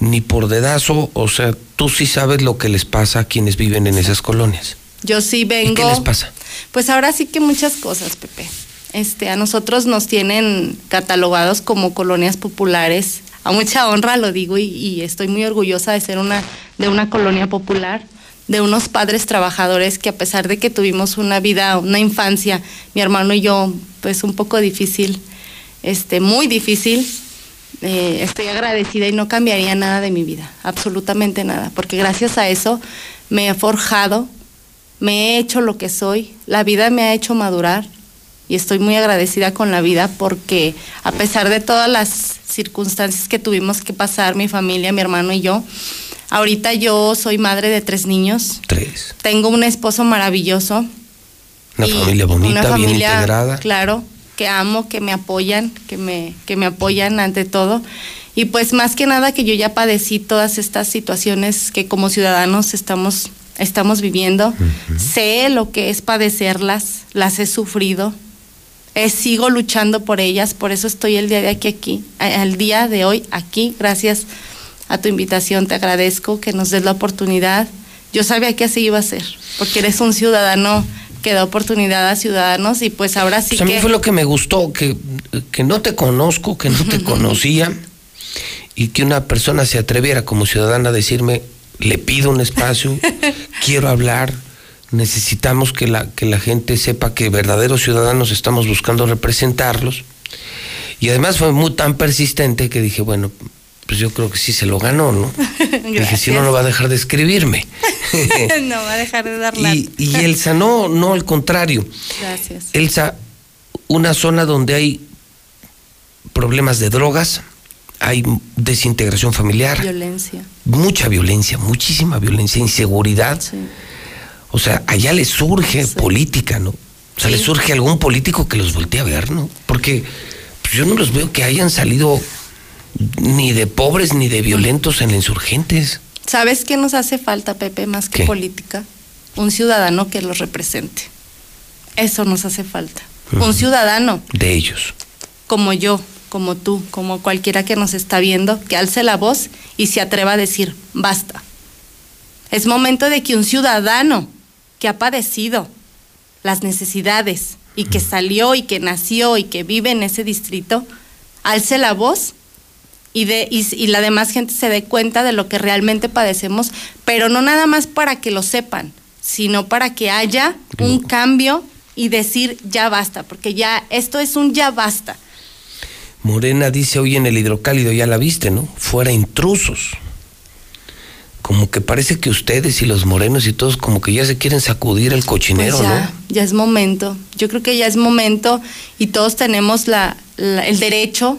ni por dedazo. O sea, tú sí sabes lo que les pasa a quienes viven en esas colonias. Yo sí vengo. ¿Y qué les pasa? Pues ahora sí que muchas cosas, Pepe. Este, a nosotros nos tienen catalogados como colonias populares. A mucha honra lo digo y, y estoy muy orgullosa de ser una de una colonia popular, de unos padres trabajadores que a pesar de que tuvimos una vida, una infancia, mi hermano y yo, pues un poco difícil, este, muy difícil. eh, estoy agradecida y no cambiaría nada de mi vida, absolutamente nada, porque gracias a eso me he forjado, me he hecho lo que soy, la vida me ha hecho madurar y estoy muy agradecida con la vida porque a pesar de todas las circunstancias que tuvimos que pasar, mi familia, mi hermano y yo, ahorita yo soy madre de tres niños, Tres. tengo un esposo maravilloso, Una familia bonita, una bien familia, integrada. Claro, que amo, que me apoyan, que me, que me apoyan ante todo. Y pues más que nada que yo ya padecí todas estas situaciones que como ciudadanos estamos, estamos viviendo. Sé lo que es padecerlas, las he sufrido. Eh, sigo luchando por ellas, por eso estoy el día de aquí, aquí, al día de hoy aquí, gracias a tu invitación, te agradezco que nos des la oportunidad. Yo sabía que así iba a ser, porque eres un ciudadano que da oportunidad a ciudadanos y pues ahora sí Pues a mí que... fue lo que me gustó, que, que no te conozco, que no te conocía, y que una persona se atreviera como ciudadana a decirme, le pido un espacio, quiero hablar, necesitamos que la, que la gente sepa que verdaderos ciudadanos estamos buscando representarlos. Y además fue muy tan persistente que dije, bueno, pues yo creo que sí se lo ganó, ¿no? Dije, si no, no va a dejar de escribirme. no va a dejar de dar y, y Elsa, no, no, al contrario. Gracias. Elsa, una zona donde hay problemas de drogas, hay desintegración familiar, Violencia. mucha violencia, muchísima violencia, inseguridad. O sea, allá le surge política, ¿no? O sea, le Sí. surge algún político que los voltee a ver, ¿no? Porque pues, yo no los veo que hayan salido ni de pobres ni de violentos en insurgentes. ¿Sabes qué nos hace falta, Pepe, más que ¿Qué? política? Un ciudadano que los represente. Eso nos hace falta. Un ciudadano De ellos. como yo, como tú, como cualquiera que nos está viendo, que alce la voz y se atreva a decir, basta. Es momento de que un ciudadano que ha padecido las necesidades y que salió y que nació y que vive en ese distrito, alce la voz y, de, y, y la demás gente se dé cuenta de lo que realmente padecemos, pero no nada más para que lo sepan, sino para que haya un cambio y decir ya basta, porque ya esto es un ya basta. Morena dice hoy en el hidrocálido, ya la viste, ¿no? Fuera intrusos. Como que parece que ustedes y los morenos y todos como que ya se quieren sacudir el cochinero, Pues ya, ¿no? ya es momento. Yo creo que ya es momento y todos tenemos la, la- el derecho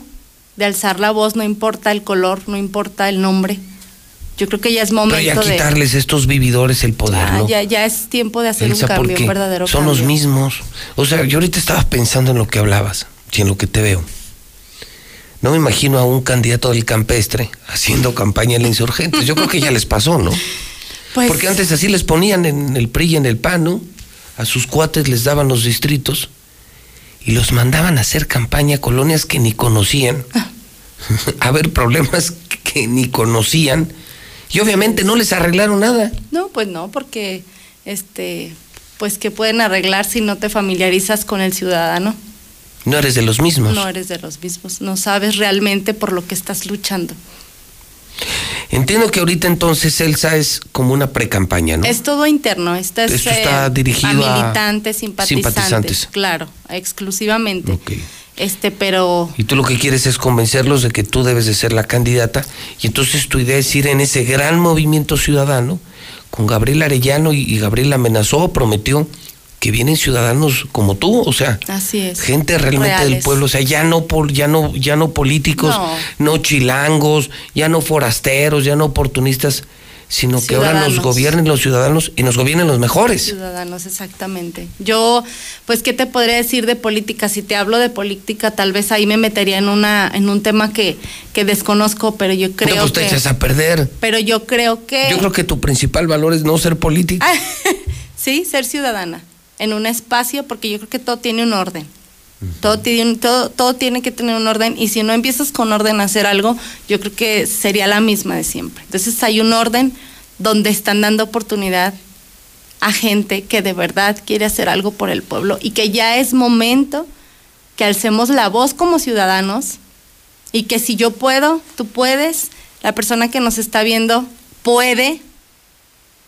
de alzar la voz, no importa el color, no importa el nombre. Yo creo que ya es Pero momento ya de... quitarles a estos vividores el poder, Ah, ¿no? ya, ya es tiempo de hacer Elsa, un cambio, un verdadero son cambio. los mismos. O sea, yo ahorita estaba pensando en lo que hablabas y en lo que te veo. No me imagino a un candidato del campestre haciendo campaña en la insurgentes. Yo creo que ya les pasó, ¿no? Pues Porque antes así les ponían en el PRI y en el PAN, ¿no? A sus cuates les daban los distritos y los mandaban a hacer campaña a colonias que ni conocían, a ver problemas que ni conocían y obviamente no les arreglaron nada. No, pues no, porque este, pues que pueden arreglar si no te familiarizas con el ciudadano. No eres de los mismos. No eres de los mismos, no sabes realmente por lo que estás luchando. Entiendo que ahorita entonces Elsa es como una pre-campaña, ¿no? Es todo interno. Esto, es, Esto está dirigido a militantes, simpatizantes, simpatizantes. Claro, exclusivamente. Este, pero Y tú lo que quieres es convencerlos de que tú debes de ser la candidata. Y entonces tu idea es ir en ese gran movimiento ciudadano con Gabriel Arellano y, y Gabriel amenazó, prometió que vienen ciudadanos como tú, o sea, así es. gente realmente del pueblo, o sea, ya no pol- ya no ya no políticos, No. no, chilangos, ya no forasteros, ya no oportunistas, sino que ahora nos gobiernen los ciudadanos y nos gobiernen los mejores. Ciudadanos, exactamente. Yo, pues, ¿qué te podría decir de política? Si te hablo de política, tal vez ahí me metería en una, en un tema que, que desconozco, pero yo creo no, pues te que. echas a perder. Pero yo creo que. Yo creo que tu principal valor es no ser político. sí, ser ciudadana en un espacio, porque yo creo que todo tiene un orden. Todo tiene, todo, todo tiene que tener un orden y si no empiezas con orden a hacer algo, yo creo que sería la misma de siempre. Entonces hay un orden donde están dando oportunidad a gente que de verdad quiere hacer algo por el pueblo y que ya es momento que alcemos la voz como ciudadanos y que si yo puedo, tú puedes, la persona que nos está viendo puede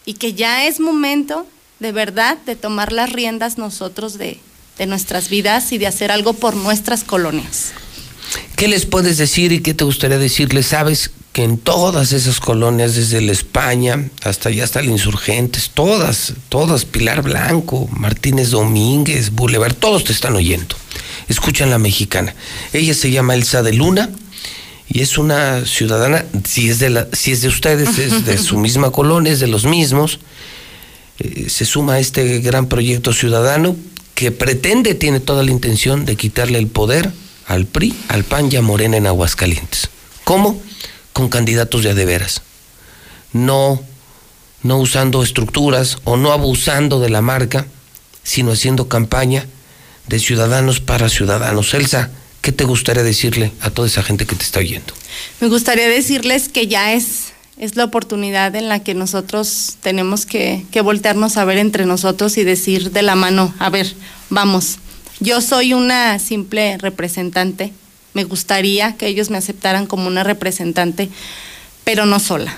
y que ya es momento de verdad de tomar las riendas nosotros de, de nuestras vidas y de hacer algo por nuestras colonias. ¿Qué les puedes decir y qué te gustaría decirles? Sabes que en todas esas colonias, desde la España hasta allá hasta el Insurgentes, todas, todas, Pilar Blanco, Martínez Domínguez, Boulevard, todos te están oyendo. Escuchan la mexicana. Ella se llama Elsa de Luna y es una ciudadana, si es de, la, si es de ustedes, es de su misma colonia, es de los mismos. Eh, se suma a este gran proyecto ciudadano que pretende, tiene toda la intención de quitarle el poder al PRI, al PAN y a Morena en Aguascalientes. ¿Cómo? Con candidatos de a de veras. No, no usando estructuras o no abusando de la marca, sino haciendo campaña de ciudadanos para ciudadanos. Elsa, ¿qué te gustaría decirle a toda esa gente que te está oyendo? Me gustaría decirles que ya es, es la oportunidad en la que nosotros tenemos que, que voltearnos a ver entre nosotros y decir de la mano, a ver, vamos, yo soy una simple representante, me gustaría que ellos me aceptaran como una representante, pero no sola,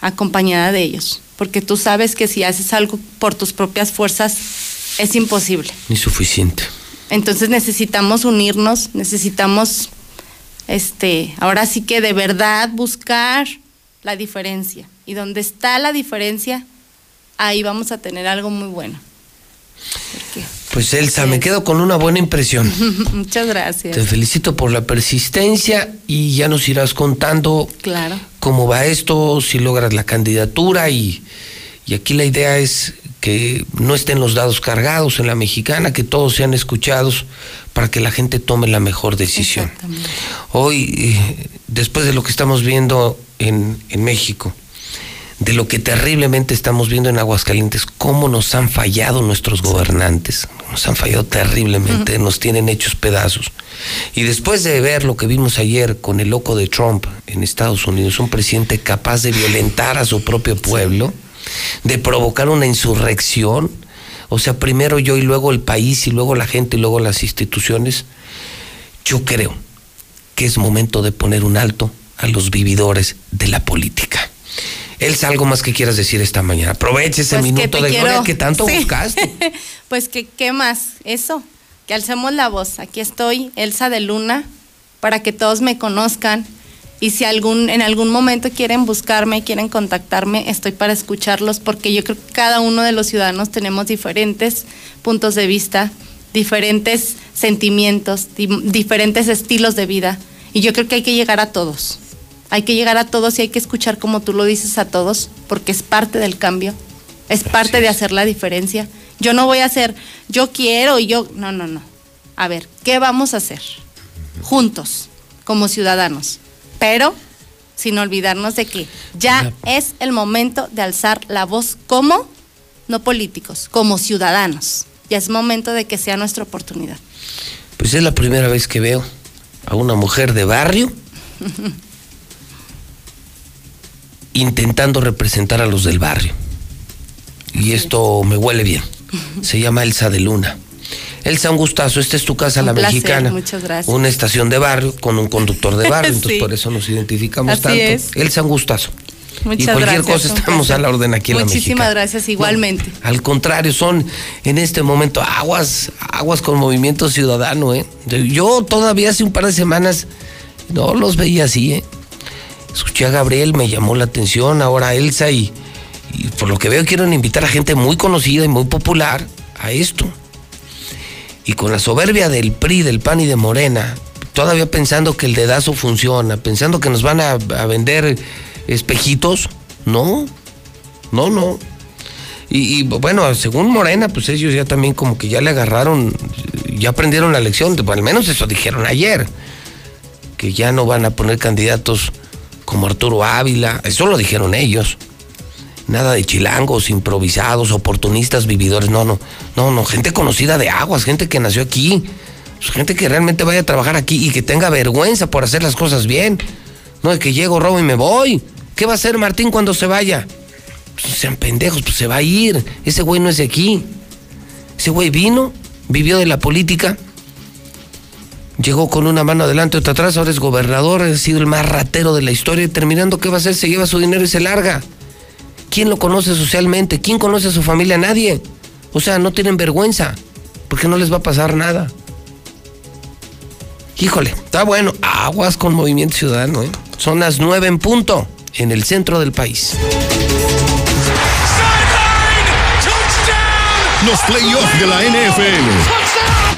acompañada de ellos, porque tú sabes que si haces algo por tus propias fuerzas es imposible. Ni suficiente. Entonces necesitamos unirnos, necesitamos, este, ahora sí que de verdad buscar la diferencia. Y donde está la diferencia, ahí vamos a tener algo muy bueno. Pues Elsa, me quedo con una buena impresión. Muchas gracias. Te felicito por la persistencia y ya nos irás contando Claro. cómo va esto, si logras la candidatura y, y aquí la idea es que no estén los dados cargados en la mexicana, que todos sean escuchados para que la gente tome la mejor decisión. Hoy, eh, después de lo que estamos viendo en, en México, de lo que terriblemente estamos viendo en Aguascalientes, cómo nos han fallado nuestros gobernantes, nos han fallado terriblemente, nos tienen hechos pedazos. Y después de ver lo que vimos ayer con el loco de Trump en Estados Unidos, un presidente capaz de violentar a su propio pueblo, de provocar una insurrección, o sea, primero yo y luego el país y luego la gente y luego las instituciones, yo creo que es momento de poner un alto a los vividores de la política. Elsa, algo más que quieras decir esta mañana. Aproveche ese Pues minuto de quiero- gloria que tanto Sí. buscaste. Pues que, ¿qué más? Eso, que alcemos la voz. Aquí estoy, Elsa de Luna, para que todos me conozcan. Y si algún, en algún momento quieren buscarme, quieren contactarme, estoy para escucharlos, porque yo creo que cada uno de los ciudadanos tenemos diferentes puntos de vista, diferentes sentimientos, di- diferentes estilos de vida. Y yo creo que hay que llegar a todos. Hay que llegar a todos y hay que escuchar como tú lo dices a todos, porque es parte del cambio, es parte de hacer la diferencia. Yo no voy a hacer, yo quiero y yo, no, no, no. A ver, ¿qué vamos a hacer? Juntos, como ciudadanos, pero sin olvidarnos de que ya es el momento de alzar la voz como, no políticos, como ciudadanos. Ya es momento de que sea nuestra oportunidad. Pues es la primera vez que veo a una mujer de barrio intentando representar a los del barrio. Y esto me huele bien. Se llama Elsa de Luna. Elsa, un gustazo. Esta es tu casa, Un la placer, mexicana. muchas gracias. Una estación de barrio con un conductor de barrio. Entonces por eso nos identificamos Así tanto. es. Elsa, un gustazo. Muchas y cualquier gracias, cosa estamos a la orden aquí en la Muchísimas gracias, igualmente. Al contrario, son en este momento aguas, aguas con movimiento ciudadano, ¿eh? Yo todavía hace un par de semanas no los veía así, ¿eh? Escuché a Gabriel, me llamó la atención, ahora Elsa y, por lo que veo quieren invitar a gente muy conocida y muy popular a esto. Y con la soberbia del PRI, del PAN y de Morena, todavía pensando que el dedazo funciona, pensando que nos van a, a vender espejitos, no, no, no. Y, y, bueno, según Morena, pues ellos ya también como que ya le agarraron, ya aprendieron la lección, al menos eso dijeron ayer, que ya no van a poner candidatos como Arturo Ávila, eso lo dijeron ellos. Nada de chilangos, improvisados, oportunistas, vividores, no, no, no, no, gente conocida de aguas, gente que nació aquí, pues, gente que realmente vaya a trabajar aquí y que tenga vergüenza por hacer las cosas bien. No de que llego, robo y me voy. ¿Qué va a hacer Martín cuando se vaya? Pues sean pendejos, pues se va a ir. Ese güey no es de aquí. Ese güey vino, vivió de la política, llegó con una mano adelante otra atrás, ahora es gobernador, ha sido el más ratero de la historia y terminando, ¿qué va a hacer? Se lleva su dinero y se larga. ¿Quién lo conoce socialmente? ¿Quién conoce a su familia? Nadie. O sea, no tienen vergüenza, porque no les va a pasar nada. Híjole, está bueno. Aguas con Movimiento Ciudadano, ¿eh? Son las nueve en punto, en el centro del país. Los playoffs de la NFL.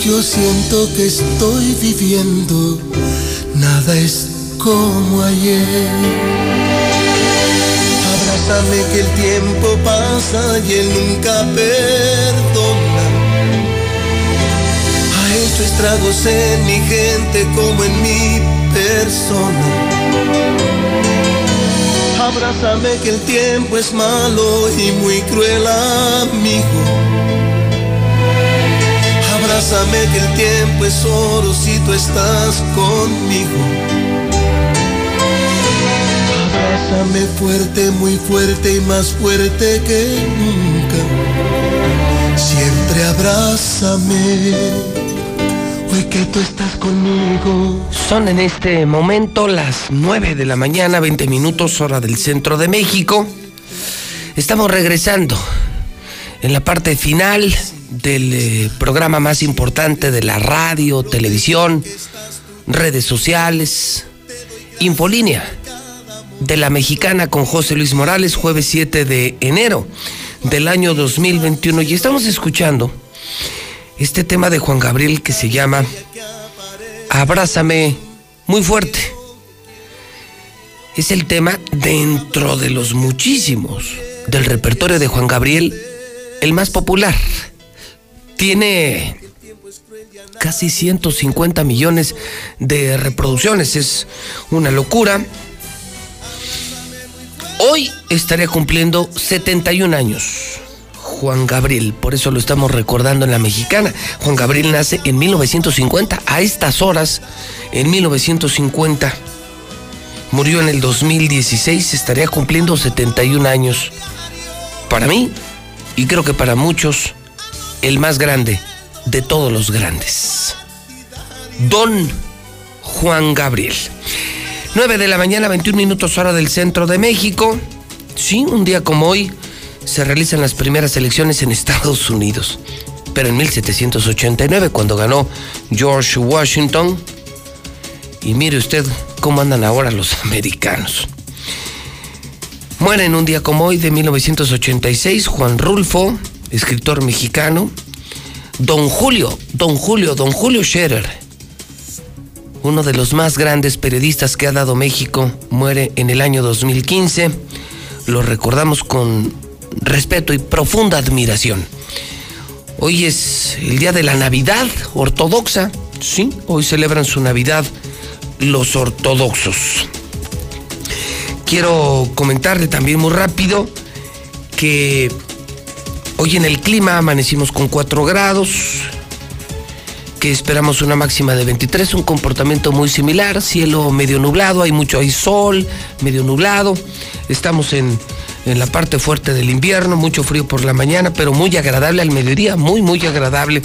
Yo siento que estoy viviendo. Nada es como ayer. Abrázame que el tiempo pasa y él nunca perdona. Ha hecho estragos en mi gente como en mi persona. Abrázame que el tiempo es malo y muy cruel amigo. Abrázame que el tiempo es oro si tú estás conmigo. Abrázame fuerte, muy fuerte y más fuerte que nunca. Siempre abrázame. Hoy que tú estás conmigo. Son en este momento las 9 de la mañana, 20 minutos hora del centro de México. Estamos regresando en la parte final del eh, programa más importante de la radio, televisión, redes sociales, Infolínea de la mexicana con José Luis Morales, jueves 7 de enero del año 2021. Y estamos escuchando este tema de Juan Gabriel que se llama Abrázame muy fuerte. Es el tema dentro de los muchísimos del repertorio de Juan Gabriel, el más popular. Tiene casi 150 millones de reproducciones. Es una locura. Hoy estaría cumpliendo 71 años. Juan Gabriel, por eso lo estamos recordando en la mexicana. Juan Gabriel nace en 1950, a estas horas, en 1950. Murió en el 2016, estaría cumpliendo 71 años. Para mí, y creo que para muchos, el más grande de todos los grandes. Don Juan Gabriel. 9 de la mañana, 21 minutos hora del centro de México. Sí, un día como hoy se realizan las primeras elecciones en Estados Unidos. Pero en 1789, cuando ganó George Washington. Y mire usted cómo andan ahora los americanos. Muere en un día como hoy de 1986 Juan Rulfo, escritor mexicano. Don Julio, don Julio, don Julio Scherer, uno de los más grandes periodistas que ha dado México, muere en el año 2015. Lo recordamos con respeto y profunda admiración. Hoy es el día de la Navidad ortodoxa, Sí, hoy celebran su Navidad los ortodoxos. Quiero comentarle también muy rápido que hoy en el clima amanecimos con 4 grados, que esperamos una máxima de 23, un comportamiento muy similar, cielo medio nublado, hay mucho, hay sol, medio nublado, estamos en, en la parte fuerte del invierno, mucho frío por la mañana, pero muy agradable al mediodía, muy, muy agradable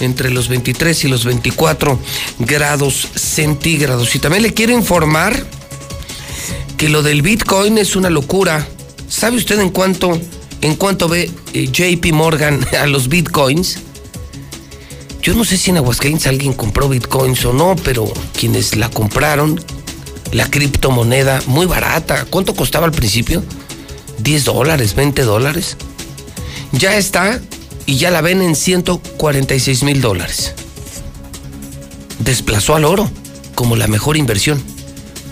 entre los 23 y los 24 grados centígrados. Y también le quiero informar que lo del Bitcoin es una locura. ¿Sabe usted en cuánto, en cuánto ve eh, JP Morgan a los Bitcoins? Yo no sé si en Aguascalientes alguien compró Bitcoins o no, pero quienes la compraron, la criptomoneda, muy barata. ¿Cuánto costaba al principio? 10 dólares, 20 dólares. Ya está y ya la ven en 146 mil dólares. Desplazó al oro como la mejor inversión,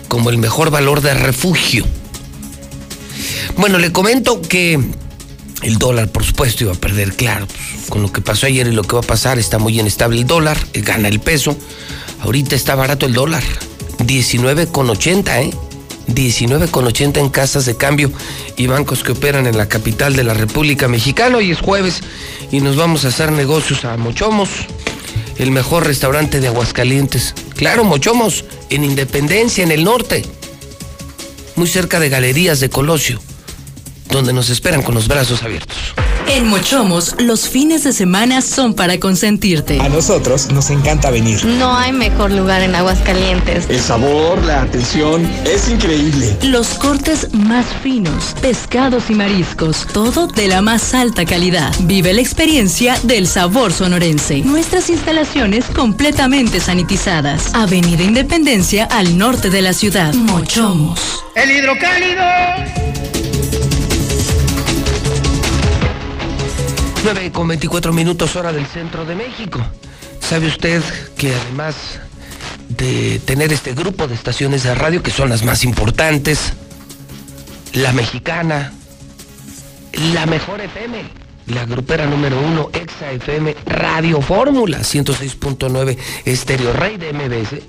como el mejor valor de refugio. Bueno, le comento que el dólar, por supuesto, iba a perder, claro, pues, con lo que pasó ayer y lo que va a pasar, está muy inestable el dólar, eh, gana el peso. Ahorita está barato el dólar, 19,80, ¿eh? 19,80 en casas de cambio y bancos que operan en la capital de la República Mexicana. Hoy es jueves y nos vamos a hacer negocios a Mochomos, el mejor restaurante de Aguascalientes. Claro, Mochomos, en Independencia, en el norte, muy cerca de Galerías de Colosio, donde nos esperan con los brazos abiertos. En Mochomos, los fines de semana son para consentirte. A nosotros nos encanta venir. No hay mejor lugar en Aguascalientes. El sabor, la atención, es increíble. Los cortes más finos, pescados y mariscos, todo de la más alta calidad. Vive la experiencia del sabor sonorense. Nuestras instalaciones completamente sanitizadas. Avenida Independencia al norte de la ciudad. Mochomos. El hidrocálido 9 con 24 minutos hora del centro de México. ¿Sabe usted que además de tener este grupo de estaciones de radio que son las más importantes, la mexicana, la mejor FM, la grupera número uno, Exa FM, Radio Fórmula 106.9, Estéreo Rey de MBS.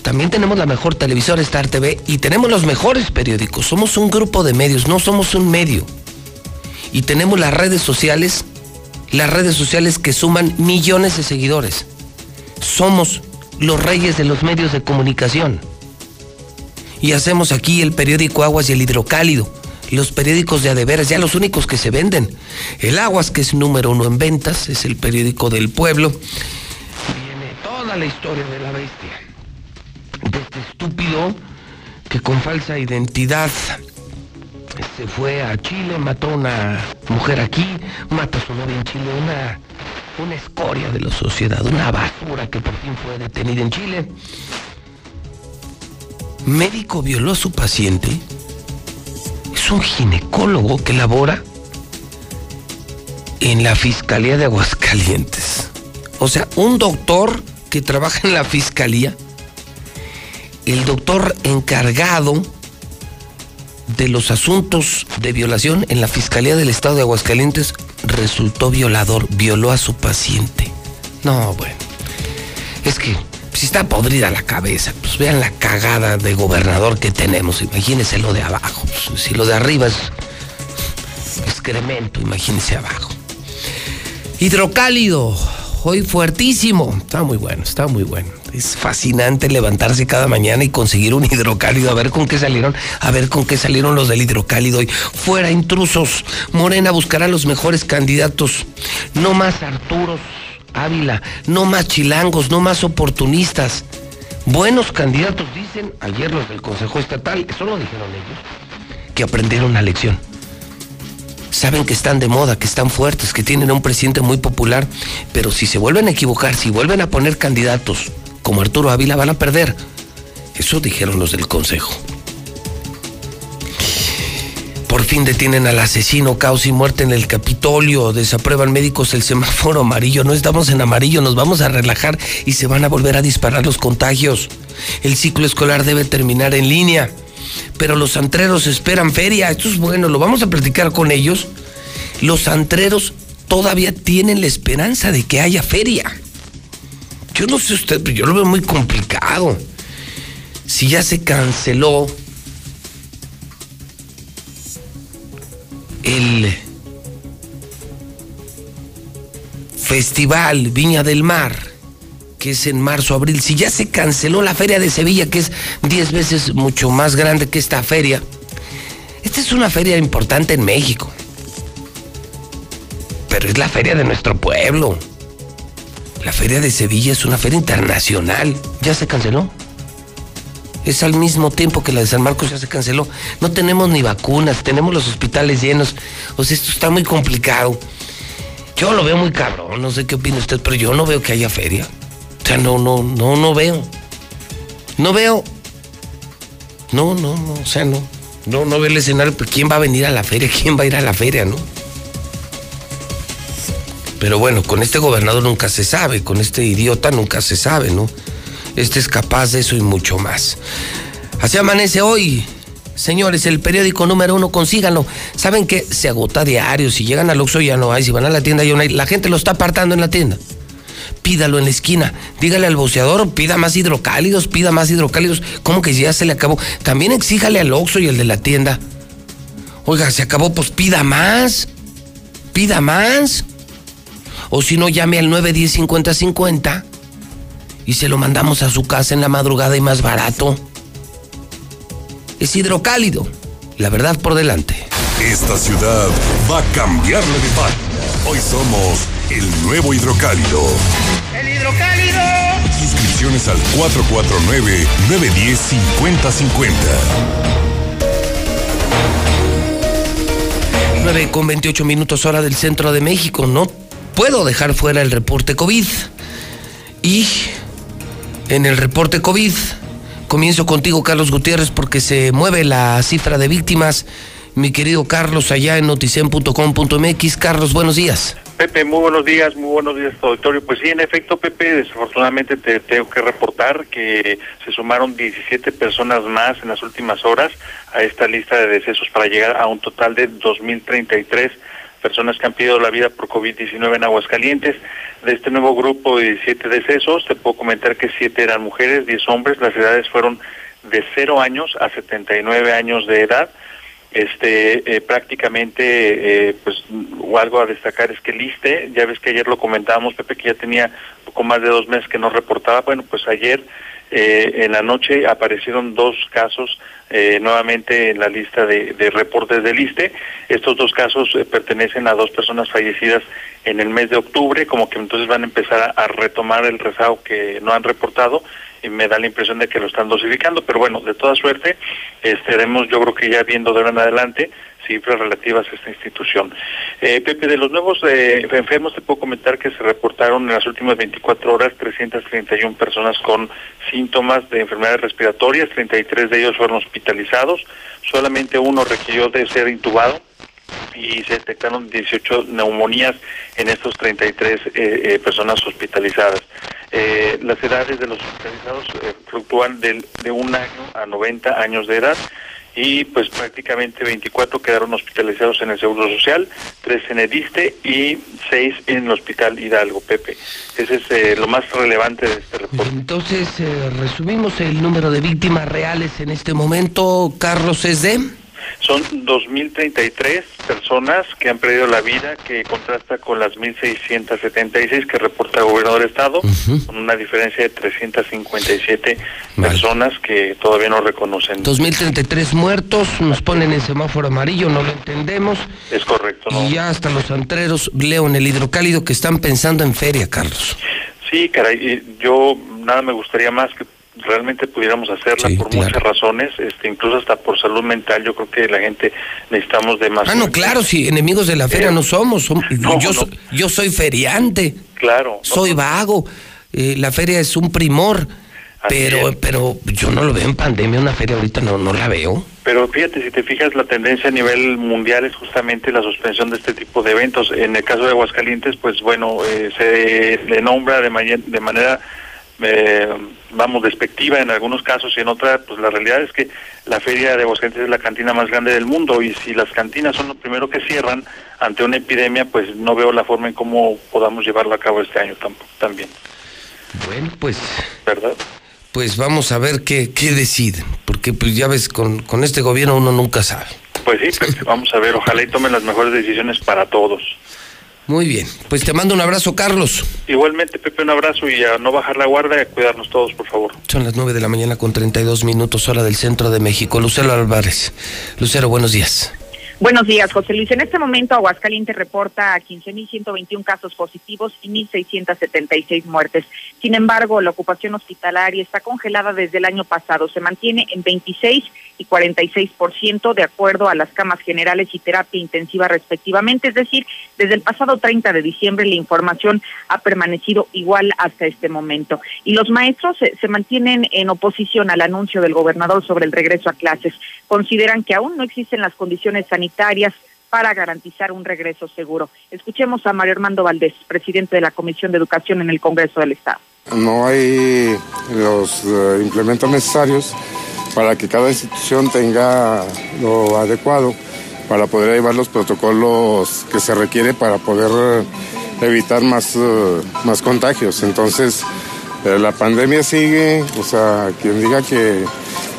También tenemos la mejor televisora Star TV y tenemos los mejores periódicos. Somos un grupo de medios, no somos un medio. Y tenemos las redes sociales las redes sociales que suman millones de seguidores. Somos los reyes de los medios de comunicación. Y hacemos aquí el periódico Aguas y el Hidrocálido, los periódicos de Adeveras, ya los únicos que se venden. El Aguas, que es número uno en ventas, es el periódico del pueblo. Viene toda la historia de la bestia. De este estúpido que con falsa identidad se fue a Chile, mató a una mujer aquí, mata a su novia en Chile, una, una escoria de la sociedad, una basura que por fin fue detenida en Chile. Médico violó a su paciente. Es un ginecólogo que labora en la Fiscalía de Aguascalientes. O sea, un doctor que trabaja en la Fiscalía, el doctor encargado de los asuntos de violación en la Fiscalía del Estado de Aguascalientes resultó violador, violó a su paciente. No, bueno. Es que si está podrida la cabeza, pues vean la cagada de gobernador que tenemos. Imagínense lo de abajo. Pues, si lo de arriba es excremento, imagínense abajo. Hidrocálido, hoy fuertísimo. Está muy bueno, está muy bueno. Es fascinante levantarse cada mañana y conseguir un hidrocálido, a ver con qué salieron, a ver con qué salieron los del hidrocálido hoy. Fuera intrusos, Morena buscará los mejores candidatos, no más Arturos Ávila, no más chilangos, no más oportunistas. Buenos candidatos, dicen ayer los del Consejo Estatal, eso lo dijeron ellos, que aprendieron la lección saben que están de moda, que están fuertes, que tienen a un presidente muy popular, pero si se vuelven a equivocar, si vuelven a poner candidatos como Arturo Ávila van a perder. Eso dijeron los del Consejo. Por fin detienen al asesino, caos y muerte en el Capitolio. Desaprueban médicos el semáforo amarillo. No estamos en amarillo, nos vamos a relajar y se van a volver a disparar los contagios. El ciclo escolar debe terminar en línea. Pero los antreros esperan feria. Esto es bueno, lo vamos a platicar con ellos. Los antreros todavía tienen la esperanza de que haya feria Yo no sé usted, pero yo lo veo muy complicado. Si ya se canceló el Festival Viña del Mar, que es en marzo, abril, si ya se canceló la Feria de Sevilla, que es 10 veces mucho más grande que esta feria, esta es una feria importante en México, pero es la feria de nuestro pueblo. La feria de Sevilla es una feria internacional, ya se canceló. Es al mismo tiempo que la de San Marcos ya se canceló. No tenemos ni vacunas, tenemos los hospitales llenos. O sea, esto está muy complicado. Yo lo veo muy cabrón, no sé qué opina usted, pero yo no veo que haya feria. O sea, no, no, no, no veo. No veo. No, no, no, o sea, no. No, no veo el escenario, pero ¿quién va a venir a la feria? ¿Quién va a ir a la feria, no? Pero bueno, con este gobernador nunca se sabe, con este idiota nunca se sabe, ¿no? Este es capaz de eso y mucho más. Así amanece hoy. Señores, el periódico número uno, consíganlo. Saben que se agota diario. Si llegan al Oxxo ya no hay. Si van a la tienda ya no hay. La gente lo está apartando en la tienda. Pídalo en la esquina. Dígale al boceador, pida más hidrocálidos, pida más hidrocálidos. ¿Cómo que ya se le acabó? También exíjale al Oxxo y el de la tienda. Oiga, se acabó, pues pida más. Pida más. O si no, llame al 910 50 50 y se lo mandamos a su casa en la madrugada y más barato. Es hidrocálido, la verdad por delante. Esta ciudad va a cambiarle de página. Hoy somos el nuevo hidrocálido. ¡El hidrocálido! Inscripciones al 449-910-5050. 9 con 28 minutos hora del centro de México. No puedo dejar fuera el reporte COVID. Y en el reporte COVID. Comienzo contigo, Carlos Gutiérrez, porque se mueve la cifra de víctimas. Mi querido Carlos, allá en noticen.com.mx. Carlos, buenos días. Pepe, muy buenos días, muy buenos días, auditorio. Pues sí, en efecto, Pepe, desafortunadamente te tengo que reportar que se sumaron 17 personas más en las últimas horas a esta lista de decesos para llegar a un total de 2.033 personas que han perdido la vida por COVID-19 en Aguascalientes. De este nuevo grupo de 17 decesos, te puedo comentar que 7 eran mujeres, 10 hombres. Las edades fueron de 0 años a 79 años de edad. Este, eh, prácticamente, eh, pues, algo a destacar es que el ya ves que ayer lo comentábamos, Pepe, que ya tenía poco más de dos meses que no reportaba. Bueno, pues ayer eh, en la noche aparecieron dos casos eh, nuevamente en la lista de, de, reportes del ISTE. Estos dos casos eh, pertenecen a dos personas fallecidas en el mes de octubre, como que entonces van a empezar a, a retomar el rezago que no han reportado y me da la impresión de que lo están dosificando, pero bueno, de toda suerte, estaremos yo creo que ya viendo de ahora en adelante cifras relativas a esta institución. Eh, Pepe, de los nuevos enfermos te puedo comentar que se reportaron en las últimas 24 horas 331 personas con síntomas de enfermedades respiratorias, 33 de ellos fueron hospitalizados, solamente uno requirió de ser intubado y se detectaron 18 neumonías en estos 33 eh, eh, personas hospitalizadas. Eh, las edades de los hospitalizados eh, fluctúan de, de un año a 90 años de edad y pues prácticamente 24 quedaron hospitalizados en el Seguro Social, 3 en el ISTE y 6 en el Hospital Hidalgo, Pepe. Ese es eh, lo más relevante de este reporte. Entonces, eh, resumimos el número de víctimas reales en este momento, Carlos, es de... Son 2.033 personas que han perdido la vida, que contrasta con las 1.676 que reporta el gobernador del Estado, uh -huh. con una diferencia de 357 vale. personas que todavía no reconocen. 2.033 muertos, nos ponen en semáforo amarillo, no lo entendemos. Es correcto, ¿no? Y ya hasta los antreros, leo en el hidrocálido, que están pensando en feria, Carlos. Sí, caray, yo nada me gustaría más que realmente pudiéramos hacerla sí, por claro. muchas razones, este, incluso hasta por salud mental, yo creo que la gente necesitamos de más. Ah, no, claro, si enemigos de la feria eh, no somos, somos no, yo, no. So, yo soy feriante. Claro. Soy vago, eh, la feria es un primor. Pero, pero yo no lo veo en pandemia, una feria ahorita no, no la veo. Pero fíjate, si te fijas, la tendencia a nivel mundial es justamente la suspensión de este tipo de eventos. En el caso de Aguascalientes, pues bueno, eh, se le nombra de, de manera eh, vamos, despectiva en algunos casos y en otras, pues la realidad es que la feria de Aguascalientes es la cantina más grande del mundo y si las cantinas son lo primero que cierran ante una epidemia, pues no veo la forma en cómo podamos llevarlo a cabo este año tampoco, también. Bueno, pues. ¿Verdad? Pues vamos a ver qué, qué deciden, porque pues ya ves, con, con este gobierno uno nunca sabe. Pues sí, Pepe, vamos a ver, ojalá y tomen las mejores decisiones para todos. Muy bien, pues te mando un abrazo, Carlos. Igualmente, Pepe, un abrazo y a no bajar la guardia y a cuidarnos todos, por favor. Son las 9 de la mañana con 32 minutos, hora del centro de México. Lucero Álvarez. Lucero, buenos días. Buenos días, José Luis. En este momento, Aguascalientes reporta 15.121 casos positivos y 1.676 muertes. Sin embargo, la ocupación hospitalaria está congelada desde el año pasado. Se mantiene en 26 y 46% de acuerdo a las camas generales y terapia intensiva respectivamente. Es decir, desde el pasado 30 de diciembre la información ha permanecido igual hasta este momento. Y los maestros se, se mantienen en oposición al anuncio del gobernador sobre el regreso a clases. Consideran que aún no existen las condiciones sanitarias para garantizar un regreso seguro. Escuchemos a Mario Armando Valdés, presidente de la Comisión de Educación en el Congreso del Estado. No hay los uh, implementos necesarios para que cada institución tenga lo adecuado para poder llevar los protocolos que se requiere para poder evitar más, uh, más contagios. Entonces, eh, la pandemia sigue, o sea, quien diga que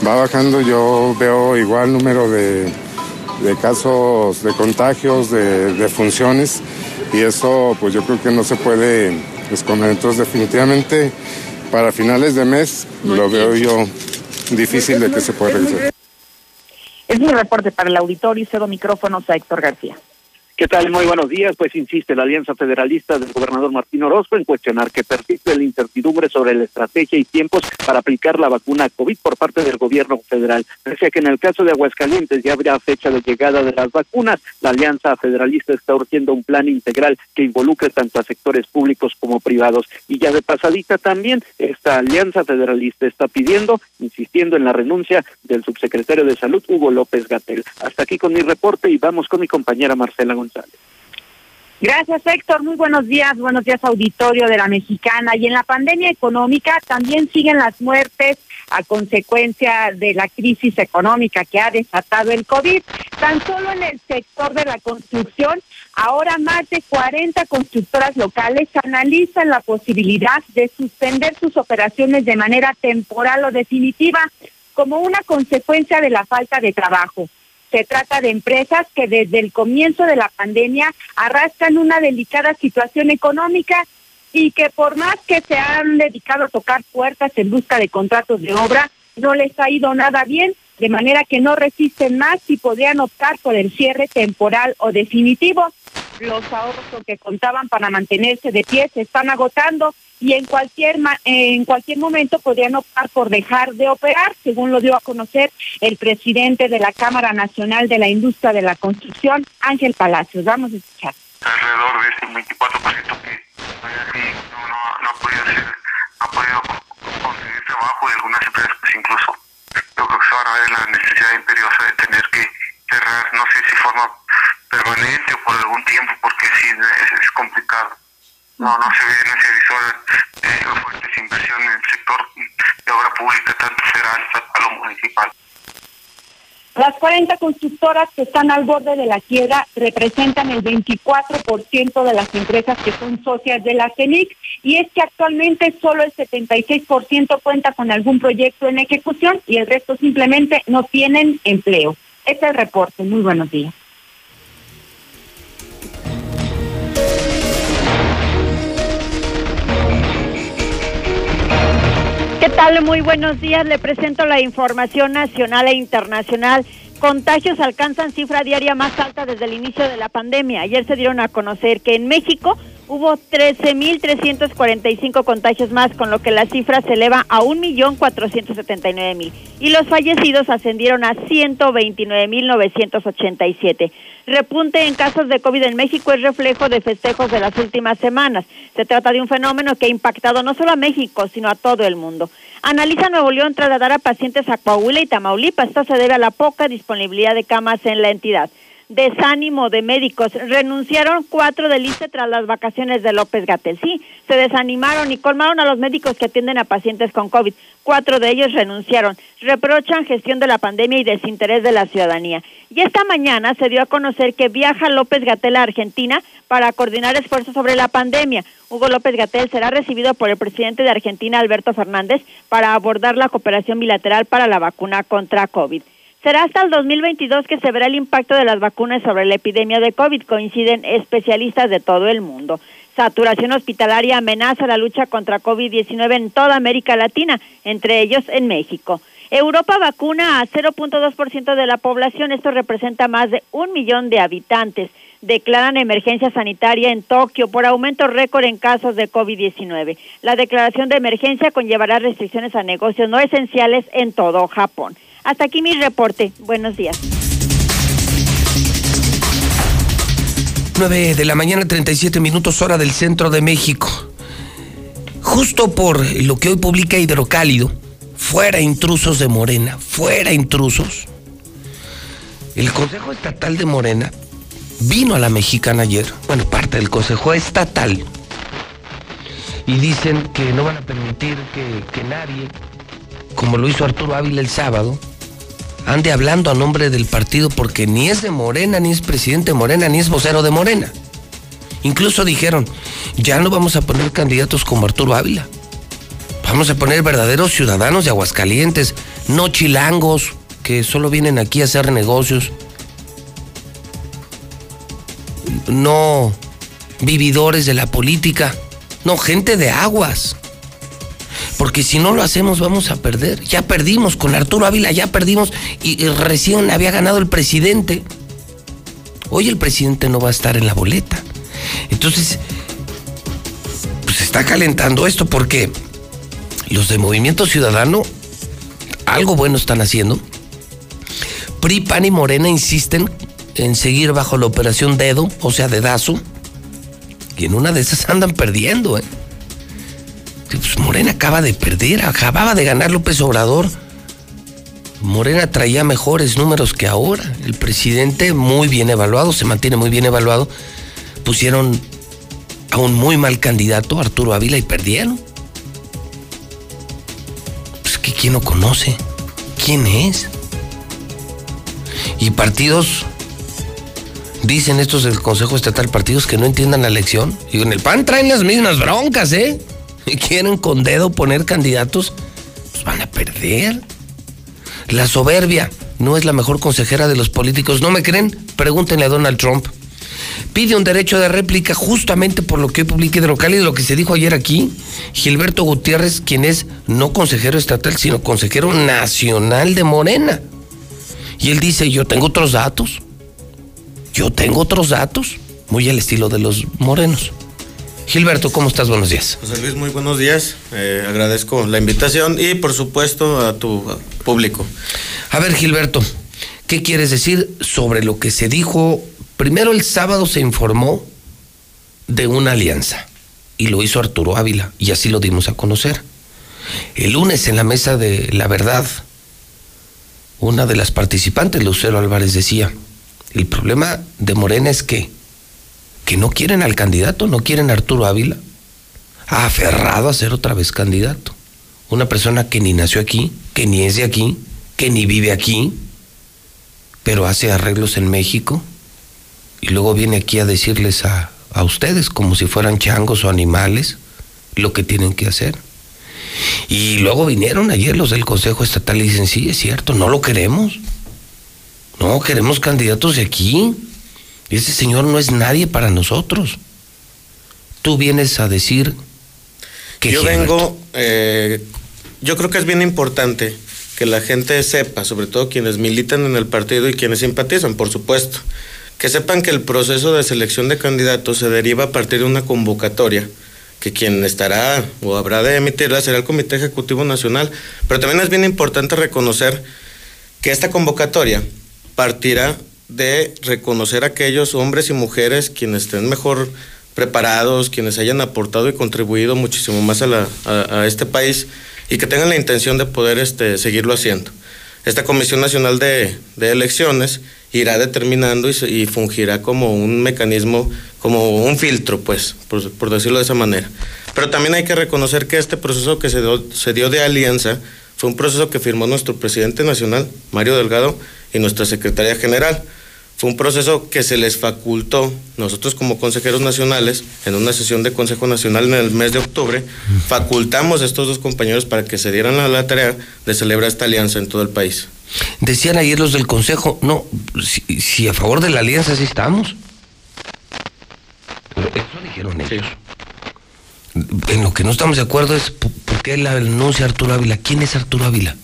va bajando, yo veo igual número de, de casos de contagios, de, de funciones, y eso pues yo creo que no se puede esconder. Entonces definitivamente para finales de mes lo veo yo difícil de que se pueda regresar. Es mi reporte para el auditorio y cedo micrófonos a Héctor García. ¿Qué tal? Muy buenos días. Pues insiste la Alianza Federalista del gobernador Martín Orozco en cuestionar que persiste la incertidumbre sobre la estrategia y tiempos para aplicar la vacuna COVID por parte del gobierno federal. Pese que en el caso de Aguascalientes ya habría fecha de llegada de las vacunas, la Alianza Federalista está urgiendo un plan integral que involucre tanto a sectores públicos como privados. Y ya de pasadita también, esta Alianza Federalista está pidiendo, insistiendo en la renuncia del subsecretario de Salud, Hugo López Gatel. Hasta aquí con mi reporte y vamos con mi compañera Marcela. Gracias, Héctor. Muy buenos días. Buenos días, auditorio de la Mexicana. Y en la pandemia económica también siguen las muertes a consecuencia de la crisis económica que ha desatado el COVID. Tan solo en el sector de la construcción, ahora más de 40 constructoras locales analizan la posibilidad de suspender sus operaciones de manera temporal o definitiva como una consecuencia de la falta de trabajo. Se trata de empresas que desde el comienzo de la pandemia arrastran una delicada situación económica y que por más que se han dedicado a tocar puertas en busca de contratos de obra, no les ha ido nada bien, de manera que no resisten más y podrían optar por el cierre temporal o definitivo. Los ahorros que contaban para mantenerse de pie se están agotando y en cualquier en cualquier momento podrían optar por dejar de operar, según lo dio a conocer el presidente de la Cámara Nacional de la Industria de la Construcción, Ángel Palacios. Vamos a escuchar. Alrededor de este 24% que no, no, no, ha podido no podido conseguir trabajo y algunas empresas pues incluso yo creo que se van a ver la necesidad imperiosa de tener que cerrar, no sé si forma permanente o por algún tiempo, porque sí es, complicado no, no se ve, no se avisora eh, fuertes inversiones en el sector de obra pública, tanto federal como lo municipal. Las 40 constructoras que están al borde de la quiebra representan el 24% de las empresas que son socias de la CENIC y es que actualmente solo el 76% cuenta con algún proyecto en ejecución y el resto simplemente no tienen empleo. Este es el reporte. Muy buenos días. ¿Qué tal? Muy buenos días. Le presento la información nacional e internacional. Contagios alcanzan cifra diaria más alta desde el inicio de la pandemia. Ayer se dieron a conocer que en México hubo 13.345 contagios más, con lo que la cifra se eleva a 1.479.000 y los fallecidos ascendieron a 129.987. Repunte en casos de COVID en México es reflejo de festejos de las últimas semanas. Se trata de un fenómeno que ha impactado no solo a México, sino a todo el mundo. Analiza Nuevo León trasladar a pacientes a Coahuila y Tamaulipas. Esto se debe a la poca disponibilidad de camas en la entidad. Desánimo de médicos. Renunciaron cuatro del ICE tras las vacaciones de López Gatel. Sí, se desanimaron y colmaron a los médicos que atienden a pacientes con COVID. Cuatro de ellos renunciaron. Reprochan gestión de la pandemia y desinterés de la ciudadanía. Y esta mañana se dio a conocer que viaja López Gatel a Argentina para coordinar esfuerzos sobre la pandemia. Hugo López Gatel será recibido por el presidente de Argentina, Alberto Fernández, para abordar la cooperación bilateral para la vacuna contra COVID. Será hasta el 2022 que se verá el impacto de las vacunas sobre la epidemia de COVID, coinciden especialistas de todo el mundo. Saturación hospitalaria amenaza la lucha contra COVID-19 en toda América Latina, entre ellos en México. Europa vacuna a 0.2% de la población, esto representa más de un millón de habitantes. Declaran emergencia sanitaria en Tokio por aumento récord en casos de COVID-19. La declaración de emergencia conllevará restricciones a negocios no esenciales en todo Japón. Hasta aquí mi reporte. Buenos días. 9 de la mañana, 37 minutos hora del centro de México. Justo por lo que hoy publica Hidrocálido, fuera intrusos de Morena, fuera intrusos. El Consejo Estatal de Morena vino a la mexicana ayer, bueno, parte del Consejo Estatal, y dicen que no van a permitir que, que nadie, como lo hizo Arturo Ávila el sábado, ande hablando a nombre del partido porque ni es de Morena, ni es presidente de Morena, ni es vocero de Morena. Incluso dijeron, ya no vamos a poner candidatos como Arturo Ávila. Vamos a poner verdaderos ciudadanos de Aguascalientes, no chilangos que solo vienen aquí a hacer negocios. No vividores de la política, no gente de aguas porque si no lo hacemos vamos a perder. Ya perdimos con Arturo Ávila, ya perdimos y, recién había ganado el presidente. Hoy el presidente no va a estar en la boleta. Entonces, pues está calentando esto porque los de Movimiento Ciudadano algo bueno están haciendo. PRI, PAN y Morena insisten en seguir bajo la operación dedo, o sea, dedazo. Y en una de esas andan perdiendo, ¿eh? Pues Morena acaba de perder, acababa de ganar López Obrador. Morena traía mejores números que ahora. El presidente muy bien evaluado, se mantiene muy bien evaluado. Pusieron a un muy mal candidato, Arturo Ávila, y perdieron. Pues que quién lo conoce, quién es. Y partidos, dicen estos del Consejo Estatal, partidos que no entiendan la elección. Y en el PAN traen las mismas broncas, ¿eh? quieren con dedo poner candidatos, pues van a perder. La soberbia no es la mejor consejera de los políticos. ¿No me creen? Pregúntenle a Donald Trump. Pide un derecho de réplica justamente por lo que hoy publiqué de local y de lo que se dijo ayer aquí. Gilberto Gutiérrez, quien es no consejero estatal, sino consejero nacional de Morena. Y él dice, yo tengo otros datos. Yo tengo otros datos. Muy al estilo de los morenos. Gilberto, ¿cómo estás? Buenos días. José Luis, muy buenos días. Eh, agradezco la invitación y por supuesto a tu público. A ver, Gilberto, ¿qué quieres decir sobre lo que se dijo? Primero el sábado se informó de una alianza y lo hizo Arturo Ávila y así lo dimos a conocer. El lunes en la mesa de la verdad, una de las participantes, Lucero Álvarez, decía, el problema de Morena es que que no quieren al candidato, no quieren a Arturo Ávila. Aferrado a ser otra vez candidato. Una persona que ni nació aquí, que ni es de aquí, que ni vive aquí, pero hace arreglos en México y luego viene aquí a decirles a, a ustedes como si fueran changos o animales lo que tienen que hacer. Y luego vinieron ayer los del Consejo Estatal y dicen, sí, es cierto, no lo queremos. No, queremos candidatos de aquí. Ese señor no es nadie para nosotros. Tú vienes a decir que... Yo vengo, eh, yo creo que es bien importante que la gente sepa, sobre todo quienes militan en el partido y quienes simpatizan, por supuesto, que sepan que el proceso de selección de candidatos se deriva a partir de una convocatoria que quien estará o habrá de emitirla será el Comité Ejecutivo Nacional. Pero también es bien importante reconocer que esta convocatoria partirá de reconocer a aquellos hombres y mujeres quienes estén mejor preparados, quienes hayan aportado y contribuido muchísimo más a, este país y que tengan la intención de poder este, seguirlo haciendo. esta Comisión Nacional de, Elecciones irá determinando y, fungirá como un mecanismo, como un filtro, pues, por, decirlo de esa manera. Pero también hay que reconocer que este proceso que se dio de alianza fue un proceso que firmó nuestro presidente nacional, Mario Delgado, y nuestra secretaria general. Fue un proceso que se les facultó, nosotros como consejeros nacionales, en una sesión de Consejo Nacional en el mes de octubre, facultamos a estos dos compañeros para que se dieran a la tarea de celebrar esta alianza en todo el país. Decían ayer los del Consejo, no, si, a favor de la alianza sí estamos. Eso dijeron ellos. En lo que no estamos de acuerdo es qué la anuncia Arturo Ávila. ¿Quién es Arturo Ávila?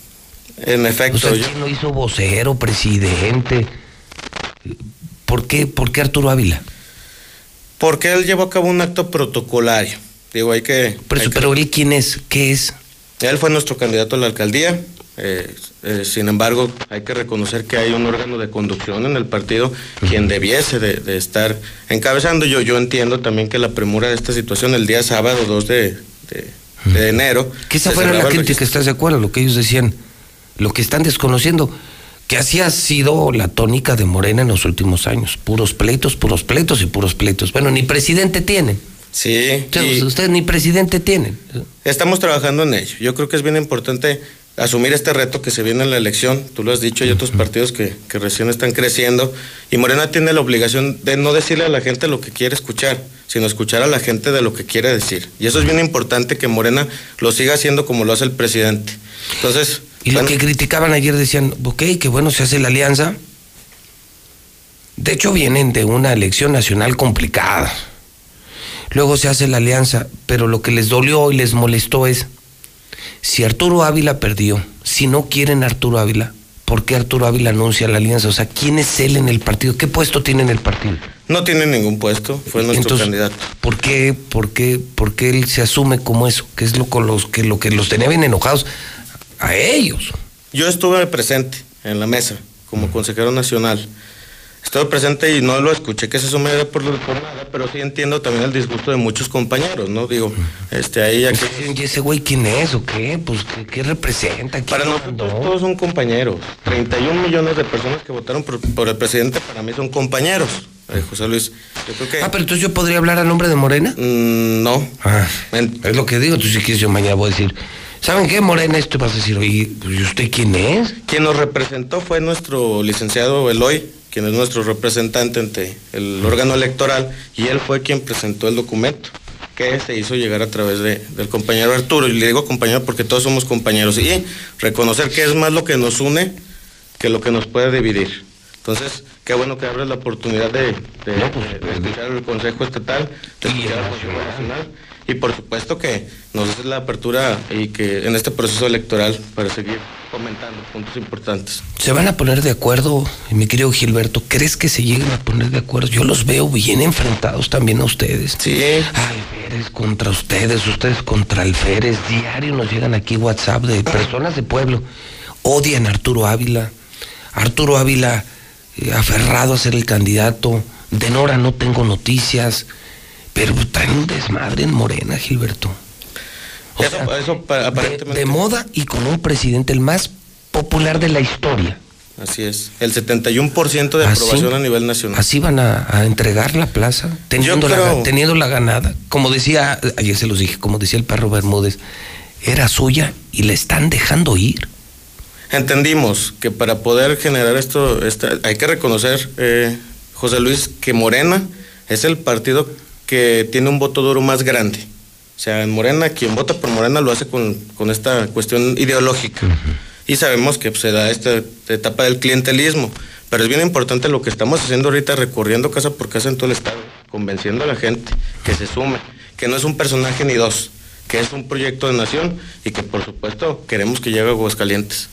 En efecto. ¿quién lo hizo vocero, presidente? ¿Por qué, ¿Por qué Arturo Ávila? Porque él llevó a cabo un acto protocolario. Digo, hay que. Pero, él, ¿quién es? ¿Qué es? Él fue nuestro candidato a la alcaldía. Eh, eh, sin embargo, hay que reconocer que hay un órgano de conducción en el partido quien debiese de, estar encabezando. Yo, yo entiendo también que la premura de esta situación el día sábado 2 de, de, enero. Que esa fuera la crítica, ¿estás de acuerdo? Lo que ellos decían, lo que están desconociendo que así ha sido la tónica de Morena en los últimos años. Puros pleitos, puros pleitos y puros pleitos. Bueno, ni presidente tienen. Sí. Ustedes, ni presidente tienen. Estamos trabajando en ello. Yo creo que es bien importante asumir este reto que se viene en la elección. Tú lo has dicho, hay otros partidos que, que recién están creciendo. Y Morena tiene la obligación de no decirle a la gente lo que quiere escuchar, sino escuchar a la gente de lo que quiere decir. Y eso es bien importante que Morena lo siga haciendo como lo hace el presidente. Entonces, y lo que criticaban ayer decían, ok, que bueno, se hace la alianza. De hecho, vienen de una elección nacional complicada. Luego se hace la alianza, pero lo que les dolió y les molestó es, si Arturo Ávila perdió, si no quieren Arturo Ávila, ¿por qué Arturo Ávila anuncia la alianza? O sea, ¿quién es él en el partido? ¿Qué puesto tiene en el partido? No tiene ningún puesto, fue nuestro candidato. ¿por qué, por, qué, ¿Por qué él se asume como eso? ¿Qué es lo, con los, que, lo que los tenía bien enojados? a ellos. Yo estuve presente en la mesa como consejero nacional. Estuve presente y no lo escuché que se sume por, por nada, pero sí entiendo también el disgusto de muchos compañeros, ¿no? Digo, este, ahí ya que... ¿Y ese güey quién es o qué? Pues, ¿qué, representa? Para nosotros todos son compañeros. 31 millones de personas que votaron por, el presidente para mí son compañeros. Eh, José Luis, yo creo que... Ah, pero entonces yo podría hablar a nombre de Morena? Mm, no. Ah, es lo que digo, tú si quieres yo mañana voy a decir... ¿Saben qué, Morena? Esto vas a decir, oye, pues, ¿y usted quién es? Quien nos representó fue nuestro licenciado Eloy, quien es nuestro representante ante el órgano electoral, y él fue quien presentó el documento que se hizo llegar a través de, del compañero Arturo. Y le digo compañero porque todos somos compañeros. Y reconocer que es más lo que nos une que lo que nos puede dividir. Entonces, qué bueno que abres la oportunidad de, pues, escuchar el Consejo Estatal, de escuchar el Consejo Nacional y por supuesto que nos hace la apertura y que en este proceso electoral para seguir comentando puntos importantes. ¿Se van a poner de acuerdo, mi querido Gilberto? ¿Crees que se lleguen a poner de acuerdo? Yo los veo bien enfrentados también a ustedes. Sí. Alférez contra ustedes, ustedes contra Alférez. Diario nos llegan aquí WhatsApp de personas de pueblo. Odian a Arturo Ávila. Arturo Ávila eh, aferrado a ser el candidato. De Nora no tengo noticias. Pero traen un desmadre en Morena, Gilberto. eso, aparentemente... de, moda y con un presidente el más popular de la historia. Así es, el 71% de aprobación a nivel nacional. Así van a, entregar la plaza, teniendo, la, teniendo la ganada. Como decía, ayer se los dije, como decía el perro Bermúdez, era suya y le están dejando ir. Entendimos que para poder generar esto, hay que reconocer, eh, José Luis, que Morena es el partido que tiene un voto duro más grande. O sea, en Morena, quien vota por Morena lo hace con, esta cuestión ideológica. Y sabemos que pues, se da esta etapa del clientelismo. Pero es bien importante lo que estamos haciendo ahorita, recorriendo casa por casa en todo el estado, convenciendo a la gente que se sume, que no es un personaje ni dos, que es un proyecto de nación y que por supuesto queremos que llegue a Aguascalientes.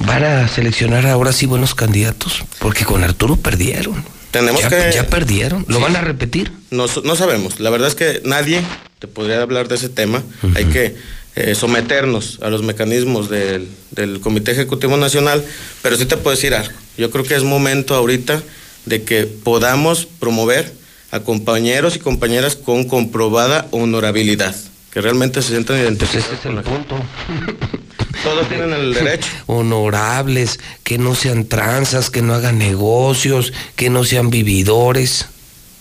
Van a seleccionar ahora sí buenos candidatos, porque con Arturo perdieron. Tenemos que. Ya perdieron. ¿Lo van a repetir? No, no sabemos. La verdad es que nadie te podría hablar de ese tema. Hay que eh, someternos a los mecanismos del, del, Comité Ejecutivo Nacional, pero sí te puedo decir algo. Yo creo que es momento ahorita de que podamos promover a compañeros y compañeras con comprobada honorabilidad, que realmente se sientan identificados. Ese es el punto. Todos tienen el derecho. Honorables, que no sean tranzas, que no hagan negocios, que no sean vividores.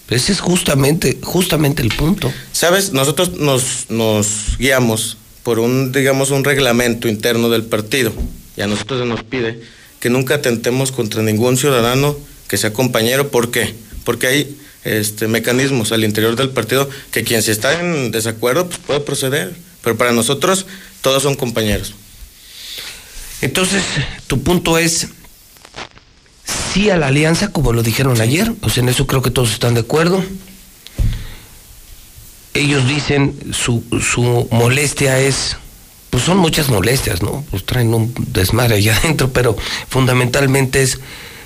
Ese es justamente, justamente el punto. Sabes, nosotros nos, nos guiamos por un, digamos, un reglamento interno del partido. Y a nosotros se nos pide que nunca atentemos contra ningún ciudadano que sea compañero. ¿Por qué? Porque hay este, mecanismos al interior del partido que quien si está en desacuerdo pues puede proceder. Pero para nosotros todos son compañeros. Entonces, tu punto es sí a la alianza, como lo dijeron ayer, pues en eso creo que todos están de acuerdo. Ellos dicen su, su molestia es, pues son muchas molestias, ¿no? Pues traen un desmadre allá adentro, pero fundamentalmente es,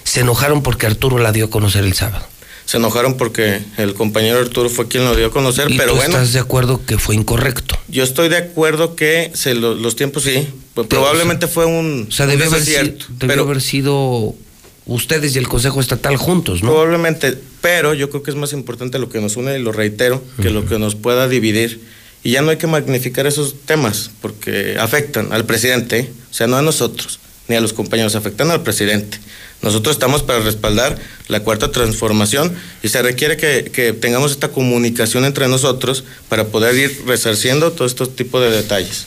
se enojaron porque Arturo la dio a conocer el sábado. Se enojaron porque el compañero Arturo fue quien lo dio a conocer, ¿Y pero tú bueno. ¿Estás de acuerdo que fue incorrecto? Yo estoy de acuerdo que se lo- los tiempos sí, pues probablemente fue un, O sea, debió, haber, desacierto, si- debió haber sido ustedes y el Consejo Estatal juntos, ¿no? Probablemente, pero yo creo que es más importante lo que nos une, y lo reitero, que lo que nos pueda dividir. Y ya no hay que magnificar esos temas, porque afectan al presidente, ¿eh? o sea, no a nosotros, ni a los compañeros, afectan al presidente. Nosotros estamos para respaldar la cuarta transformación y se requiere que, que tengamos esta comunicación entre nosotros para poder ir resarciendo todo estos tipos de detalles.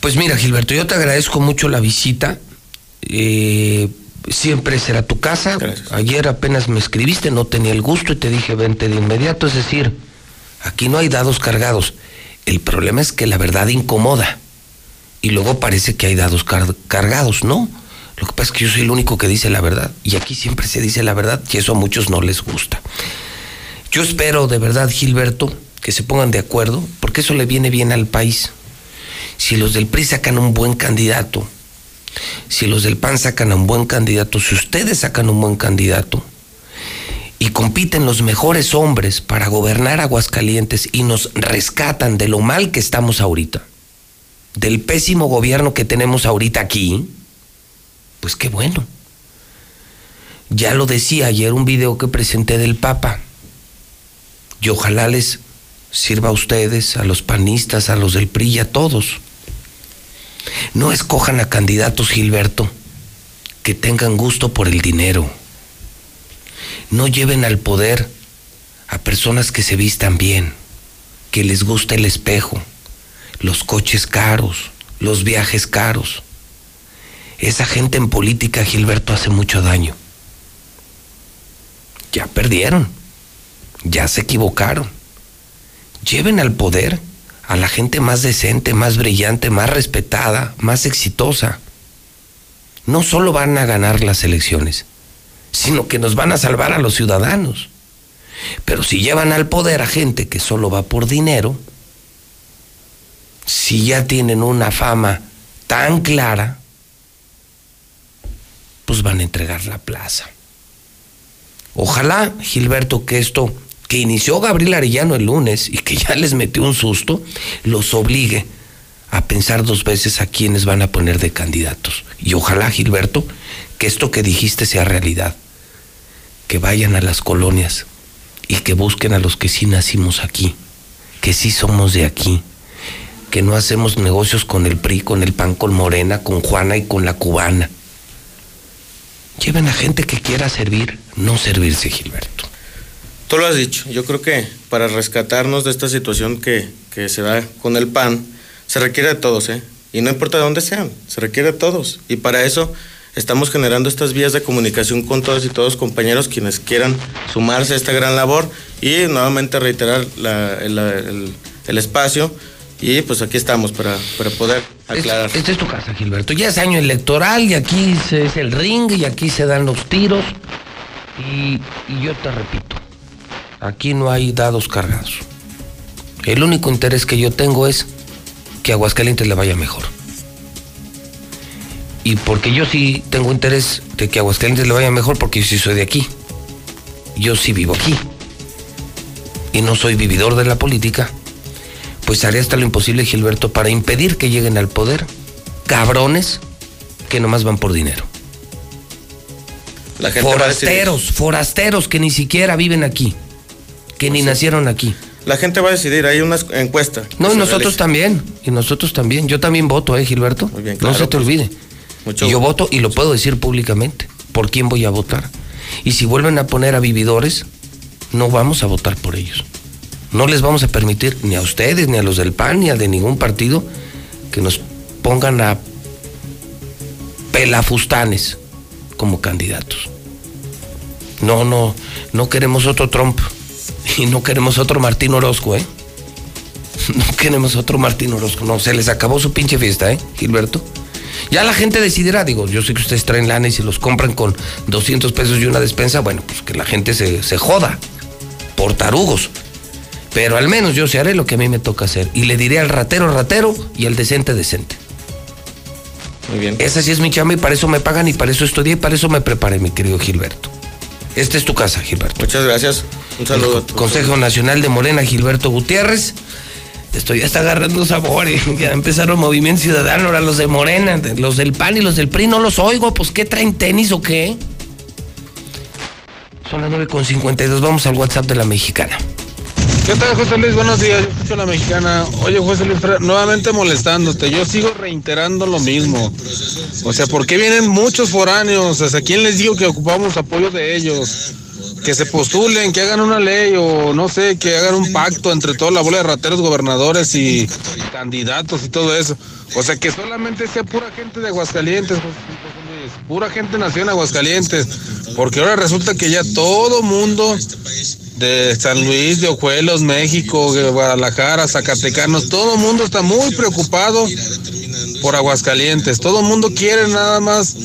Pues mira, Gilberto, yo te agradezco mucho la visita. Eh, siempre será tu casa. Ayer apenas me escribiste, no tenía el gusto y te dije vente de inmediato. Es decir, aquí no hay dados cargados. El problema es que la verdad incomoda. Y luego parece que hay dados car- cargados, ¿no? Lo que pasa es que yo soy el único que dice la verdad. Y aquí siempre se dice la verdad y eso a muchos no les gusta. Yo espero de verdad, Gilberto, que se pongan de acuerdo, porque eso le viene bien al país. Si los del PRI sacan un buen candidato, si los del PAN sacan un buen candidato, si ustedes sacan un buen candidato y compiten los mejores hombres para gobernar Aguascalientes y nos rescatan de lo mal que estamos ahorita, del pésimo gobierno que tenemos ahorita aquí, pues qué bueno. Ya lo decía ayer un video que presenté del Papa. Y ojalá les sirva a ustedes, a los panistas, a los del PRI y a todos. No escojan a candidatos, Gilberto, que tengan gusto por el dinero. No lleven al poder a personas que se vistan bien, que les gusta el espejo, los coches caros, los viajes caros. Esa gente en política, Gilberto, hace mucho daño. Ya perdieron, ya se equivocaron. Lleven al poder a la gente más decente, más brillante, más respetada, más exitosa. No solo van a ganar las elecciones, sino que nos van a salvar a los ciudadanos. Pero si llevan al poder a gente que solo va por dinero, si ya tienen una fama tan clara, pues van a entregar la plaza. Ojalá, Gilberto, que esto que inició Gabriel Arellano el lunes y que ya les metió un susto, los obligue a pensar dos veces a quiénes van a poner de candidatos. Y ojalá, Gilberto, que esto que dijiste sea realidad. Que vayan a las colonias y que busquen a los que sí nacimos aquí, que sí somos de aquí, que no hacemos negocios con el PRI, con el PAN, con Morena, con Juana y con la cubana. Lleven a gente que quiera servir, no servirse, Gilberto. Tú lo has dicho, yo creo que para rescatarnos de esta situación que, que se da con el PAN, se requiere de todos, ¿eh? Y no importa de dónde sean, se requiere de todos. Y para eso estamos generando estas vías de comunicación con todos y todos compañeros quienes quieran sumarse a esta gran labor y nuevamente reiterar el- el espacio y pues aquí estamos para, para poder aclarar. Esta es tu casa, Gilberto. Ya es año electoral y aquí se- es el ring y aquí se dan los tiros. Y, y yo te repito, aquí no hay dados cargados. El único interés que yo tengo es que a Aguascalientes le vaya mejor. Y porque yo sí tengo interés de que a Aguascalientes le vaya mejor porque yo sí soy de aquí. Yo sí vivo aquí. Y no soy vividor de la política. Pues haré hasta lo imposible, Gilberto, para impedir que lleguen al poder cabrones que nomás van por dinero. La gente. Forasteros, forasteros que ni siquiera viven aquí, que ni nacieron aquí. La gente va a decidir, hay una encuesta. No, y nosotros también, y nosotros también. Yo también voto, ¿eh, Gilberto? Muy bien, claro, no se te pues, olvide. Mucho yo voto y lo puedo decir públicamente. ¿Por quién voy a votar? Y si vuelven a poner a vividores, no vamos a votar por ellos. No les vamos a permitir ni a ustedes, ni a los del PAN, ni a de ningún partido que nos pongan a pelafustanes como candidatos. No, no, no queremos otro Trump y no queremos otro Martín Orozco, ¿eh? No queremos otro Martín Orozco. No, se les acabó su pinche fiesta, ¿eh, Gilberto? Ya la gente decidirá, digo, yo sé que ustedes traen lana y si los compran con 200 pesos y una despensa, bueno, pues que la gente se, se joda por tarugos. Pero al menos yo se haré lo que a mí me toca hacer. Y le diré al ratero ratero y al decente decente. Muy bien. Esa sí es mi chamba y para eso me pagan y para eso estudié y para eso me preparé, mi querido Gilberto. Esta es tu casa, Gilberto. Muchas gracias. Un saludo. Consejo Nacional de Morena, Gilberto Gutiérrez. Esto ya está agarrando sabor. Ya empezaron Movimiento Ciudadano, ahora los de Morena, los del PAN y los del PRI. No los oigo, pues ¿qué traen tenis o qué? Son las 9.52. Vamos al WhatsApp de la mexicana. ¿Qué tal, José Luis? Buenos días. Yo escucho a la mexicana. Oye, José Luis, nuevamente molestándote. Yo sigo reiterando lo mismo. O sea, ¿por qué vienen muchos foráneos? Sea, ¿quién les digo que ocupamos apoyo de ellos? Que se postulen, que hagan una ley o no sé, que hagan un pacto entre toda la bola de rateros, gobernadores y candidatos y todo eso. O sea, que solamente sea pura gente de Aguascalientes, José Luis. Pura gente nació en Aguascalientes. Porque ahora resulta que ya todo mundo de San Luis, de Ojuelos, México, Guadalajara, Zacatecanos, todo el mundo está muy preocupado por Aguascalientes. Todo el mundo quiere nada más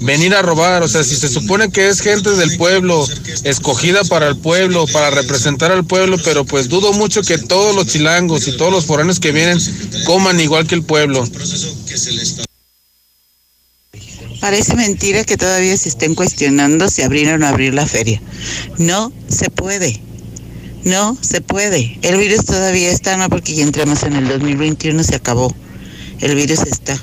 venir a robar. O sea, si se supone que es gente del pueblo, escogida para el pueblo, para representar al pueblo, pero pues dudo mucho que todos los chilangos y todos los foráneos que vienen coman igual que el pueblo. Parece mentira que todavía se estén cuestionando si abrir o no abrir la feria. No se puede. No se puede. El virus todavía está, no porque ya entramos en el 2021, se acabó. El virus está.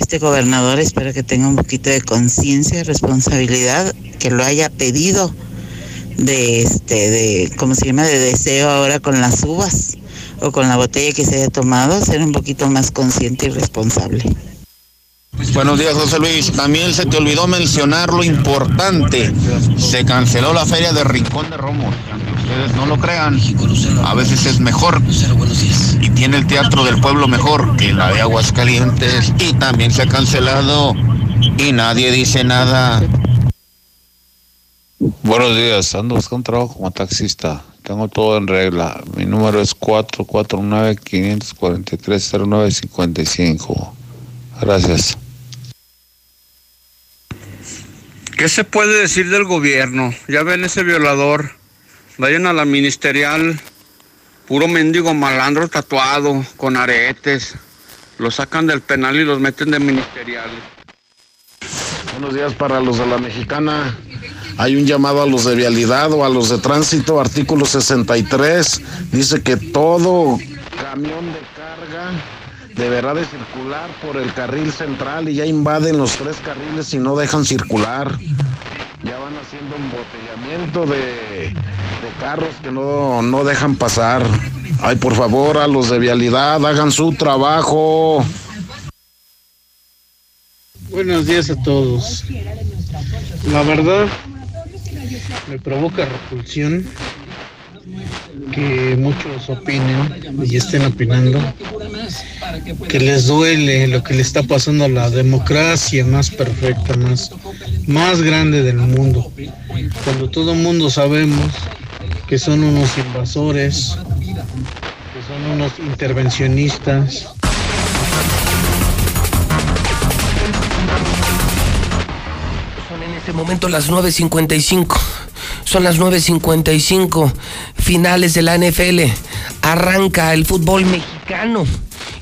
Este gobernador espero que tenga un poquito de conciencia, responsabilidad, que lo haya pedido de este, de, ¿cómo se llama? De deseo ahora con las uvas o con la botella que se haya tomado, ser un poquito más consciente y responsable. Buenos días, José Luis. También se te olvidó mencionar lo importante. Se canceló la feria de Rincón de Romo. ustedes no lo crean, a veces es mejor. Y tiene el Teatro del Pueblo mejor que la de Aguascalientes. Y también se ha cancelado. Y nadie dice nada. Buenos días, ando buscando trabajo como taxista. Tengo todo en regla. Mi número es 449-543-0955. Gracias. ¿Qué se puede decir del gobierno? Ya ven ese violador. Vayan a la ministerial. Puro mendigo malandro tatuado, con aretes. Lo sacan del penal y los meten de ministerial. Buenos días para los de la mexicana. Hay un llamado a los de vialidad o a los de tránsito, artículo 63. Dice que todo camión de carga deberá de circular por el carril central y ya invaden los tres carriles y no dejan circular. Ya van haciendo embotellamiento de, de carros que no, no dejan pasar. Ay, por favor, a los de vialidad, hagan su trabajo. Buenos días a todos. La verdad, me provoca repulsión que muchos opinen y estén opinando que les duele lo que le está pasando a la democracia más perfecta, más, más grande del mundo. Cuando todo el mundo sabemos que son unos invasores, que son unos intervencionistas. Son en este momento las 9.55. Son las 9.55, finales de la NFL. Arranca el fútbol mexicano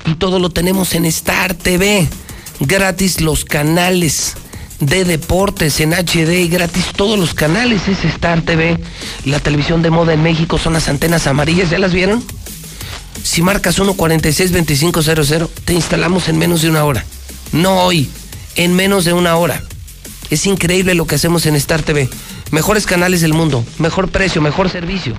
y todo lo tenemos en Star TV. Gratis los canales de deportes en HD y gratis todos los canales es Star TV. La televisión de moda en México son las antenas amarillas, ¿ya las vieron? Si marcas 146-2500, te instalamos en menos de una hora. No hoy, en menos de una hora. Es increíble lo que hacemos en Star TV. Mejores canales del mundo, mejor precio, mejor servicio.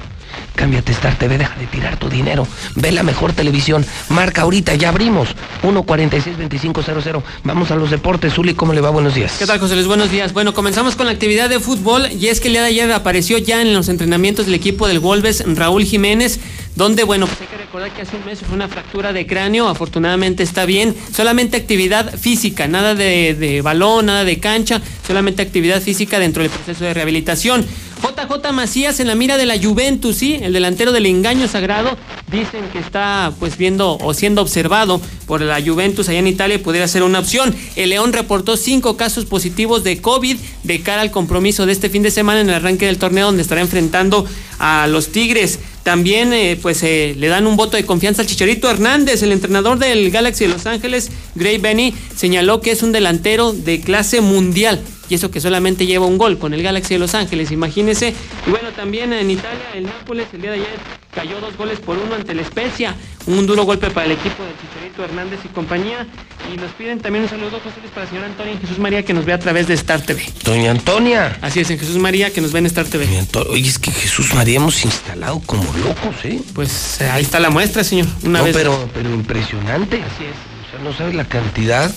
Cámbiate Star TV, deja de tirar tu dinero. Ve la mejor televisión. Marca ahorita, ya abrimos. 146-2500. Vamos a los deportes. Zuli, ¿cómo le va? Buenos días. ¿Qué tal, José Luis? Buenos días. Bueno, comenzamos con la actividad de fútbol y es que el día de ayer apareció ya en los entrenamientos del equipo del Wolves Raúl Jiménez, donde, bueno, pues hay que recordar que hace un mes fue una fractura de cráneo, afortunadamente está bien, solamente actividad física, nada de, de balón, nada de cancha, solamente actividad física dentro del proceso de rehabilitación. JJ Macías en la mira de la Juventus, sí, el delantero del engaño sagrado, dicen que está pues viendo o siendo observado por la Juventus allá en Italia pudiera ser una opción. El León reportó cinco casos positivos de COVID de cara al compromiso de este fin de semana en el arranque del torneo donde estará enfrentando a los Tigres. También eh, pues eh, le dan un voto de confianza al Chicharito Hernández, el entrenador del Galaxy de Los Ángeles, Gray Benny, señaló que es un delantero de clase mundial y eso que solamente lleva un gol con el Galaxy de Los Ángeles, imagínese. Y bueno, también en Italia, el Nápoles el día de ayer cayó dos goles por uno ante la Spezia, un duro golpe para el equipo de Chicharito Hernández y compañía. Y nos piden también un saludo, José Luis, para la señora Antonia en Jesús María, que nos ve a través de Star TV. Doña Antonia. Así es, en Jesús María, que nos ve en Star TV. Oye, es que Jesús María hemos instalado como locos, ¿eh? Pues ahí está la muestra, señor. Una no, vez. pero, pero impresionante. Así es. O sea, no sabes la cantidad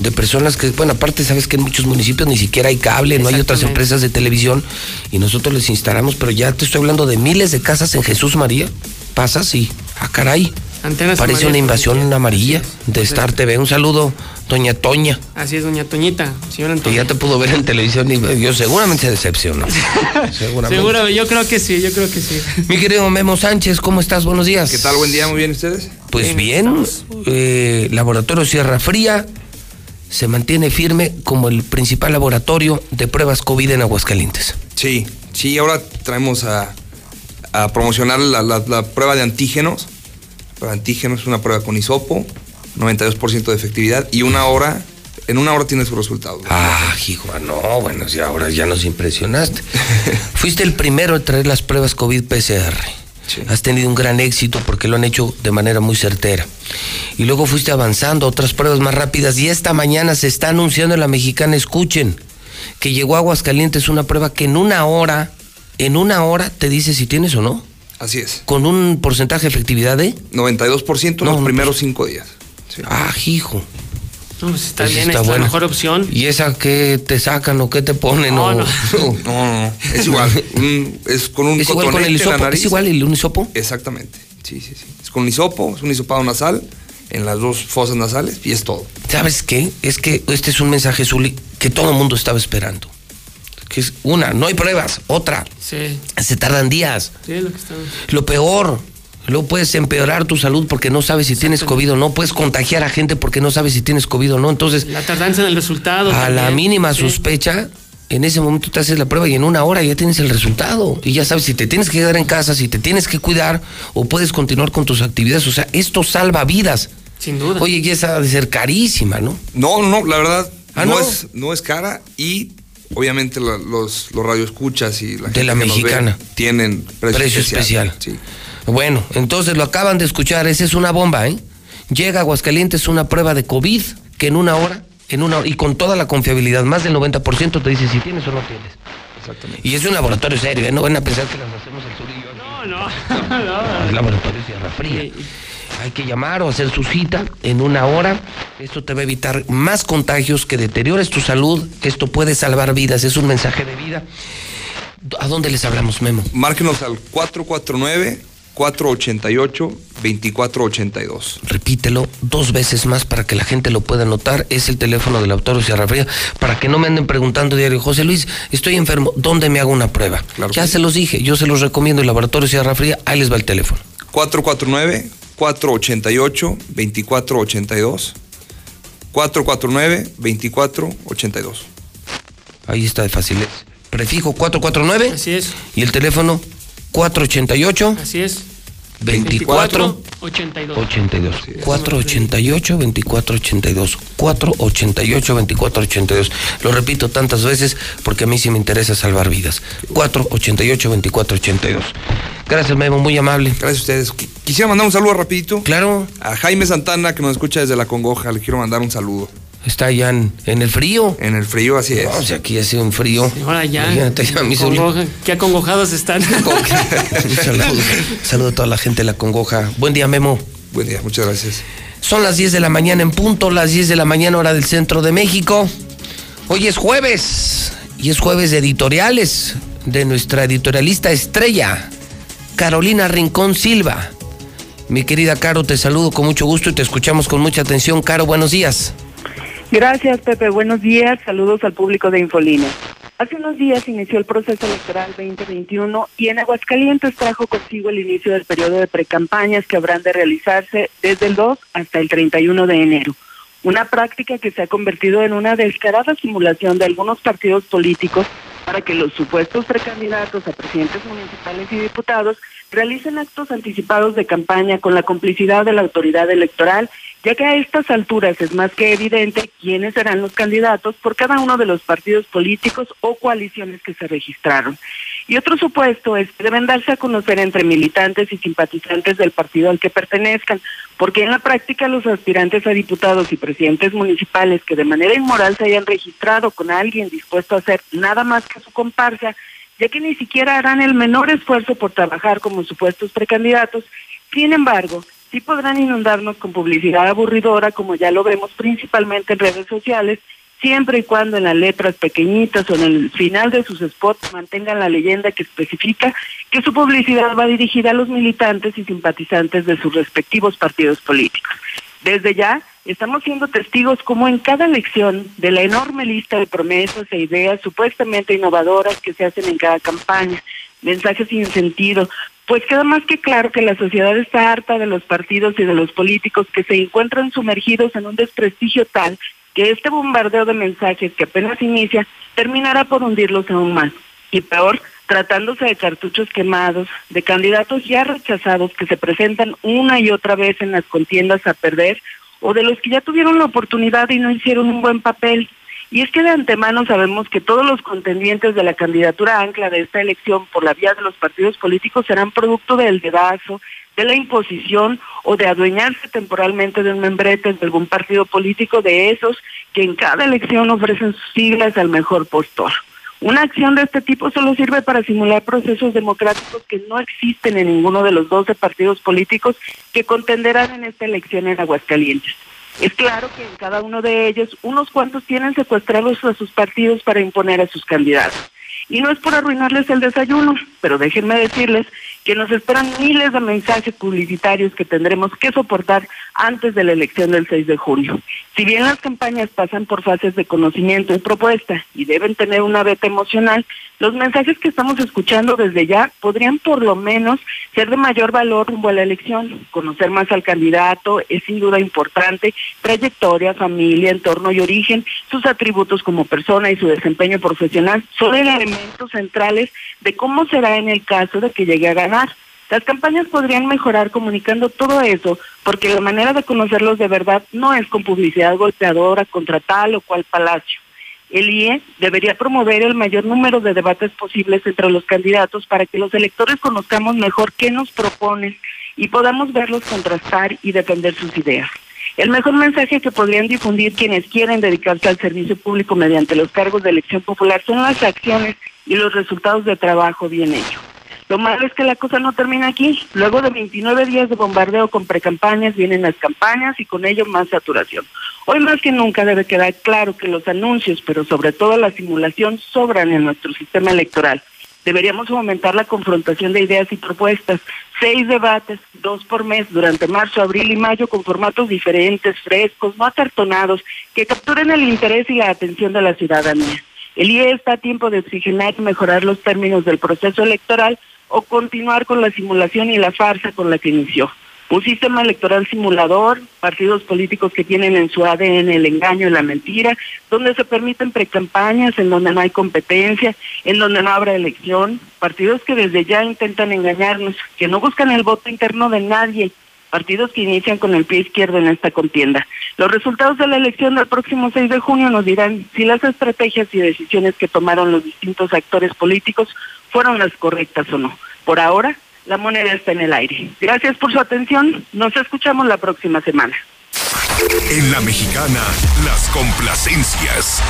de personas que, bueno, aparte sabes que en muchos municipios ni siquiera hay cable, no hay otras empresas de televisión y nosotros les instalamos, pero ya te estoy hablando de miles de casas en Jesús María. Pasas y, ah, caray. Antenas Parece una invasión en amarilla de Star TV. Un saludo, doña Toña. Así es, doña Toñita, señora Que ya te pudo ver en televisión y yo seguramente se decepcionó. seguramente. Seguro, yo creo que sí, yo creo que sí. Mi querido Memo Sánchez, ¿cómo estás? Buenos días. ¿Qué tal? Buen día, muy bien, ¿ustedes? Pues bien, eh, Laboratorio Sierra Fría se mantiene firme como el principal laboratorio de pruebas COVID en Aguascalientes. Sí, sí, ahora traemos a, a promocionar la, la- la prueba de antígenos. La prueba de antígenos es una prueba con hisopo, 92% de efectividad y una hora, en una hora tienes su resultado. Ah, hijo, no, bueno, ya ahora ya nos impresionaste. Fuiste el primero en traer las pruebas COVID Has tenido un gran éxito porque lo han hecho de manera muy certera. Y luego fuiste avanzando a otras pruebas más rápidas y esta mañana se está anunciando en la mexicana, escuchen, que llegó a Aguascalientes una prueba que en una hora, en una hora te dice si tienes o no. Así es. Con un porcentaje de efectividad de... 92% en No, los no, primeros cinco días. Sí. Ah, hijo. No, pues está Pues bien, está es bueno. la mejor opción. ¿Y esa qué te sacan o qué te ponen? No, o- no. No, no, no, es igual. un- es con un ¿Es igual con el en la hisopo? nariz. ¿Es igual el un hisopo? Exactamente. Sí, sí, sí. Es con un hisopo, es un hisopado nasal en las dos fosas nasales y es todo. ¿Sabes qué? Es que este es un mensaje, Zuli, que todo el mundo estaba esperando. Que es una, no hay pruebas. Otra, Sí, se tardan días. sí, es lo que está. Lo peor, luego puedes empeorar tu salud porque no sabes si tienes COVID o no. Puedes contagiar a gente porque no sabes si tienes COVID o no. Entonces, La tardanza en el resultado. a la mínima Sí. sospecha, en ese momento te haces la prueba y en una hora ya tienes el resultado. Y ya sabes si te tienes que quedar en casa, si te tienes que cuidar o puedes continuar con tus actividades. O sea, esto salva vidas. Sin duda. Oye, y esa ha de ser carísima, ¿no? No, no, la verdad, Ah, no, ¿no? Es, no es cara y obviamente la- los, los radioescuchas y la De la que nos ve mexicana. tienen precio, Precio especial. Sí. Bueno, entonces lo acaban de escuchar, esa es una bomba, ¿eh? Llega a Aguascalientes una prueba de COVID que en una hora, en una hora, y con toda la confiabilidad, más del 90% te dice si tienes o no tienes. Exactamente. Y es un laboratorio serio, ¿eh? No van a pensar que las hacemos el sur y yo. No, no, no. Es laboratorio Sierra Fría. Hay que llamar o hacer su cita en una hora. Esto te va a evitar más contagios, que deteriores tu salud. Esto puede salvar vidas, es un mensaje de vida. ¿A dónde les hablamos, Memo? Márquenos al 449-488-2482. Repítelo dos veces más para que la gente lo pueda notar. Es el teléfono del autor Sierra Fría. Para que no me anden preguntando diario, José Luis, estoy enfermo, ¿dónde me hago una prueba? ya se los dije, yo se los recomiendo. El laboratorio Sierra Fría, ahí les va el teléfono. 449-488-2482. 449-2482. Ahí está de facilidad. Prefijo 449. Así es. Y el teléfono 488 Así es. 24 82. 82. 488 2482. 488 2482. Lo repito tantas veces porque a mí sí me interesa salvar vidas. 488 2482. Gracias, Memo, muy amable. Gracias a ustedes. Qu- Quisiera mandar un saludo rapidito. Claro. A Jaime Santana, que nos escucha desde La Congoja, le quiero mandar un saludo. Está allá en, en el frío. En el frío, así es. No, o sea, aquí hace un frío. Ahora ya. Imagínate, ya sobrino. Congoja- Qué acongojados están. Un saludo, saludo a toda la gente de la congoja. Buen día, Memo. Buen día, muchas gracias. Son las 10 de la mañana en punto, las 10 de la mañana hora del centro de México. Hoy es jueves y es jueves de editoriales de nuestra editorialista estrella, Carolina Rincón Silva. Mi querida Caro, te saludo con mucho gusto y te escuchamos con mucha atención. Caro, buenos días. Gracias, Pepe. Buenos días. Saludos al público de Infolina. Hace unos días inició el proceso electoral 2021 y en Aguascalientes trajo consigo el inicio del periodo de precampañas que habrán de realizarse desde el 2 hasta el 31 de enero. Una práctica que se ha convertido en una descarada simulación de algunos partidos políticos para que los supuestos precandidatos a presidentes municipales y diputados realicen actos anticipados de campaña con la complicidad de la autoridad electoral, ya que a estas alturas es más que evidente quiénes serán los candidatos por cada uno de los partidos políticos o coaliciones que se registraron. Y otro supuesto es que deben darse a conocer entre militantes y simpatizantes del partido al que pertenezcan, porque en la práctica los aspirantes a diputados y presidentes municipales que de manera inmoral se hayan registrado con alguien dispuesto a hacer nada más que su comparsa, ya que ni siquiera harán el menor esfuerzo por trabajar como supuestos precandidatos, sin embargo, sí podrán inundarnos con publicidad aburridora, como ya lo vemos principalmente en redes sociales, siempre y cuando en las letras pequeñitas o en el final de sus spots mantengan la leyenda que especifica que su publicidad va dirigida a los militantes y simpatizantes de sus respectivos partidos políticos. Desde ya, estamos siendo testigos como en cada elección de la enorme lista de promesas e ideas supuestamente innovadoras que se hacen en cada campaña, mensajes sin sentido, pues queda más que claro que la sociedad está harta de los partidos y de los políticos que se encuentran sumergidos en un desprestigio tal que este bombardeo de mensajes que apenas inicia terminará por hundirlos aún más. Y peor, tratándose de cartuchos quemados, de candidatos ya rechazados que se presentan una y otra vez en las contiendas a perder, o de los que ya tuvieron la oportunidad y no hicieron un buen papel. Y es que de antemano sabemos que todos los contendientes de la candidatura ancla de esta elección por la vía de los partidos políticos serán producto del dedazo, de la imposición o de adueñarse temporalmente de un membrete de algún partido político de esos que en cada elección ofrecen sus siglas al mejor postor. Una acción de este tipo solo sirve para simular procesos democráticos que no existen en ninguno de los 12 partidos políticos que contenderán en esta elección en Aguascalientes. Es claro que en cada uno de ellos unos cuantos tienen secuestrados a sus partidos para imponer a sus candidatos. Y no es por arruinarles el desayuno, pero déjenme decirles que nos esperan miles de mensajes publicitarios que tendremos que soportar antes de la elección del 6 de junio. Si bien las campañas pasan por fases de conocimiento y propuesta y deben tener una beta emocional, los mensajes que estamos escuchando desde ya podrían por lo menos ser de mayor valor rumbo a la elección. Conocer más al candidato es sin duda importante, trayectoria, familia, entorno y origen, sus atributos como persona y su desempeño profesional son elementos centrales de cómo será en el caso de que llegue a ganar. Las campañas podrían mejorar comunicando todo eso, porque la manera de conocerlos de verdad no es con publicidad golpeadora contra tal o cual palacio. El IE debería promover el mayor número de debates posibles entre los candidatos para que los electores conozcamos mejor qué nos proponen y podamos verlos contrastar y defender sus ideas. El mejor mensaje que podrían difundir quienes quieren dedicarse al servicio público mediante los cargos de elección popular son las acciones y los resultados de trabajo bien hecho. Lo malo es que la cosa no termina aquí. Luego de 29 días de bombardeo con precampañas vienen las campañas y con ello más saturación. Hoy más que nunca debe quedar claro que los anuncios, pero sobre todo la simulación, sobran en nuestro sistema electoral. Deberíamos fomentar la confrontación de ideas y propuestas. Seis debates, dos por mes, durante marzo, abril y mayo, con formatos diferentes, frescos, no acartonados, que capturen el interés y la atención de la ciudadanía. El IE está a tiempo de oxigenar y mejorar los términos del proceso electoral o continuar con la simulación y la farsa con la que inició. Un sistema electoral simulador, partidos políticos que tienen en su ADN el engaño y la mentira, donde se permiten precampañas, en donde no hay competencia, en donde no habrá elección, partidos que desde ya intentan engañarnos, que no buscan el voto interno de nadie, partidos que inician con el pie izquierdo en esta contienda. Los resultados de la elección del próximo 6 de junio nos dirán si las estrategias y decisiones que tomaron los distintos actores políticos fueron las correctas o no. Por ahora, la moneda está en el aire. Gracias por su atención. Nos escuchamos la próxima semana. En la mexicana, las complacencias.